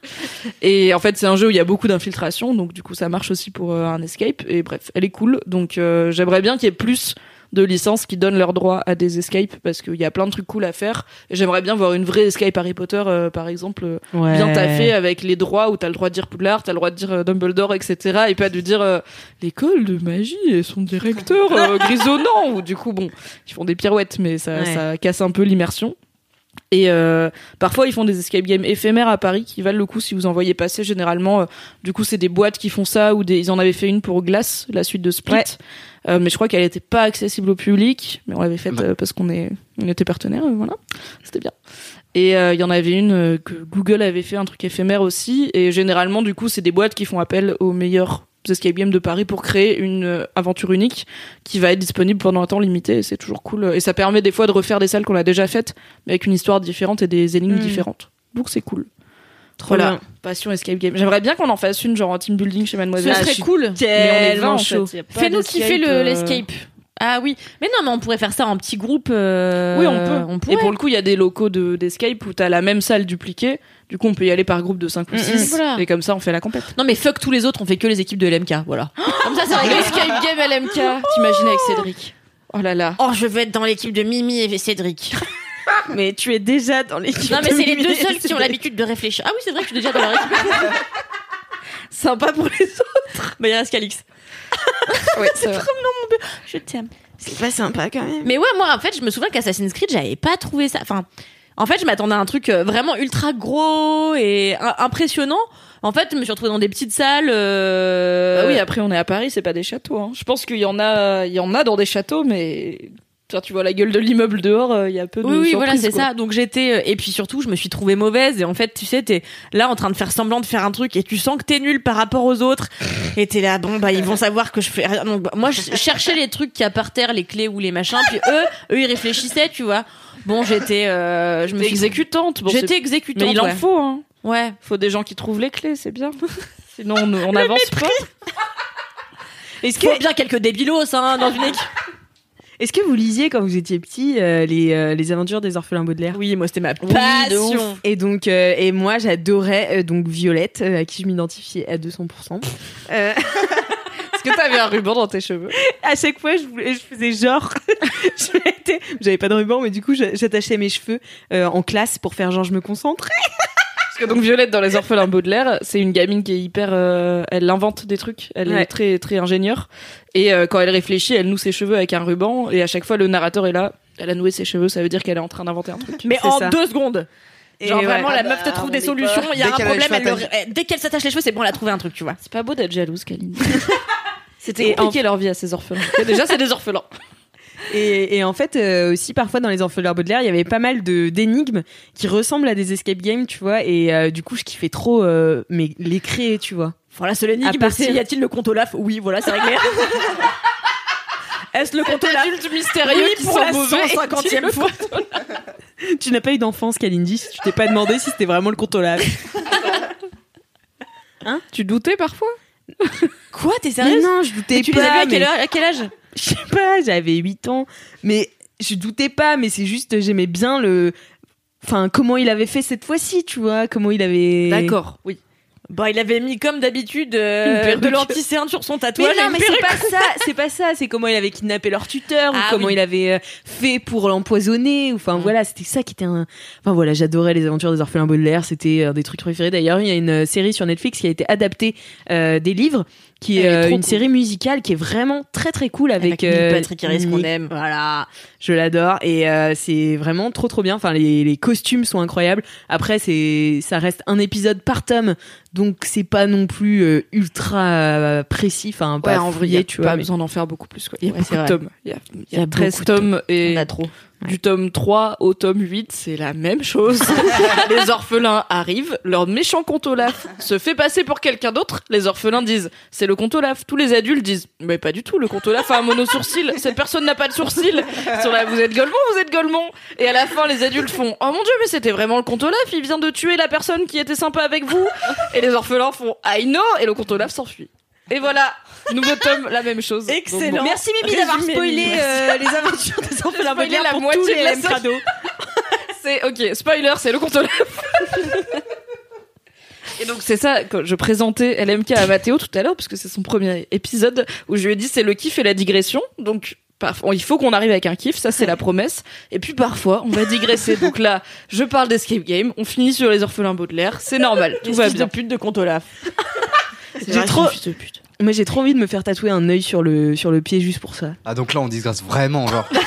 Et en fait, c'est un jeu où il y a beaucoup d'infiltration donc du coup ça marche aussi pour euh, un escape et bref, elle est cool. Donc euh, j'aimerais bien qu'il y ait plus de licences qui donnent leurs droits à des escapes parce qu'il y a plein de trucs cool à faire. Et j'aimerais bien voir une vraie escape Harry Potter, euh, par exemple, bien taffée avec les droits où t'as le droit de dire Poudlard, t'as le droit de dire Dumbledore, etc. Et pas de dire euh, l'école de magie et son directeur euh, grisonnant. Ou du coup, bon, ils font des pirouettes, mais ça, Ouais. ça casse un peu l'immersion. Et euh, parfois ils font des escape games éphémères à Paris qui valent le coup si vous en voyez passer. Généralement, euh, du coup c'est des boîtes qui font ça ou des, ils en avaient fait une pour Glace, la suite de Split. Ouais. Euh, mais je crois qu'elle était pas accessible au public, mais on l'avait faite Bah. euh, parce qu'on est, on était partenaires, euh, voilà, c'était bien. Et euh, il y en avait une euh, que Google avait fait un truc éphémère aussi. Et généralement, du coup, c'est des boîtes qui font appel aux meilleurs escape games de Paris pour créer une euh, aventure unique qui va être disponible pendant un temps limité. Et c'est toujours cool. Et ça permet des fois de refaire des salles qu'on a déjà faites, mais avec une histoire différente et des énigmes Mm. différentes. Donc c'est cool. Trop voilà, bien. passion escape game. J'aimerais bien qu'on en fasse une genre en team building chez Ce Mademoiselle. serait Ah, cool. Mais on est Tellement 20 en fait. Fais-nous kiffer le- euh, l'escape. Ah oui, mais non, mais on pourrait faire ça en petit groupe. euh, Oui, on peut. On pourrait. Et pour le coup, il y a des locaux de d'escape où t'as la même salle dupliquée. Du coup, on peut y aller par groupe de 5 ou Mm, 6. voilà. Et comme ça, on fait la compète. Non, mais fuck tous les autres, on fait que les équipes de LMK, voilà. Comme ça, c'est réglé. Escape game LMK. T'imagines avec Cédric. Oh là là. Oh, je veux être dans l'équipe de Mimi et Cédric. Mais tu es déjà dans l'équipe. Non, mais de c'est les deux seuls qui ont l'habitude de réfléchir. Ah oui, c'est vrai que je suis déjà dans leur équipe. Sympa pour les autres. Bah, il reste Calix. Oui, c'est vrai. Je t'aime. C'est pas sympa quand même. Mais ouais, moi, en fait, je me souviens qu'Assassin's Creed, j'avais pas trouvé ça. Enfin, en fait, je m'attendais à un truc euh, vraiment ultra gros et impressionnant. En fait, je me suis retrouvée dans des petites salles. euh, Bah oui, après, on est à Paris, c'est pas des châteaux. hein. Je pense qu'il y en a, il y en a dans des châteaux, mais Enfin, tu vois la gueule de l'immeuble dehors, euh, il y a peu de Oui, oui, voilà, c'est ça. Donc j'étais euh, et puis surtout, je me suis trouvée mauvaise et en fait, tu sais, t'es là en train de faire semblant de faire un truc et tu sens que t'es nul par rapport aux autres et t'es là, bon bah ils vont savoir que je fais. rien. Donc bah, moi, je cherchais les trucs qu'il y a par terre, les clés ou les machins, puis eux, eux ils réfléchissaient, tu vois. Bon, j'étais, euh, je me suis exécutante. Bon, j'étais exécutante. mais il en faut, hein. Ouais. Faut des gens qui trouvent les clés, c'est bien. Sinon, on, on avance pas. Est-ce Faut bien quelques débilos, hein, dans une équipe? Est-ce que vous lisiez quand vous étiez petit euh, les, euh, les aventures des orphelins Baudelaire? Oui, moi c'était ma Oui, passion. Et donc euh, et moi j'adorais euh, donc Violette euh, à qui je m'identifiais à 200%. Euh, Est-ce que t'avais un ruban dans tes cheveux? À chaque fois je, voulais, je faisais genre je mettais- j'avais pas de ruban mais du coup j'a- j'attachais mes cheveux euh, en classe pour faire genre je me concentre. Parce que donc Violette dans les orphelins Baudelaire, c'est une gamine qui est hyper, euh, elle invente des trucs, elle Ouais. est très très ingénieure et euh, quand elle réfléchit, elle noue ses cheveux avec un ruban et à chaque fois le narrateur est là, elle a noué ses cheveux, ça veut dire qu'elle est en train d'inventer un truc. Mais en ça. deux secondes. Et Genre ouais. vraiment, la Ah meuf te bah, trouve des solutions. Il y a Dès un problème, elle cheveux le- eh, dès qu'elle s'attache les cheveux, c'est bon, elle a trouvé un truc, tu vois. C'est pas beau d'être jalouse, Kaline. C'était compliqué leur vie à ces orphelins. Déjà, c'est des orphelins. Et, et en fait, euh, aussi parfois dans les orphelins Baudelaire, il y avait pas mal de d'énigmes qui ressemblent à des escape games, tu vois. Et euh, du coup, je kiffais trop, euh, mais les créer, tu vois. Voilà, seule énigme, À bah, partir- c'est y a-t-il le compte Olaf Oui, voilà, c'est réglé. Est-ce le compte Olaf adulte mystérieux Oui, qui pour la mauvais. 150e fois. Tu n'as pas eu d'enfance, Kalindi. Tu t'es pas demandé si c'était vraiment le compte Olaf. Tu doutais parfois? Quoi, t'es Mais sérieuse? non, je doutais Et tu les pas. as vus mais- à quel âge? Je sais pas, j'avais 8 ans. Mais je doutais pas, mais c'est juste, j'aimais bien le. Enfin, comment il avait fait cette fois-ci, tu vois Comment il avait. D'accord, oui. Bah, il avait mis comme d'habitude euh, de l'anticerne sur son Mais tatouage. et non, mais c'est pas ça, c'est pas ça, c'est comment il avait kidnappé leur tuteur, Ah ou comment oui. il avait euh, fait pour l'empoisonner, ou enfin Mm. voilà, c'était ça qui était un. Enfin voilà, j'adorais les aventures des orphelins Baudelaire, c'était un des trucs préférés. D'ailleurs, il y a une euh, série sur Netflix qui a été adaptée euh, des livres, qui est, euh, une cool. série musicale qui est vraiment très très cool avec, Avec, euh, Patrick Harris qu'on aime. Voilà. Je l'adore et euh, c'est vraiment trop trop bien. Enfin, les, les costumes sont incroyables. Après, c'est ça reste un épisode par tome, donc c'est pas non plus euh, ultra euh, précis. Enfin, pas en vrai, y a tu vois. pas mais- besoin d'en faire beaucoup plus. Quoi. Il y a Ouais, beaucoup de tomes. Il y a, il y Il y a a 13 beaucoup de tomes et On a trop. Du tome 3 au tome 8, c'est la même chose. les orphelins arrivent, leur méchant compte Olaf se fait passer pour quelqu'un d'autre. Les orphelins disent c'est le compte Olaf. Tous les adultes disent mais pas du tout, le compte Olaf a un mono-sourcil. Cette personne n'a pas de sourcil. Vous êtes Golemont, vous êtes Golemont. Et à la fin, les adultes font oh mon dieu, mais c'était vraiment le compte Olaf. Il vient de tuer la personne qui était sympa avec vous. Et les orphelins font I know. Et le compte Olaf s'enfuit. Et voilà, nouveau tome, la même chose. Donc, Excellent. bon. Merci Mimi d'avoir spoilé euh, les aventures des orphelins Spoilé Baudelaire la pour moitié tous de les la. Crado. C'est ok, spoiler, c'est le compte Olaf. Et donc c'est ça, quand je présentais LMK à Mathéo tout à l'heure, parce que c'est son premier épisode, où je lui ai dit c'est le kiff et la digression. Donc Parfois, il faut qu'on arrive avec un kiff, ça c'est la promesse. Et puis parfois, on va digresser. Donc là, je parle d'escape game, on finit sur les orphelins Baudelaire, c'est normal, tout va Fils de bien. pute de Contola. J'ai trop- Moi, j'ai trop envie de me faire tatouer un œil sur le, sur le pied juste pour ça. Ah, donc là, on disgrâce vraiment, genre.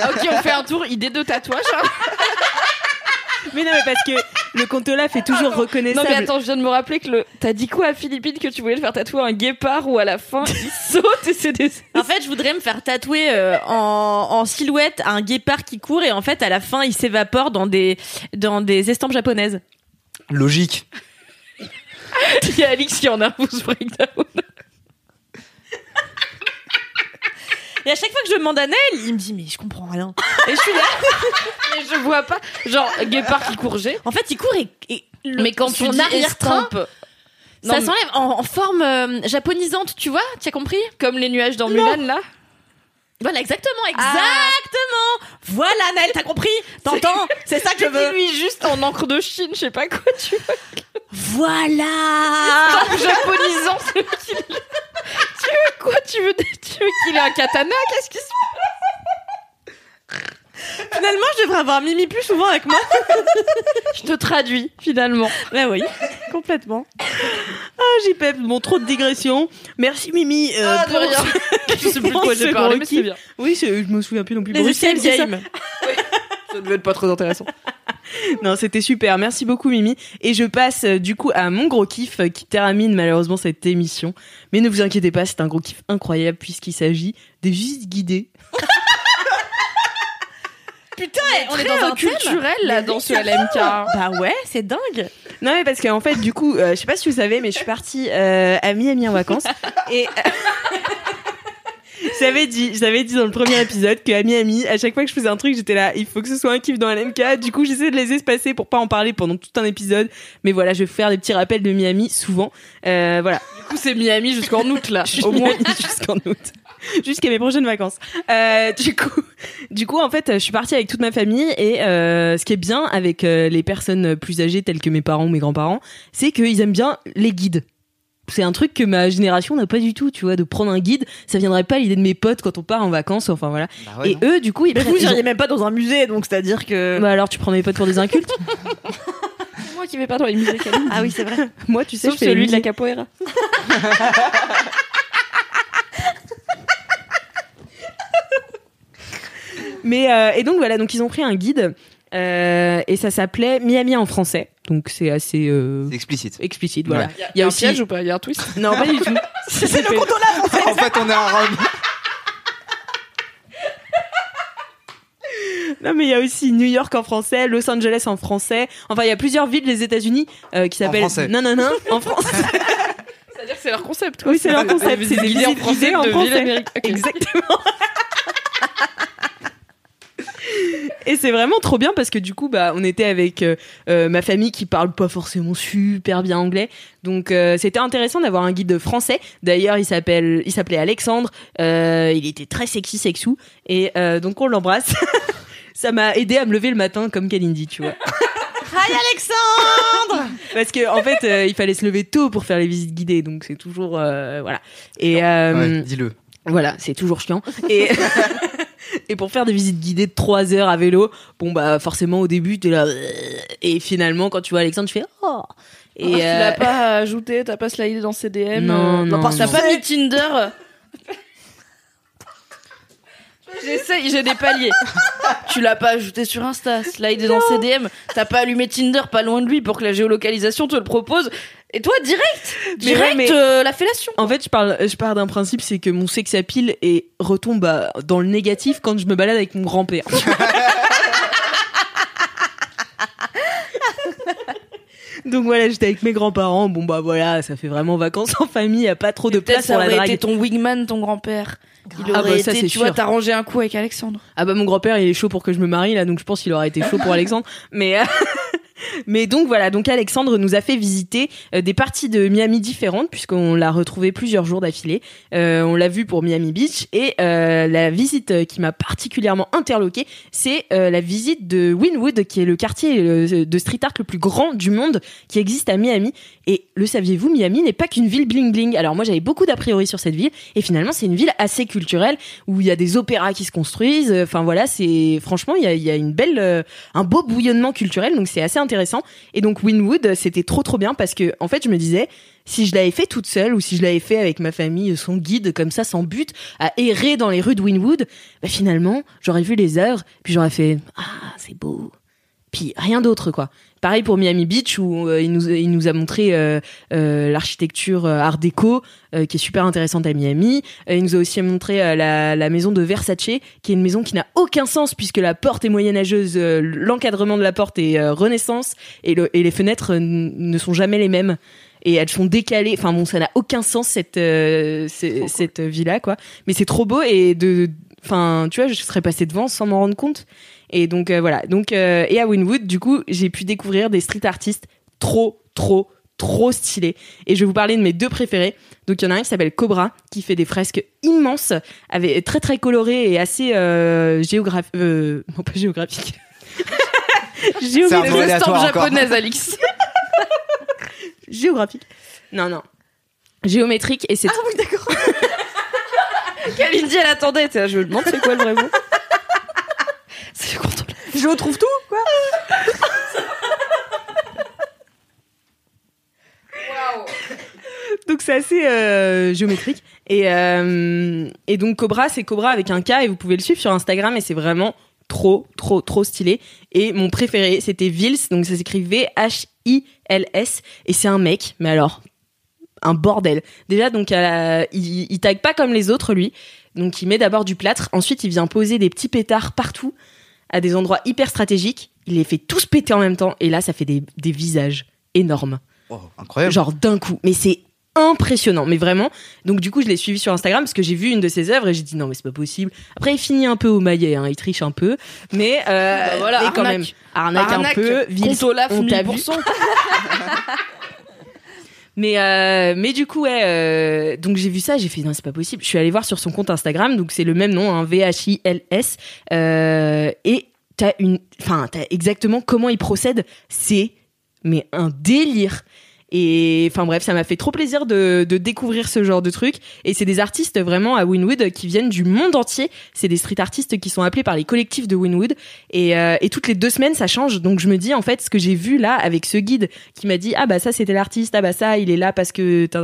Ah, ok, on fait un tour, idée de tatouage. hein. Mais non, mais parce que le Contola fait toujours Non reconnaissable. mais attends, je viens de me rappeler que le. T'as dit quoi à Philippine que tu voulais le faire tatouer un guépard ou à la fin il saute et c'est des. En fait, je voudrais me faire tatouer euh, en, en silhouette un guépard qui court et en fait, à la fin, il s'évapore dans des, dans des estampes japonaises. Logique. Il y a Alix qui en a un nervous breakdown. Et à chaque fois que je demande à Nel, il me dit mais je comprends rien. Et je suis là. Mais je vois pas. Genre, guépard qui courgeait. En fait, il court et, et le- Mais quand son arrière-train, ça mais- s'enlève en, en forme euh, japonisante, tu vois Tu as compris? Comme les nuages dans Mulan là. Voilà, exactement, exactement. Voilà, Nel, t'as compris? T'entends? C'est ça que je veux. lui juste en encre de Chine, je sais pas quoi tu veux. Voilà. Japonisant ce qu'il. Tu veux quoi? Tu veux, tu veux qu'il ait un katana? Qu'est-ce qui se Finalement, je devrais avoir Mimi plus souvent avec moi. Je te traduis finalement. Bah oui, complètement. Ah, JPEP, bon, trop de digression. Merci Mimi. euh, Ah, de pour- rien. Je sais plus de quoi j'ai parlé, mais c'est bien. Oui, c'est- je me souviens plus non plus. Les Bruxelles, escape games. Ça devait être pas très intéressant. Non, c'était super. Merci beaucoup, Mimi. Et je passe euh, du coup à mon gros kiff euh, qui termine malheureusement cette émission. Mais ne vous inquiétez pas, c'est un gros kiff incroyable puisqu'il s'agit des visites guidées. Putain, on est Très dans un culturel là dans ce LMK. Bah ouais, c'est dingue. Non, mais parce qu'en fait, du coup, euh, je sais pas si vous savez, mais je suis partie euh, à Miami en vacances. et. J'avais dit, j'avais dit dans le premier épisode qu'à Miami, à chaque fois que je faisais un truc, j'étais là, il faut que ce soit un kiff dans LMK. Du coup, j'essaie de les espacer pour pas en parler pendant tout un épisode. Mais voilà, je vais faire des petits rappels de Miami souvent. Euh, voilà. Du coup, c'est Miami jusqu'en août là. Au moins. jusqu'en août. Jusqu'à mes prochaines vacances. Euh, du coup, du coup, en fait, je suis partie avec toute ma famille et euh, ce qui est bien avec euh, les personnes plus âgées telles que mes parents ou mes grands-parents, c'est qu'ils aiment bien les guides. C'est un truc que ma génération n'a pas du tout, tu vois, de prendre un guide. Ça viendrait pas à l'idée de mes potes quand on part en vacances, enfin voilà. Bah ouais, et non. eux, du coup, ils Mais vous ils ont- même pas dans un musée, donc c'est-à-dire que. Bah alors, tu prends mes potes pour des incultes C'est moi qui vais pas dans les musées Camille. Ah oui, c'est vrai. Moi, tu sais, Sauf je fais celui de la capoeira. Mais euh, et donc voilà, donc ils ont pris un guide euh, et ça s'appelait Miami en français. Donc c'est assez euh, explicite. explicite, voilà. Ouais. Il y a, un aussi- piège ou pas? Il y a un twist? Non, pas du tout. C'est le contour en fait, on est à Rome. Non, mais il y a aussi New York en français, Los Angeles en français. Enfin, il y a plusieurs villes des États-Unis euh, qui s'appellent. français. Non, non, non, en français. C'est-à-dire que c'est leur concept. quoi. Oui, c'est leur concept. C'est des guidés en français en de villes français. Exactement. Et c'est vraiment trop bien parce que du coup, bah, on était avec euh, euh, ma famille qui parle pas forcément super bien anglais, donc euh, c'était intéressant d'avoir un guide français. D'ailleurs, il s'appelle, il s'appelait Alexandre. Euh, il était très sexy, sexou, et euh, donc on l'embrasse. Ça m'a aidé à me lever le matin comme Kalindi, tu vois. Hi Alexandre Parce que en fait, euh, il fallait se lever tôt pour faire les visites guidées, donc c'est toujours euh, voilà. Et euh, Ouais, dis-le. voilà, c'est toujours chiant. Et et pour faire des visites guidées de 3 heures à vélo, bon bah forcément au début t'es là et finalement quand tu vois Alexandre, tu fais oh. Et Et tu euh, l'as pas ajouté, t'as pas slidé dans CDM. Non, euh, non, T'as non. pas mis Tinder. J'essaye, j'ai des paliers. tu l'as pas ajouté sur Insta, slidé dans CDM. T'as pas allumé Tinder pas loin de lui pour que la géolocalisation te le propose. Et toi, direct, Mais direct, ouais, mais- euh, la fellation. En fait, je parle, je pars d'un principe, c'est que mon sex appeal et retombe à- dans le négatif quand je me balade avec mon grand-père. Donc voilà, j'étais avec mes grands-parents. Bon bah voilà, ça fait vraiment vacances en famille, y a pas trop de place ça pour la aurait été ton wingman, ton grand-père. Il Ah aurait bah ça, été, tu vois, sûr. t'as rangé un coup avec Alexandre. Ah bah mon grand-père il est chaud pour que je me marie là donc je pense qu'il aurait été chaud pour Alexandre mais euh, Mais donc voilà, donc Alexandre nous a fait visiter euh, des parties de Miami différentes puisqu'on l'a retrouvé plusieurs jours d'affilée. Euh, on l'a vu pour Miami Beach et euh, la visite qui m'a particulièrement interloquée, c'est la visite de Wynwood qui est le quartier de street art le plus grand du monde qui existe à Miami. Et le saviez-vous, Miami n'est pas qu'une ville bling bling. Alors moi j'avais beaucoup d'a priori sur cette ville et finalement c'est une ville assez culturelle où il y a des opéras qui se construisent. Enfin voilà, c'est franchement il y a, y a une belle, un beau bouillonnement culturel donc c'est assez Et donc Winwood, c'était trop trop bien parce que en fait je me disais si je l'avais fait toute seule ou si je l'avais fait avec ma famille, son guide comme ça sans but, à errer dans les rues de Winwood, bah finalement j'aurais vu les œuvres puis j'aurais fait ah c'est beau. Puis rien d'autre quoi. Pareil pour Miami Beach où euh, il, nous, il nous a montré euh, euh, l'architecture Art déco qui est super intéressante à Miami. Il nous a aussi montré la, la maison de Versace qui est une maison qui n'a aucun sens puisque la porte est moyenâgeuse, l'encadrement de la porte est Renaissance et, le, et les fenêtres ne sont jamais les mêmes. Et elles sont décalées. Enfin bon, ça n'a aucun sens cette cette villa quoi. Mais c'est trop beau et de, enfin tu vois, je serais passée devant sans m'en rendre compte. Et donc euh, voilà. Donc euh, et à Winwood, du coup, j'ai pu découvrir des street artistes trop trop trop stylés. Et je vais vous parler de mes deux préférés. Donc il y en a un qui s'appelle Cobra qui fait des fresques immenses, avec très très colorées et assez euh, géographiques. Euh, non pas géographiques. C'est un Des peu aléatoire estampes japonaises, Alix. géographique. Non non. Géométrique et c'est oui, d'accord. Kalindi, elle attendait. Je me demande c'est quoi le vrai mot? C'est le contrôle. je retrouve tout quoi. donc c'est assez euh, géométrique. Et euh, et donc Cobra c'est Cobra avec un K et vous pouvez le suivre sur Instagram et c'est vraiment trop trop trop stylé. Et mon préféré c'était Vils. Donc ça s'écrit V H I L S. Et c'est un mec mais alors un bordel. Déjà donc il, il tag pas comme les autres lui. Donc il met d'abord du plâtre. Ensuite il vient poser des petits pétards partout à des endroits hyper stratégiques il les fait tous péter en même temps et là ça fait des, des visages énormes Oh, incroyable. genre d'un coup. Mais c'est impressionnant, mais vraiment. Donc du coup, je l'ai suivi sur Instagram parce que j'ai vu une de ses œuvres et j'ai dit non mais c'est pas possible. Après, il finit un peu au maillet, hein, il triche un peu, mais, euh, Bah voilà, mais quand arnaque. même arnaque, un peu. Olaf, on t'a vu. 1000%. Mais euh, mais du coup ouais euh, donc j'ai vu ça j'ai fait non c'est pas possible je suis allée voir sur son compte Instagram donc c'est le même nom hein, V H I L S euh, et t'as une enfin t'as exactement comment il procède c'est mais un délire et enfin bref ça m'a fait trop plaisir de, de découvrir ce genre de truc. Et c'est des artistes vraiment à Winwood qui viennent du monde entier. C'est des street artistes qui sont appelés par les collectifs de Winwood. Et, euh, et toutes les deux semaines ça change. Donc je me dis en fait ce que j'ai vu là avec ce guide qui m'a dit ah bah ça c'était l'artiste. Ah bah ça il est là parce que ta,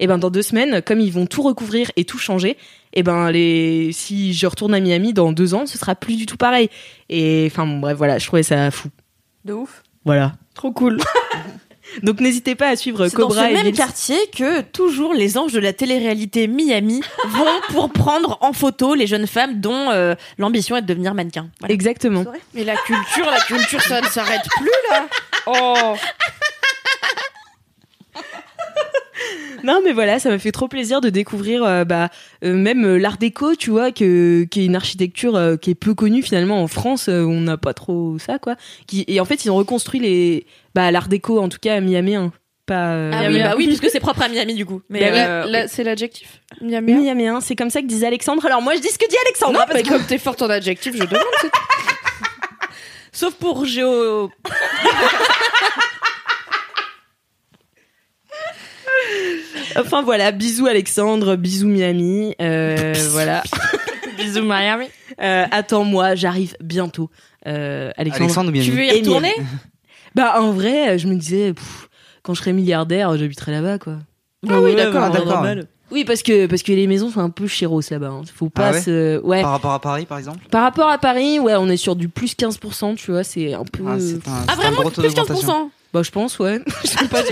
et ben dans deux semaines comme ils vont tout recouvrir et tout changer et ben les si je retourne à Miami dans deux ans ce sera plus du tout pareil. Et enfin bon, bref voilà je trouvais ça fou. De ouf. voilà. Trop cool. donc n'hésitez pas à suivre C'est dans Cobra ce et même quartier que toujours les anges de la télé-réalité Miami vont pour prendre en photo les jeunes femmes dont euh, l'ambition est de devenir mannequin. Voilà. exactement Mais la culture, la culture, ça ne s'arrête plus là. Oh. Non, mais voilà, ça m'a fait trop plaisir de découvrir euh, bah, euh, même euh, l'art déco, tu vois, que, qui est une architecture euh, qui est peu connue finalement en France. euh, on n'a pas trop ça, quoi. Qui, et en fait, ils ont reconstruit les bah, l'art déco, en tout cas à Miami. hein. Pas euh, Ah oui, bah oui, puisque c'est propre à Miami du coup. Mais Bah oui. euh, c'est l'adjectif. Miami. Miami, hein, c'est comme ça que disait Alexandre. Alors moi, je dis ce que dit Alexandre. Non, hein, parce mais que- comme t'es forte en adjectif, je demande. sauf pour Géo. Enfin voilà, bisous Alexandre, bisous Miami. euh, voilà. Bisous Miami. Euh, Attends-moi, j'arrive bientôt. Euh, Alexandre. Tu veux y Et retourner Bah en vrai, je me disais, pff, quand je serai milliardaire, j'habiterai là-bas, quoi. Ah oui, Ouais, d'accord, d'accord. Oui, parce que parce que les maisons sont un peu chéros là-bas. hein. Faut pas Ah ouais se. Ouais. Par rapport à Paris, par exemple Par rapport à Paris, ouais, on est sur du plus 15%, tu vois, c'est un peu. Ah, un, Ah vraiment plus d'augmentation. 15% Bah, je pense, ouais. je sais pas. du-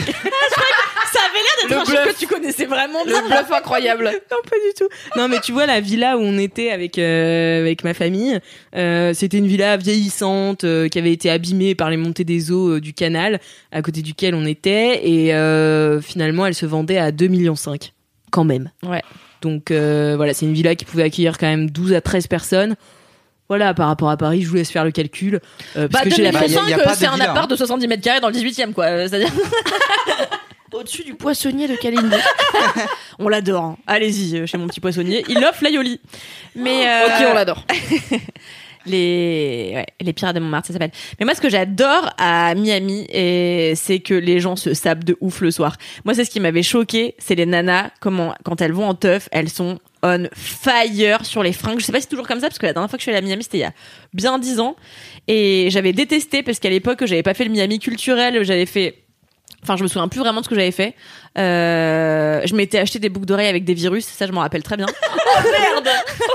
Ça avait l'air d'être Le un bluff. que tu connaissais vraiment bien. Le bluff incroyable. non, pas du tout. Non, mais tu vois, la villa où on était avec, euh, avec ma famille, euh, c'était une villa vieillissante euh, qui avait été abîmée par les montées des eaux euh, du canal à côté duquel on était. Et euh, finalement, elle se vendait à 2,5 millions. Quand même. Ouais. Donc euh, voilà, c'est une villa qui pouvait accueillir quand même 12 à 13 personnes. Voilà, par rapport à Paris, je vous laisse faire le calcul. euh, parce Bah, que j'ai la Bah, y a- 2005, y a pas de c'est un appart hein. de 70 mètres carrés dans le 18 e quoi. Euh, C'est-à-dire. Au-dessus du poissonnier de Kalindi. On l'adore. hein. Allez-y, euh, chez mon petit poissonnier. Il offre l'aioli. Mais. euh, Ok, on l'adore. les ouais, les pirates de Montmartre ça s'appelle mais moi ce que j'adore à Miami et c'est que les gens se sapent de ouf le soir moi c'est ce qui m'avait choqué c'est les nanas comment quand elles vont en teuf elles sont on fire sur les fringues je sais pas si c'est toujours comme ça parce que la dernière fois que je suis allée à Miami c'était il y a bien dix ans et j'avais détesté parce qu'à l'époque j'avais pas fait le Miami culturel j'avais fait Enfin, je me souviens plus vraiment de ce que j'avais fait. Euh, je m'étais acheté des boucles d'oreilles avec des virus, ça je m'en rappelle très bien. Merde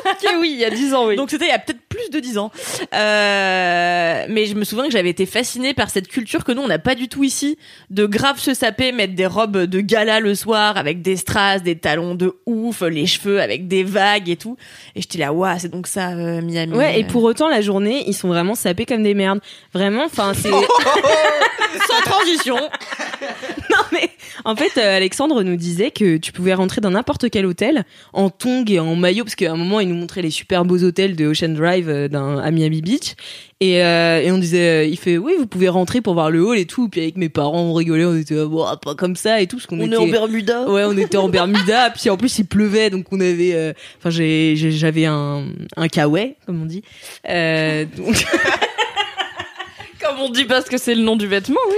ok, oui, il y a 10 ans, oui. donc c'était il y a peut-être plus de 10 ans. Euh, mais je me souviens que j'avais été fascinée par cette culture que nous on n'a pas du tout ici, de grave se saper, mettre des robes de gala le soir avec des strass, des talons de ouf, les cheveux avec des vagues et tout. Et j'étais là, waouh, c'est donc ça euh, Miami. Ouais, et pour autant, la journée, ils sont vraiment sapés comme des merdes. Vraiment, enfin, c'est. sans transition. non, mais en fait, euh, Alexandre nous disait que tu pouvais rentrer dans n'importe quel hôtel en tongs et en maillot, parce qu'à un moment, il nous montrait les super beaux hôtels de Ocean Drive euh, à Miami Beach. Et, euh, et on disait, euh, il fait, oui, vous pouvez rentrer pour voir le hall et tout. Puis avec mes parents, on rigolait, on était, ah, bon, pas comme ça et tout, parce qu'on On était. est en Bermuda. Ouais, on était en Bermuda, puis en plus il pleuvait, donc on avait, euh, enfin j'avais un un kawaii, comme on dit. Euh, donc Comme on dit parce que c'est le nom du vêtement, oui.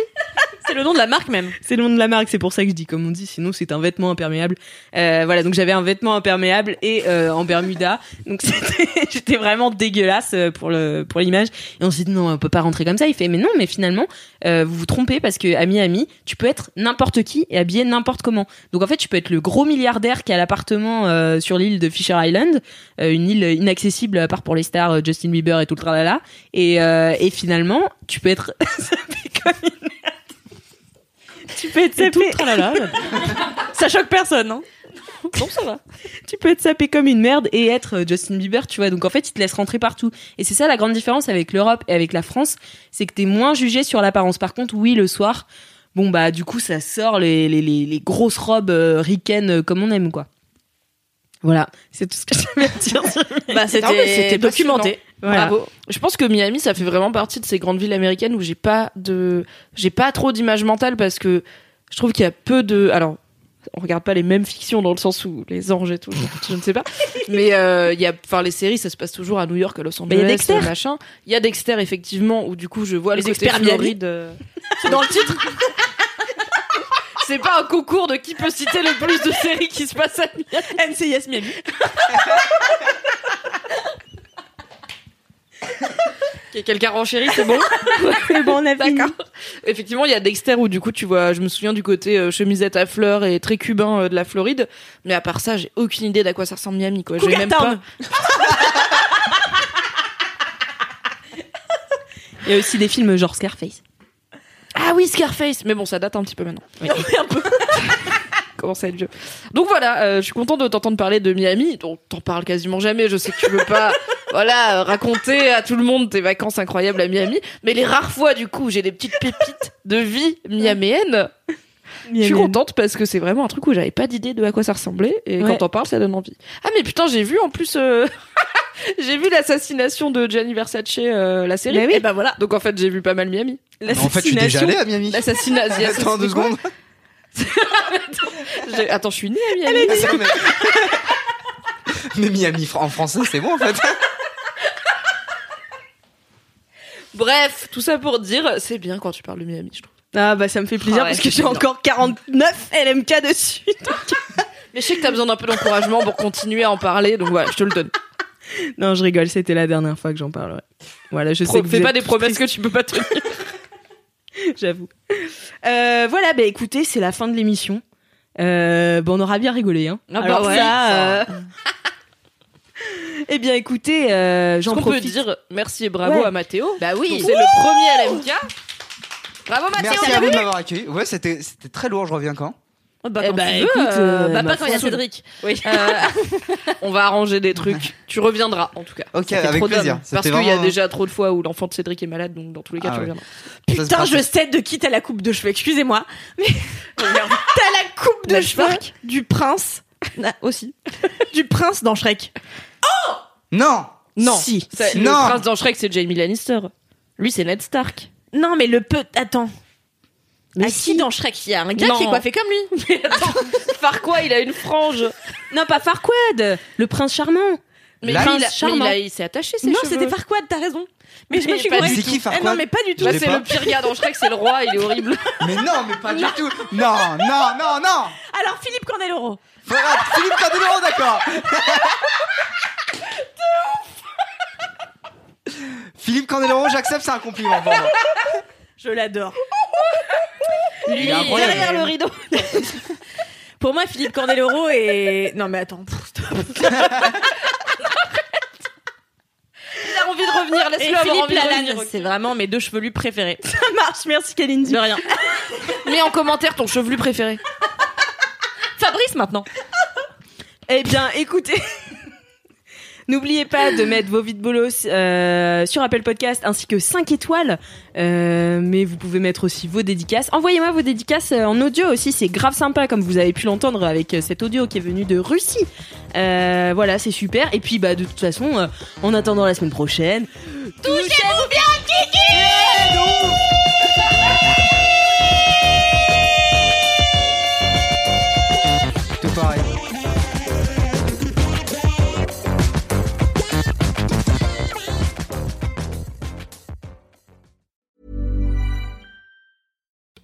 C'est le nom de la marque même. c'est le nom de la marque, c'est pour ça que je dis comme on dit. Sinon c'est un vêtement imperméable. Euh, voilà, donc j'avais un vêtement imperméable et euh, en Bermuda, donc j'étais vraiment dégueulasse euh, pour le pour l'image. Et on s'est dit non, on peut pas rentrer comme ça. Il fait mais non, mais finalement euh, vous vous trompez parce que à Miami, tu peux être n'importe qui et habillé n'importe comment. Donc en fait, tu peux être le gros milliardaire qui a l'appartement euh, sur l'île de Fisher Island, euh, une île inaccessible à part pour les stars, Justin Bieber et tout le tralala. Et, et finalement, tu peux être comme une. Tu peux être sapé. Ça choque personne, hein. Non, ça va. tu peux être sapé comme une merde et être euh, Justin Bieber, tu vois. Donc en fait, ils te laissent rentrer partout. Et c'est ça la grande différence avec l'Europe et avec la France, c'est que t'es moins jugé sur l'apparence. Par contre, oui, le soir, bon bah du coup, ça sort les, les, les, les grosses robes euh, ricaines euh, comme on aime, quoi. Voilà, c'est tout ce que j'avais à dire. Bah c'était c'était documenté. Voilà. Bravo. Je pense que Miami, ça fait vraiment partie de ces grandes villes américaines où j'ai pas de, j'ai pas trop d'image mentale parce que je trouve qu'il y a peu de, alors, on regarde pas les mêmes fictions dans le sens où les anges et tout, je, ne sais pas. Mais euh, il y a, enfin, les séries, ça se passe toujours à New York, à Los y a Angeles, euh, machin. Il y a Dexter effectivement où du coup je vois Les le experts. Floride. euh, C'est dans le titre. C'est pas un concours de qui peut citer le plus de séries qui se passent à Miami. NCIS Miami. Quelqu'un renchérit, c'est bon C'est bon, on a. D'accord. Effectivement, il y a Dexter où du coup tu vois, je me souviens du côté euh, chemisette à fleurs et très cubain euh, de la Floride, mais à part ça, j'ai aucune idée d'à quoi ça ressemble Miami quoi. J'ai Cougar même Town. pas. Il y a aussi des films genre Scarface. Ah oui, Scarface, mais bon, ça date un petit peu maintenant. un peu. Commence à être vieux. Donc voilà, euh, je suis contente de t'entendre parler de Miami. dont t'en parles quasiment jamais. Je sais que tu veux pas, voilà, raconter à tout le monde tes vacances incroyables à Miami, mais les rares fois du coup, où j'ai des petites pépites de vie miamienne. Je suis contente parce que c'est vraiment un truc où j'avais pas d'idée de à quoi ça ressemblait et Ouais. quand t'en parles ça donne envie. Ah mais putain j'ai vu en plus euh, j'ai vu l'assassination de Gianni Versace euh, la série. Bah oui. Et ben voilà. Donc en fait j'ai vu pas mal Miami. En fait, je suis déjà allé à Miami. L'assassinat. Attends deux secondes. J'ai- Attends je suis née à Miami. Mais... mais Miami fr- en français, c'est bon en fait. Bref tout ça pour dire c'est bien quand tu parles de Miami je trouve. Ah bah ça me fait plaisir Ah ouais, parce que j'ai encore 49 LMK dessus. Mais je sais que t'as besoin d'un peu d'encouragement pour continuer à en parler donc voilà je te le donne. Non, je rigole, c'était la dernière fois que j'en parlerai. Voilà, je sais Pro- que fais pas êtes des promesses que tu peux pas tenir. j'avoue. Euh, voilà, bah écoutez, c'est la fin de l'émission. Euh, bon, on aura bien rigolé, hein. Ah bah Alors ouais, ça, ça. euh, eh bien, écoutez, euh, Est-ce j'en qu'on peut profite. dire merci et bravo Ouais. à Mathéo Bah oui. c'est le premier LMK. Bravo Mathéo. Merci à vous de m'avoir accueilli. Ouais, c'était c'était très lourd. Je reviens quand? Oh, bah, Eh quand bah, tu veux, écoute, euh, euh, bah, pas quand il y a. Cédric. Oui. on va arranger des trucs. Tu reviendras en tout cas. Ok, avec trop plaisir. Parce qu'il y a déjà trop de fois où l'enfant de Cédric est malade, donc dans tous les cas Ah tu ouais. reviendras. Putain, je sais de qui t'as la coupe de cheveux. Excusez-moi. Mais t'as la coupe de La cheveux du prince. Ah, aussi. du prince dans Shrek. Non Non. Si. Ça- Le Non. prince dans Shrek, c'est Jamie Lannister. Lui, c'est Ned Stark. Non, mais le peu. Attends. Mais Ah, si si. dans Shrek, il y a un gars Non. qui est coiffé comme lui. Mais attends, Farquaad, il a une frange. Non, pas Farquaad. Le prince charmant. Mais Là, il, a- il- mais charmant. il, a- il s'est attaché ses non, cheveux. c'était Farquaad, t'as raison. Mais je me Mais suis pas du qui, Eh Farquaad Non, mais pas du tout. Là, c'est pas. le pire gars dans Shrek, c'est le roi, il est horrible. Mais non, mais pas du tout. Non, non, non, non. Alors, Philippe Candeloro. Philippe Candeloro, d'accord. Philippe Candeloro, j'accepte, c'est un compliment. Je l'adore. Il est incroyable. derrière le rideau. Pour moi, Philippe Candeloro est. Non, mais attends. pff, stop. Il a envie de revenir, Et laisse-le avoir Philippe envie de Lalanne, revenir. c'est vraiment mes deux chevelus préférés. Ça marche, merci Kalindi. De rien. Mets en commentaire ton chevelu préféré. Fabrice maintenant. Eh bien, écoutez. N'oubliez pas de mettre vos vides bolos euh, sur Apple Podcast ainsi que 5 étoiles. Euh, mais vous pouvez mettre aussi vos dédicaces. Envoyez-moi vos dédicaces euh, en audio aussi, c'est grave sympa comme vous avez pu l'entendre avec cet audio qui est venu de Russie. Euh, voilà, c'est super. Et puis bah de toute façon, en attendant la semaine prochaine, touchez-vous bien, Tout